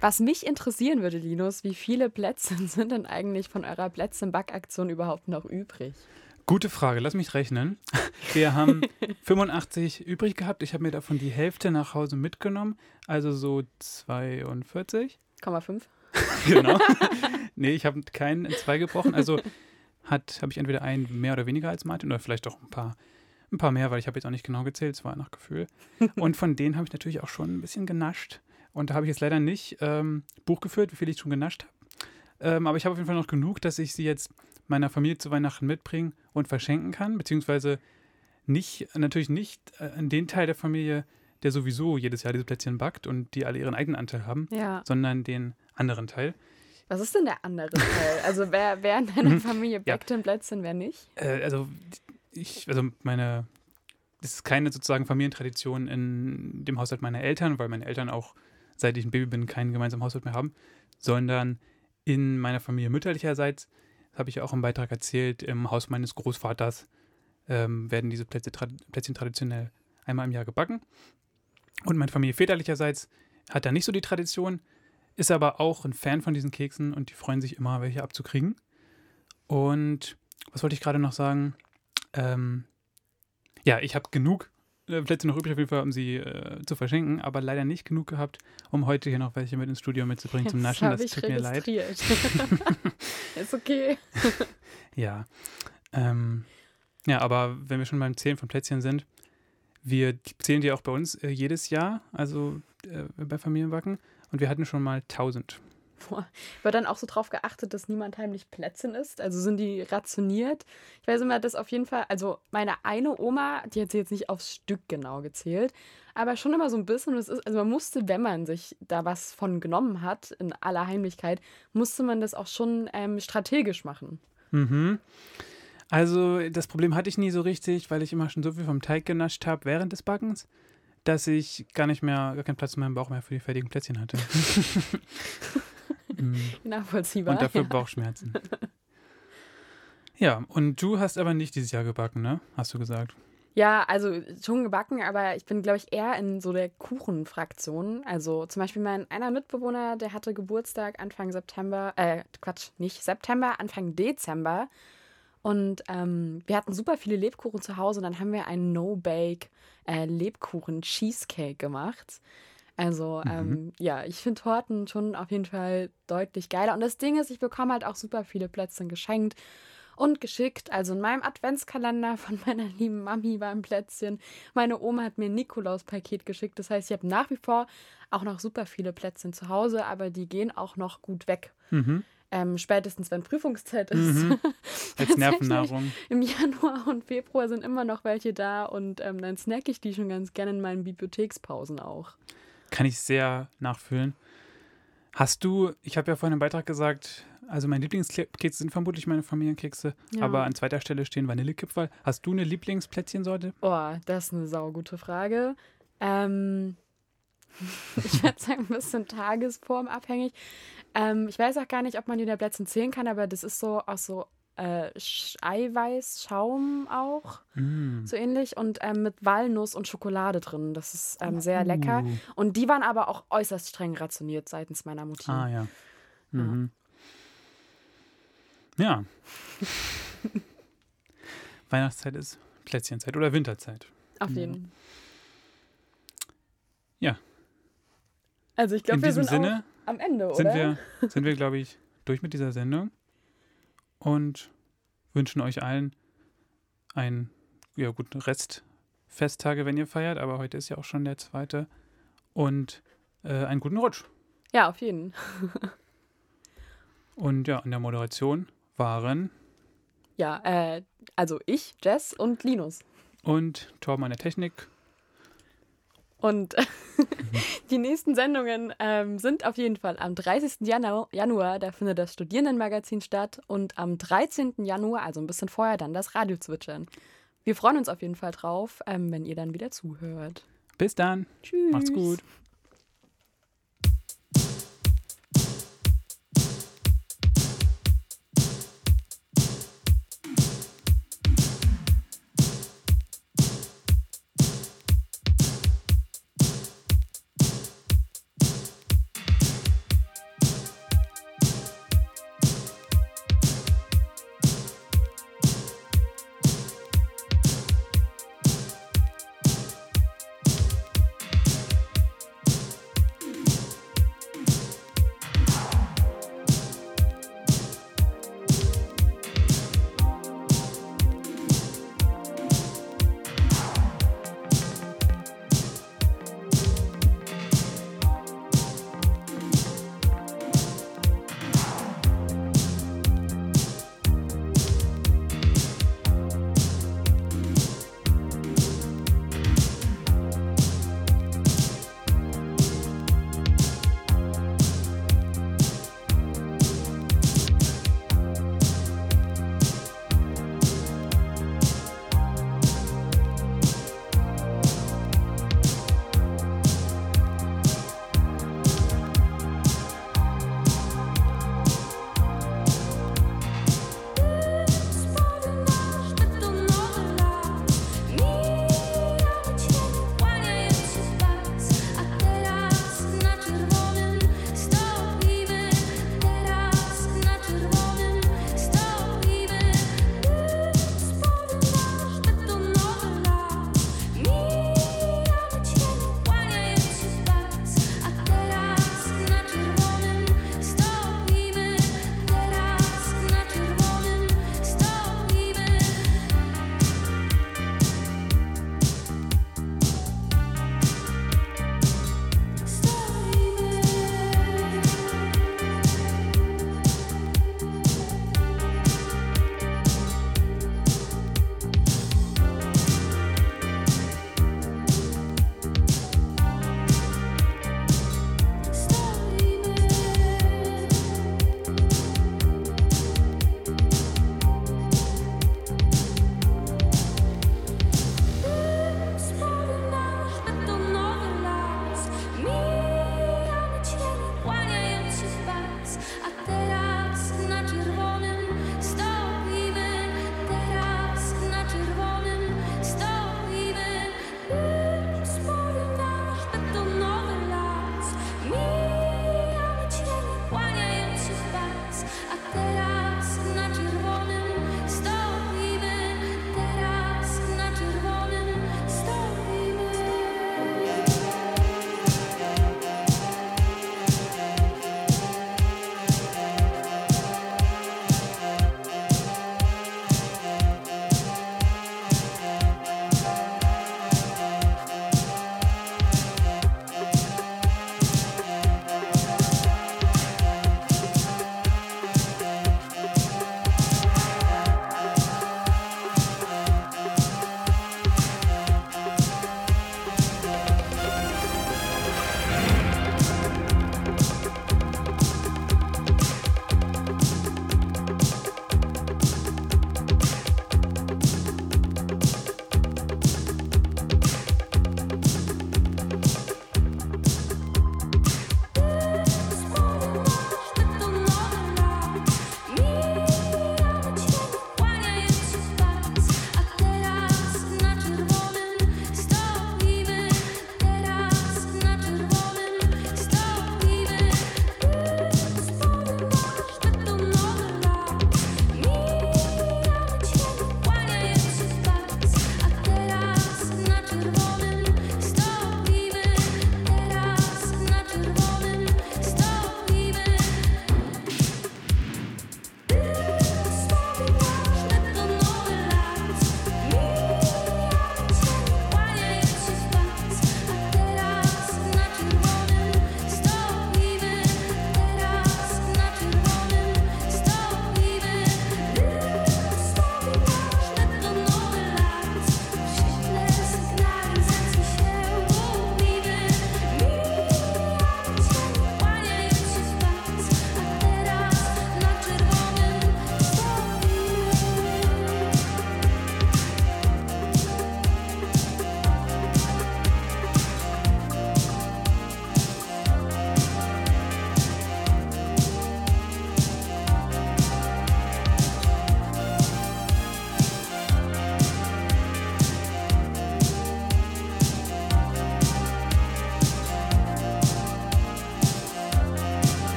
Was mich interessieren würde, Linus, wie viele Plätze sind denn eigentlich von eurer Plätzchen-Backaktion überhaupt noch übrig? Gute Frage, lass mich rechnen. Wir haben 85 übrig gehabt. Ich habe mir davon die Hälfte nach Hause mitgenommen, also so 42. 0,5? genau. nee, ich habe keinen in zwei gebrochen. Also hat habe ich entweder einen mehr oder weniger als Martin oder vielleicht auch ein paar, ein paar mehr, weil ich habe jetzt auch nicht genau gezählt, es war nach Gefühl. Und von denen habe ich natürlich auch schon ein bisschen genascht. Und da habe ich jetzt leider nicht ähm, Buch geführt, wie viel ich schon genascht habe. Ähm, aber ich habe auf jeden Fall noch genug, dass ich sie jetzt meiner Familie zu Weihnachten mitbringen und verschenken kann, beziehungsweise nicht, natürlich nicht äh, an den Teil der Familie, der sowieso jedes Jahr diese Plätzchen backt und die alle ihren eigenen Anteil haben, Ja. sondern den anderen Teil. Was ist denn der andere Teil? Also wer, wer in deiner Familie backt denn Plätzchen, wer nicht? Äh, also ich, also meine, das ist keine sozusagen Familientradition in dem Haushalt meiner Eltern, weil meine Eltern auch, seit ich ein Baby bin, keinen gemeinsamen Haushalt mehr haben, sondern in meiner Familie mütterlicherseits, das habe ich auch im Beitrag erzählt, im Haus meines Großvaters ähm, werden diese Plätzchen, tra Plätzchen traditionell einmal im Jahr gebacken. Und meine Familie väterlicherseits hat da nicht so die Tradition, ist aber auch ein Fan von diesen Keksen und die freuen sich immer, welche abzukriegen. Und was wollte ich gerade noch sagen? Ähm, ja, ich habe genug Plätze noch übrig, auf jeden Fall, um sie äh, zu verschenken, aber leider nicht genug gehabt, um heute hier noch welche mit ins Studio mitzubringen zum Naschen. Das tut mir leid. Ist okay. Ja. Ähm, ja, aber wenn wir schon beim Zählen von Plätzchen sind, wir zählen die auch bei uns äh, jedes Jahr, also äh, bei Familienbacken. Und wir hatten schon mal 1000. Boah. Wird dann auch so drauf geachtet, dass niemand heimlich Plätzchen isst? Also sind die rationiert? Ich weiß immer, dass auf jeden Fall, also meine eine Oma, die hat sie jetzt nicht aufs Stück genau gezählt, aber schon immer so ein bisschen. Es ist, also man musste, wenn man sich da was von genommen hat, in aller Heimlichkeit, musste man das auch schon ähm, strategisch machen. Mhm. Also das Problem hatte ich nie so richtig, weil ich immer schon so viel vom Teig genascht habe während des Backens, dass ich gar nicht mehr, gar keinen Platz in meinem Bauch mehr für die fertigen Plätzchen hatte. Mm. Nachvollziehbar. Und dafür ja. Bauchschmerzen. Ja, und du hast aber nicht dieses Jahr gebacken, ne? Hast du gesagt. Ja, also schon gebacken, aber ich bin, glaube ich, eher in so der Kuchenfraktion. Also zum Beispiel mein einer Mitbewohner, der hatte Geburtstag Anfang September, äh, Quatsch, nicht September, Anfang Dezember. Und ähm, wir hatten super viele Lebkuchen zu Hause und dann haben wir einen No-Bake äh, Lebkuchen-Cheesecake gemacht. Also ähm, ja, ich finde Torten schon auf jeden Fall deutlich geiler. Und das Ding ist, ich bekomme halt auch super viele Plätzchen geschenkt und geschickt. Also in meinem Adventskalender von meiner lieben Mami war ein Plätzchen. Meine Oma hat mir ein Nikolaus-Paket geschickt. Das heißt, ich habe nach wie vor auch noch super viele Plätzchen zu Hause, aber die gehen auch noch gut weg. Mhm. Ähm, spätestens wenn Prüfungszeit ist. Mhm. Als Nervennahrung. Im Januar und Februar sind immer noch welche da und ähm, dann snack ich die schon ganz gerne in meinen Bibliothekspausen auch. Kann ich sehr nachfühlen. Hast du, ich habe ja vorhin im Beitrag gesagt, also meine Lieblingskekse sind vermutlich meine Familienkekse, Ja. aber an zweiter Stelle stehen Vanillekipferl. Hast du eine Lieblingsplätzchensorte? Oh, das ist eine saugute Frage. Ähm, ich würde sagen, ein bisschen tagesformabhängig. Ähm, ich weiß auch gar nicht, ob man die der Plätzchen zählen kann, aber das ist so aus so äh, Eiweiß, Schaum auch. Mm. So ähnlich. Und ähm, mit Walnuss und Schokolade drin. Das ist ähm, sehr lecker. Uh. Und die waren aber auch äußerst streng rationiert seitens meiner Mutti. Ah ja. Mhm. Ja. Weihnachtszeit ist Plätzchenzeit oder Winterzeit. Auf Ja. jeden Ja. Also ich glaube, In wir diesem sind Sinne am Ende, sind oder? wir, sind wir, glaube ich, durch mit dieser Sendung und wünschen euch allen einen ja, guten Rest Festtage, wenn ihr feiert, aber heute ist ja auch schon der zweite und äh, einen guten Rutsch. Ja, auf jeden. Und ja, in der Moderation waren Ja, äh, also ich, Jess und Linus. und Torben an der Technik. Und die nächsten Sendungen ähm, sind auf jeden Fall am 30. Janu Januar, da findet das Studierendenmagazin statt und am 13. Januar, also ein bisschen vorher, dann das Radio zwitschern. Wir freuen uns auf jeden Fall drauf, ähm, wenn ihr dann wieder zuhört. Bis dann. Tschüss. Macht's gut.